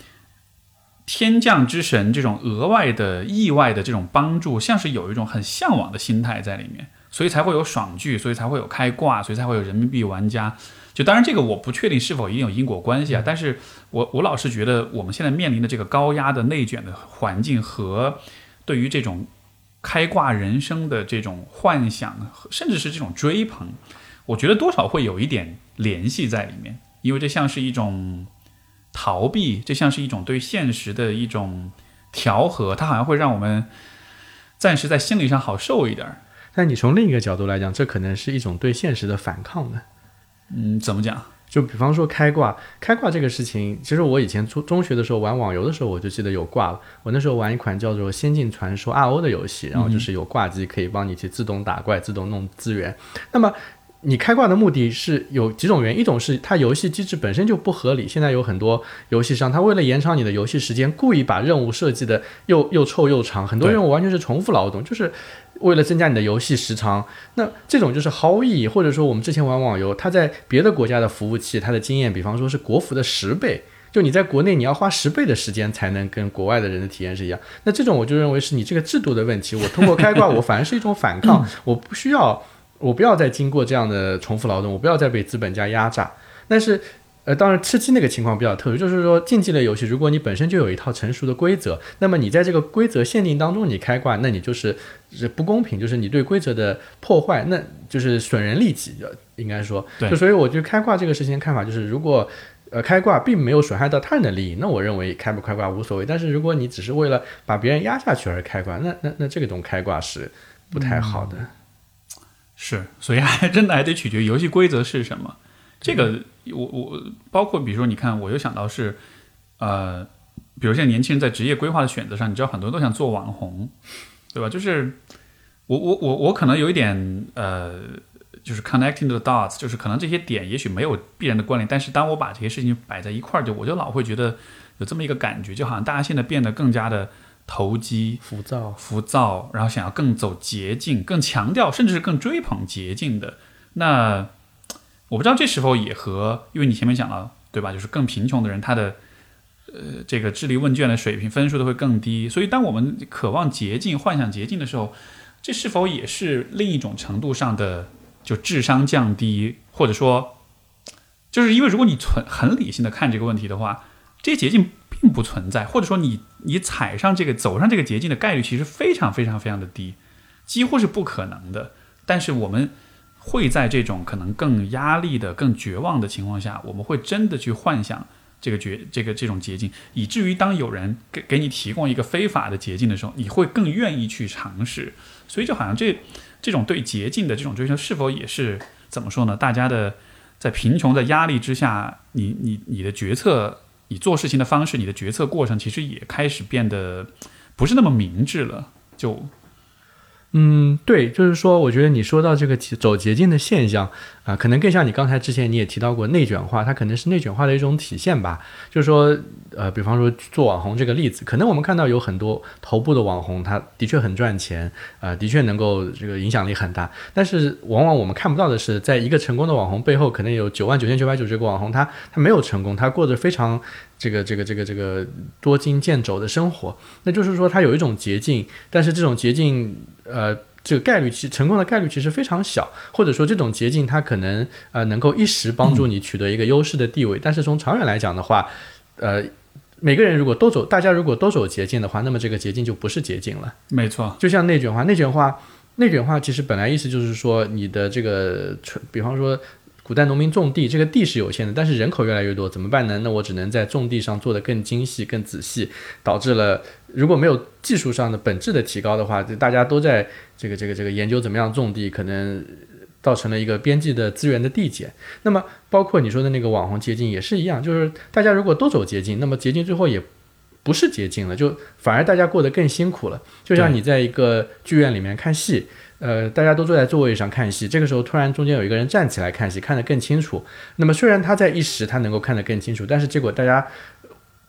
天降之神这种额外的、意外的这种帮助，像是有一种很向往的心态在里面，所以才会有爽剧，所以才会有开挂，所以才会有人民币玩家。就当然这个我不确定是否一定有因果关系啊，但是我我老是觉得我们现在面临的这个高压的内卷的环境和对于这种开挂人生的这种幻想，甚至是这种追捧，我觉得多少会有一点联系在里面，因为这像是一种。逃避，这像是一种对现实的一种调和，它好像会让我们暂时在心理上好受一点儿。但你从另一个角度来讲，这可能是一种对现实的反抗呢。嗯，怎么讲？就比方说开挂，开挂这个事情，其实我以前中中学的时候玩网游的时候，我就记得有挂了。我那时候玩一款叫做《仙境传说 RO》的游戏，然后就是有挂机可以帮你去自动打怪、自动弄资源。那么你开挂的目的是有几种原因，一种是它游戏机制本身就不合理。现在有很多游戏商，他为了延长你的游戏时间，故意把任务设计 的又又臭又长，很多任务完全是重复劳动，就是为了增加你的游戏时长。那这种就是毫无意义。或者说我们之前玩网游，它在别的国家的服务器，它的经验，比方说是国服的十倍，就你在国内你要花十倍的时间才能跟国外的人的体验是一样。那这种我就认为是你这个制度的问题。我通过开挂，我反而是一种反抗，我不需要。我不要再经过这样的重复劳动，我不要再被资本家压榨。但是，呃，当然吃鸡那个情况比较特殊，就是说竞技类游戏，如果你本身就有一套成熟的规则，那么你在这个规则限定当中你开挂，那你就是是不公平，就是你对规则的破坏，那就是损人利己，应该说。就所以我对开挂这个事情看法就是，如果呃开挂并没有损害到他人的利益，那我认为开不开挂无所谓。但是如果你只是为了把别人压下去而开挂，那那那这个种开挂是不太好的。是，所以还 真的还得取决于游戏规则是什么。这个我我包括比如说，你看，我又想到是，呃，比如现在年轻人在职业规划的选择上，你知道很多人都想做网红，对吧？就是我我我我可能有一点呃，就是 connecting the dots，就是可能这些点也许没有必然的关联，但是当我把这些事情摆在一块儿，就我就老会觉得有这么一个感觉，就好像大家现在变得更加的。投机、浮躁、浮躁，然后想要更走捷径，更强调，甚至是更追捧捷径的。那我不知道这是否也和，因为你前面讲了，对吧？就是更贫穷的人，他的呃这个智力问卷的水平分数都会更低。所以，当我们渴望捷径、幻想捷径的时候，这是否也是另一种程度上的就智商降低？或者说，就是因为如果你存很理性的看这个问题的话，这些捷径。并不存在，或者说你你踩上这个走上这个捷径的概率其实非常非常非常的低，几乎是不可能的。但是我们会在这种可能更压力的、更绝望的情况下，我们会真的去幻想这个绝这个这种捷径，以至于当有人给给你提供一个非法的捷径的时候，你会更愿意去尝试。所以就好像这这种对捷径的这种追求，是否也是怎么说呢？大家的在贫穷的压力之下，你你你的决策。你做事情的方式，你的决策过程，其实也开始变得不是那么明智了。就，嗯，对，就是说，我觉得你说到这个走捷径的现象啊，可能更像你刚才之前你也提到过内卷化，它可能是内卷化的一种体现吧。就是说。呃，比方说做网红这个例子，可能我们看到有很多头部的网红，他的确很赚钱，呃，的确能够这个影响力很大。但是往往我们看不到的是，在一个成功的网红背后，可能有九万九千九百九十个网红，他他没有成功，他过着非常这个这个这个这个多金见肘的生活。那就是说，它有一种捷径，但是这种捷径，呃，这个概率其成功的概率其实非常小，或者说这种捷径它可能呃能够一时帮助你取得一个优势的地位，但是从长远来讲的话，呃。每个人如果都走，大家如果都走捷径的话，那么这个捷径就不是捷径了。没错，就像内卷化，内卷化，内卷化其实本来意思就是说，你的这个，比方说古代农民种地，这个地是有限的，但是人口越来越多，怎么办呢？那我只能在种地上做得更精细、更仔细，导致了如果没有技术上的本质的提高的话，就大家都在这个这个这个研究怎么样种地，可能。造成了一个边际的资源的递减，那么包括你说的那个网红捷径也是一样，就是大家如果都走捷径，那么捷径最后也不是捷径了，就反而大家过得更辛苦了。就像你在一个剧院里面看戏，呃，大家都坐在座位上看戏，这个时候突然中间有一个人站起来看戏，看得更清楚。那么虽然他在一时他能够看得更清楚，但是结果大家。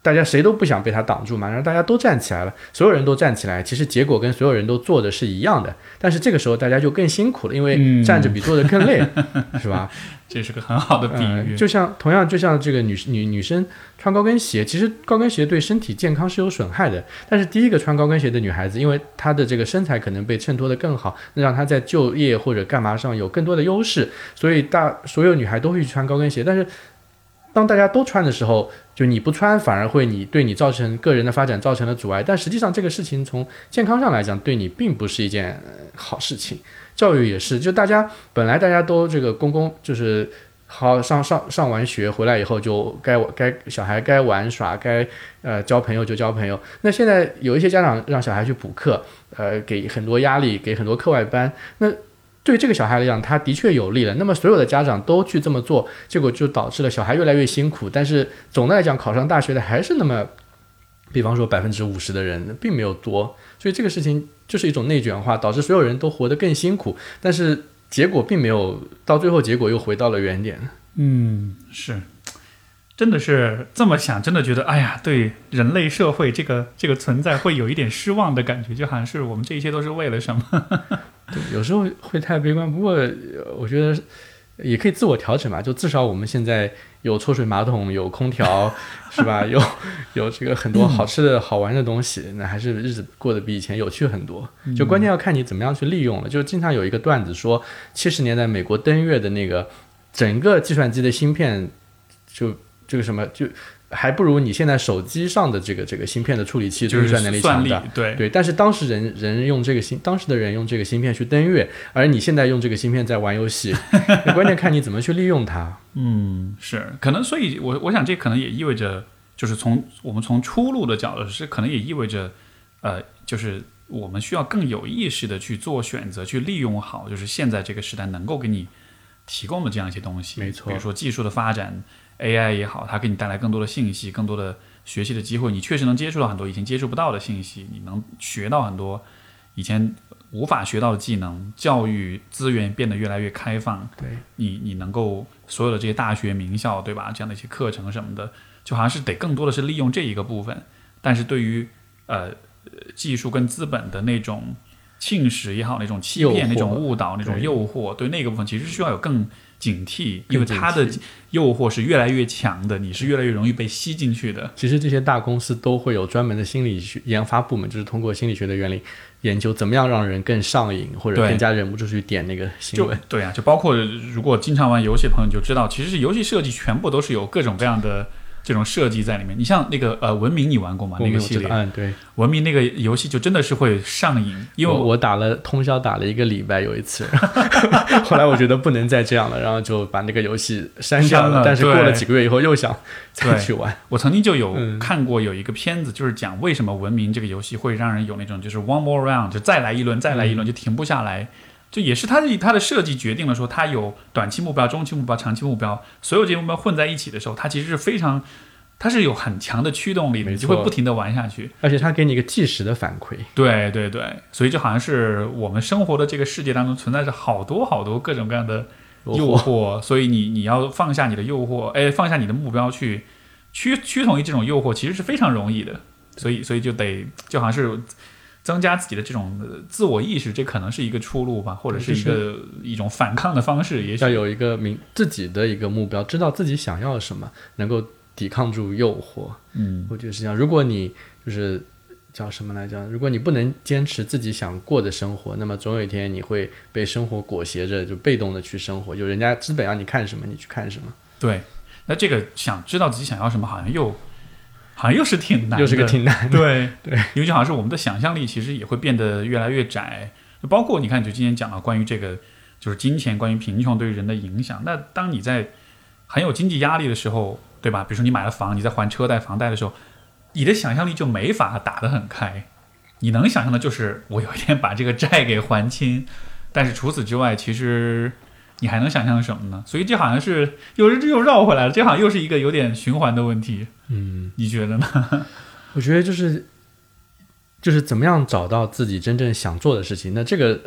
大家谁都不想被他挡住嘛，然后大家都站起来了，所有人都站起来，其实结果跟所有人都做的是一样的，但是这个时候大家就更辛苦了，因为站着比坐着更累，是吧？这是个很好的比喻。就像同样，就像这个女女女生穿高跟鞋，其实高跟鞋对身体健康是有损害的，但是第一个穿高跟鞋的女孩子，因为她的这个身材可能被衬托得更好，那让她在就业或者干嘛上有更多的优势，所以大所有女孩都会去穿高跟鞋，但是。当大家都穿的时候，就你不穿反而会你对你造成个人的发展造成了阻碍。但实际上这个事情从健康上来讲，对你并不是一件好事情。教育也是，就大家本来大家都这个公公就是好上上上完学回来以后就该该小孩该玩耍该呃交朋友就交朋友。那现在有一些家长让小孩去补课，呃给很多压力，给很多课外班，那。对这个小孩来讲，他的确有利了。那么所有的家长都去这么做，结果就导致了小孩越来越辛苦。但是总的来讲，考上大学的还是那么，比方说百分之五十的人，并没有多。所以这个事情就是一种内卷化，导致所有人都活得更辛苦。但是结果并没有到最后，结果又回到了原点。嗯，是，真的是这么想，真的觉得，哎呀，对人类社会这个这个存在会有一点失望的感觉，就好像是我们这一切都是为了什么？对，有时候会太悲观，不过我觉得也可以自我调整嘛。就至少我们现在有抽水马桶，有空调，是吧？有有这个很多好吃的好玩的东西，那还是日子过得比以前有趣很多。就关键要看你怎么样去利用了。就经常有一个段子说，七十年代美国登月的那个整个计算机的芯片，就这个什么就。还不如你现在手机上的这个这个芯片的处理器就是算能力强大，对对。但是当时人人用这个芯，当时的人用这个芯片去登月，而你现在用这个芯片在玩游戏，那关键看你怎么去利用它。嗯，是可能，所以我我想这可能也意味着，就是从我们从出路的角度是，可能也意味着，呃，就是我们需要更有意识的去做选择，去利用好，就是现在这个时代能够给你提供的这样一些东西，没错，比如说技术的发展。AI 也好，它给你带来更多的信息，更多的学习的机会，你确实能接触到很多以前接触不到的信息，你能学到很多以前无法学到的技能。教育资源变得越来越开放，对你，你能够所有的这些大学名校，对吧？这样的一些课程什么的，就好像是得更多的是利用这一个部分。但是对于呃技术跟资本的那种侵蚀也好，那种欺骗、那种误导、那种诱惑，对那个部分其实需要有更。警惕，因为它的诱惑是越来越强的，你是越来越容易被吸进去的。其实这些大公司都会有专门的心理学研发部门，就是通过心理学的原理研究怎么样让人更上瘾，或者更加忍不住去点那个新闻。对啊，就包括如果经常玩游戏的朋友就知道，其实是游戏设计全部都是有各种各样的。这种设计在里面，你像那个呃文明，你玩过吗？那个系列，嗯，对，文明那个游戏就真的是会上瘾，因为我打了通宵打了一个礼拜，有一次，后来我觉得不能再这样了，然后就把那个游戏删掉了。但是过了几个月以后又想再去玩。我曾经就有看过有一个片子，就是讲为什么文明这个游戏会让人有那种就是 one more round，就再来一轮，再来一轮就停不下来。就也是它的它的设计决定了说，它有短期目标、中期目标、长期目标，所有这些目标混在一起的时候，它其实是非常，它是有很强的驱动力的，就会不停的玩下去，而且它给你一个即时的反馈。对对对，所以就好像是我们生活的这个世界当中存在着好多好多各种各样的诱惑，所以你你要放下你的诱惑，哎，放下你的目标去趋趋同于这种诱惑，其实是非常容易的，所以所以就得就好像是。增加自己的这种自我意识，这可能是一个出路吧，或者是一个一种反抗的方式。也要有一个明自己的一个目标，知道自己想要什么，能够抵抗住诱惑。嗯，我觉得是这样。如果你就是叫什么来着？如果你不能坚持自己想过的生活，那么总有一天你会被生活裹挟着，就被动的去生活。就人家资本让你看什么，你去看什么。对，那这个想知道自己想要什么，好像又。好像又是挺难，又是个挺难的。对 对，因为就好像是我们的想象力其实也会变得越来越窄。就包括你看，就今天讲了关于这个，就是金钱、关于贫穷对于人的影响。那当你在很有经济压力的时候，对吧？比如说你买了房，你在还车贷、房贷的时候，你的想象力就没法打得很开。你能想象的就是我有一天把这个债给还清，但是除此之外，其实。你还能想象什么呢？所以这好像是又又绕回来了，这好像又是一个有点循环的问题。嗯，你觉得呢？我觉得就是就是怎么样找到自己真正想做的事情。那这个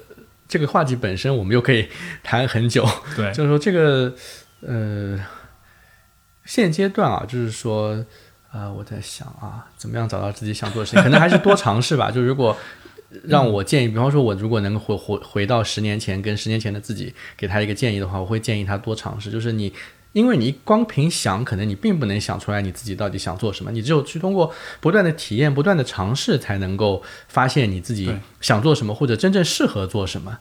这个话题本身，我们又可以谈很久。对，就是说这个呃，现阶段啊，就是说啊，我在想啊，怎么样找到自己想做的事情？可能还是多尝试吧。就如果。让我建议，比方说，我如果能回回回到十年前，跟十年前的自己给他一个建议的话，我会建议他多尝试。就是你，因为你光凭想，可能你并不能想出来你自己到底想做什么。你只有去通过不断的体验、不断的尝试，才能够发现你自己想做什么，或者真正适合做什么。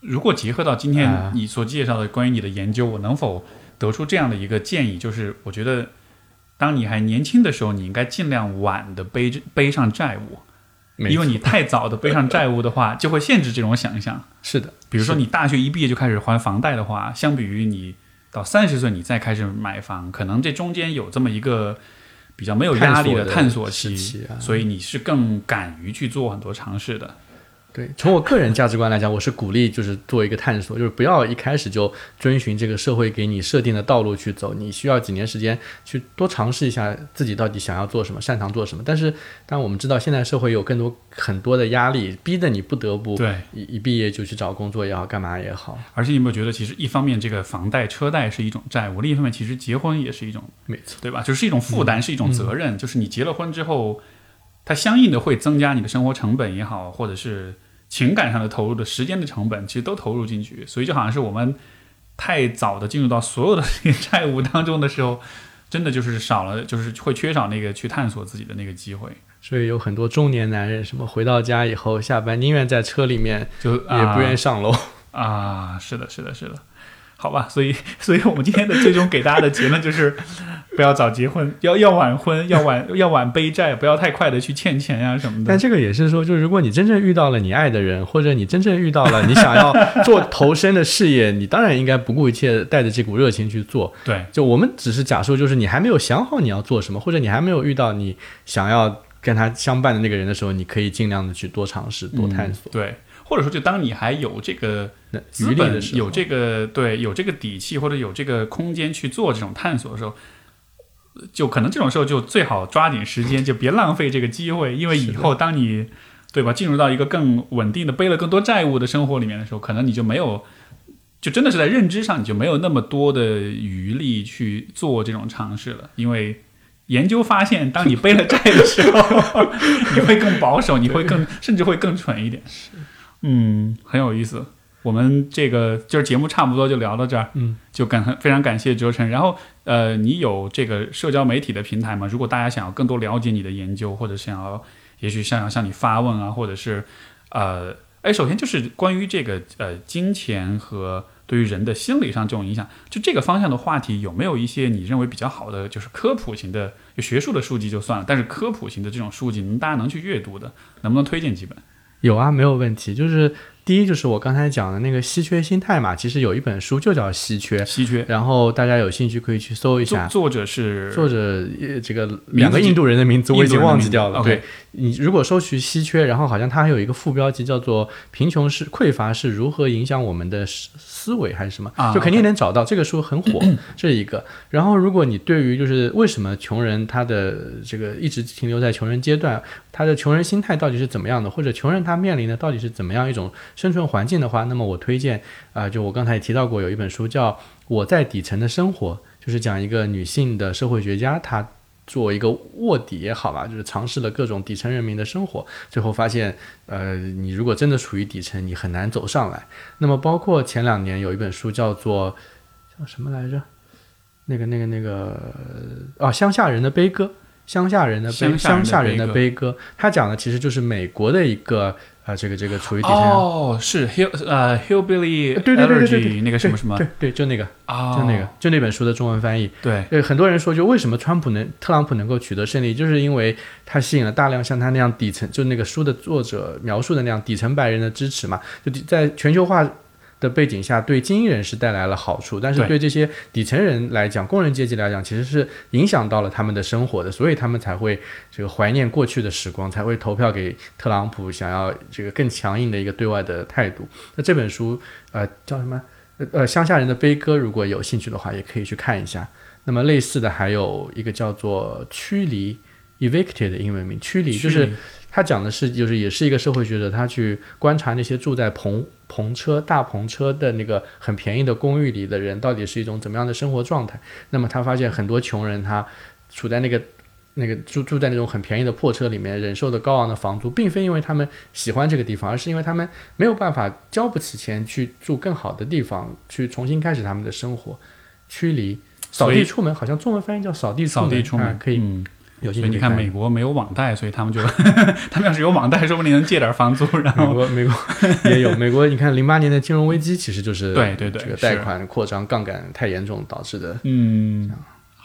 如果结合到今天你所介绍的关于你的研究，我能否得出这样的一个建议？就是我觉得，当你还年轻的时候，你应该尽量晚的背背上债务。因为你太早的背上债务的话，就会限制这种想象。是的，比如说你大学一毕业就开始还房贷的话，相比于你到三十岁你再开始买房，可能这中间有这么一个比较没有压力的探索期，所以你是更敢于去做很多尝试的。对，从我个人价值观来讲，我是鼓励就是做一个探索，就是不要一开始就遵循这个社会给你设定的道路去走，你需要几年时间去多尝试一下自己到底想要做什么，擅长做什么。但是，当我们知道现在社会有更多很多的压力，逼得你不得不对，一一毕业就去找工作也好，干嘛也好，而且你有没有觉得，其实一方面这个房贷、车贷是一种债务，另一方面其实结婚也是一种，没错，对吧？就是一种负担，是一种责任。就是你结了婚之后，它相应的会增加你的生活成本也好，或者是情感上的投入的时间的成本，其实都投入进去。所以就好像是我们太早的进入到所有的这些债务当中的时候，真的就是少了，就是会缺少那个去探索自己的那个机会。所以有很多中年男人什么回到家以后下班宁愿在车里面，就也不愿意上楼。啊，是的，是的，是的，好吧，所以，所以我们今天的最终给大家的结论就是，不要早结婚，要要晚婚，要晚要晚背债，不要太快的去欠钱呀、什么的。但这个也是说，就是如果你真正遇到了你爱的人，或者你真正遇到了你想要做 投身的事业，你当然应该不顾一切带着这股热情去做。对就我们只是假设，就是你还没有想好你要做什么，或者你还没有遇到你想要跟他相伴的那个人的时候，你可以尽量的去多尝试、多探索。对，或者说，就当你还有这个资本、有这个对有这个底气，或者有这个空间去做这种探索的时候。就可能这种时候就最好抓紧时间，就别浪费这个机会，因为以后当你对吧进入到一个更稳定的、背了更多债务的生活里面的时候，可能你就没有，就真的是在认知上你就没有那么多的余力去做这种尝试了，因为研究发现，当你背了债的时候，你会更保守，你会更甚至会更蠢一点。嗯，很有意思。我们这个就是节目差不多就聊到这儿，嗯，就感非常感谢哲成。然后呃，你有这个社交媒体的平台吗？如果大家想要更多了解你的研究，或者想要也许想要向你发问啊，或者是呃，哎，首先就是关于这个呃金钱和对于人的心理上这种影响，就这个方向的话题，有没有一些你认为比较好的，就是科普型的，就学术的书籍就算了，但是科普型的这种书籍，能大家能去阅读的，能不能推荐几本？有啊，没有问题。就是第一，就是我刚才讲的那个稀缺心态嘛，其实有一本书就叫《稀缺》，稀缺，然后大家有兴趣可以去搜一下。作作者是作者呃，这个两个印度人的名字我已经忘记掉了。对你如果搜取稀缺，然后好像它还有一个副标题叫做“贫穷是匮乏是如何影响我们的思思维”还是什么，啊就肯定能找到。这个书很火，这一个。然后如果你对于就是为什么穷人他的这个一直停留在穷人阶段，他的穷人心态到底是怎么样的，或者穷人他面临的到底是怎么样一种生存环境的话，那么我推荐啊、就我刚才也提到过，有一本书叫《我在底层的生活》，就是讲一个女性的社会学家，她做一个卧底也好吧，就是尝试了各种底层人民的生活，最后发现，呃，你如果真的处于底层，你很难走上来。那么包括前两年有一本书叫做叫什么来着？那个、那个、那个，哦，乡下人的悲歌，乡下人的悲，乡乡下人的下人的悲歌，他讲的其实就是美国的一个呃，这个这个处于底层。哦，是 hill 呃 hillbilly 对对对对对 allergy 那个什么什么对对，就那个，啊，就那个，就那本书的中文翻译。对对，很多人说，就为什么川普能特朗普能够取得胜利，就是因为他吸引了大量像他那样底层，就那个书的作者描述的那样底层白人的支持嘛，就底在全球化。的背景下，对精英人士带来了好处，但是对对这些底层人来讲，工人阶级来讲，其实是影响到了他们的生活的，所以他们才会这个怀念过去的时光，才会投票给特朗普，想要这个更强硬的一个对外的态度。那这本书，呃，叫什么？呃呃，乡下人的悲歌，如果有兴趣的话，也可以去看一下。那么类似的还有一个叫做驱离 （evicted） 的英文名，驱离就是他讲的是，就是也是一个社会学者，他去观察那些住在棚棚车、大棚车的那个很便宜的公寓里的人，到底是一种怎么样的生活状态。那么他发现很多穷人，他处在那个那个住住在那种很便宜的破车里面，忍受的高昂的房租，并非因为他们喜欢这个地方，而是因为他们没有办法交不起钱去住更好的地方，去重新开始他们的生活。驱离。扫地出门好像中文翻译叫扫地扫地出门、啊可以嗯，所以你看美国没有网贷，所以他们就 他们要是有网贷，说不定能借点房租，然后美国，美国 也有。美国，你看零八年的金融危机，其实就是对对对这个贷款扩张、杠杆太严重导致的。嗯。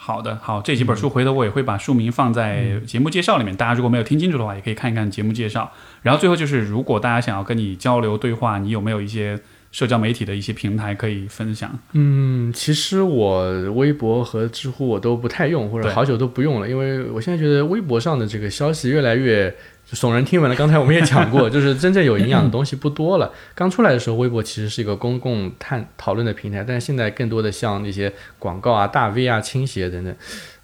好的，好，这几本书回头我也会把书名放在节目介绍里面，大家如果没有听清楚的话，也可以看一看节目介绍。然后最后就是，如果大家想要跟你交流对话，你有没有一些社交媒体的一些平台可以分享？嗯，其实我微博和知乎我都不太用，或者好久都不用了，因为我现在觉得微博上的这个消息越来越耸人听闻了。刚才我们也讲过，就是真正有营养的东西不多了。刚出来的时候，微博其实是一个公共探讨论的平台，但是现在更多的像那些广告啊、大 V 啊、倾斜等等。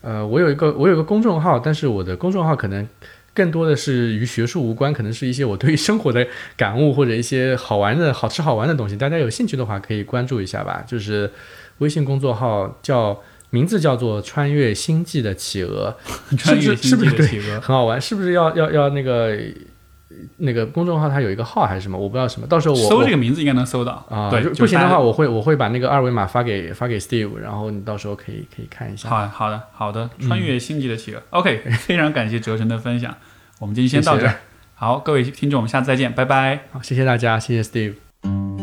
呃，我有一个我有一个公众号，但是我的公众号可能。更多的是与学术无关，可能是一些我对于生活的感悟或者一些好玩的好吃好玩的东西。大家有兴趣的话可以关注一下吧。就是微信公众号叫名字叫做“穿越星际的企鹅”，穿越星际的企鹅，很好玩。是不是要要要那个那个公众号它有一个号还是什么？我不知道什么，到时候我搜这个名字应该能搜到。啊，对，不行的话，我会我会把那个二维码发给发给 Steve，然后你到时候可以可以看一下。好好的好的，嗯穿越星际的企鹅。OK，非常感谢哲成的分享，我们今天先到这。好，各位听众，我们下次再见，拜拜。好，谢谢大家，谢谢 Steve。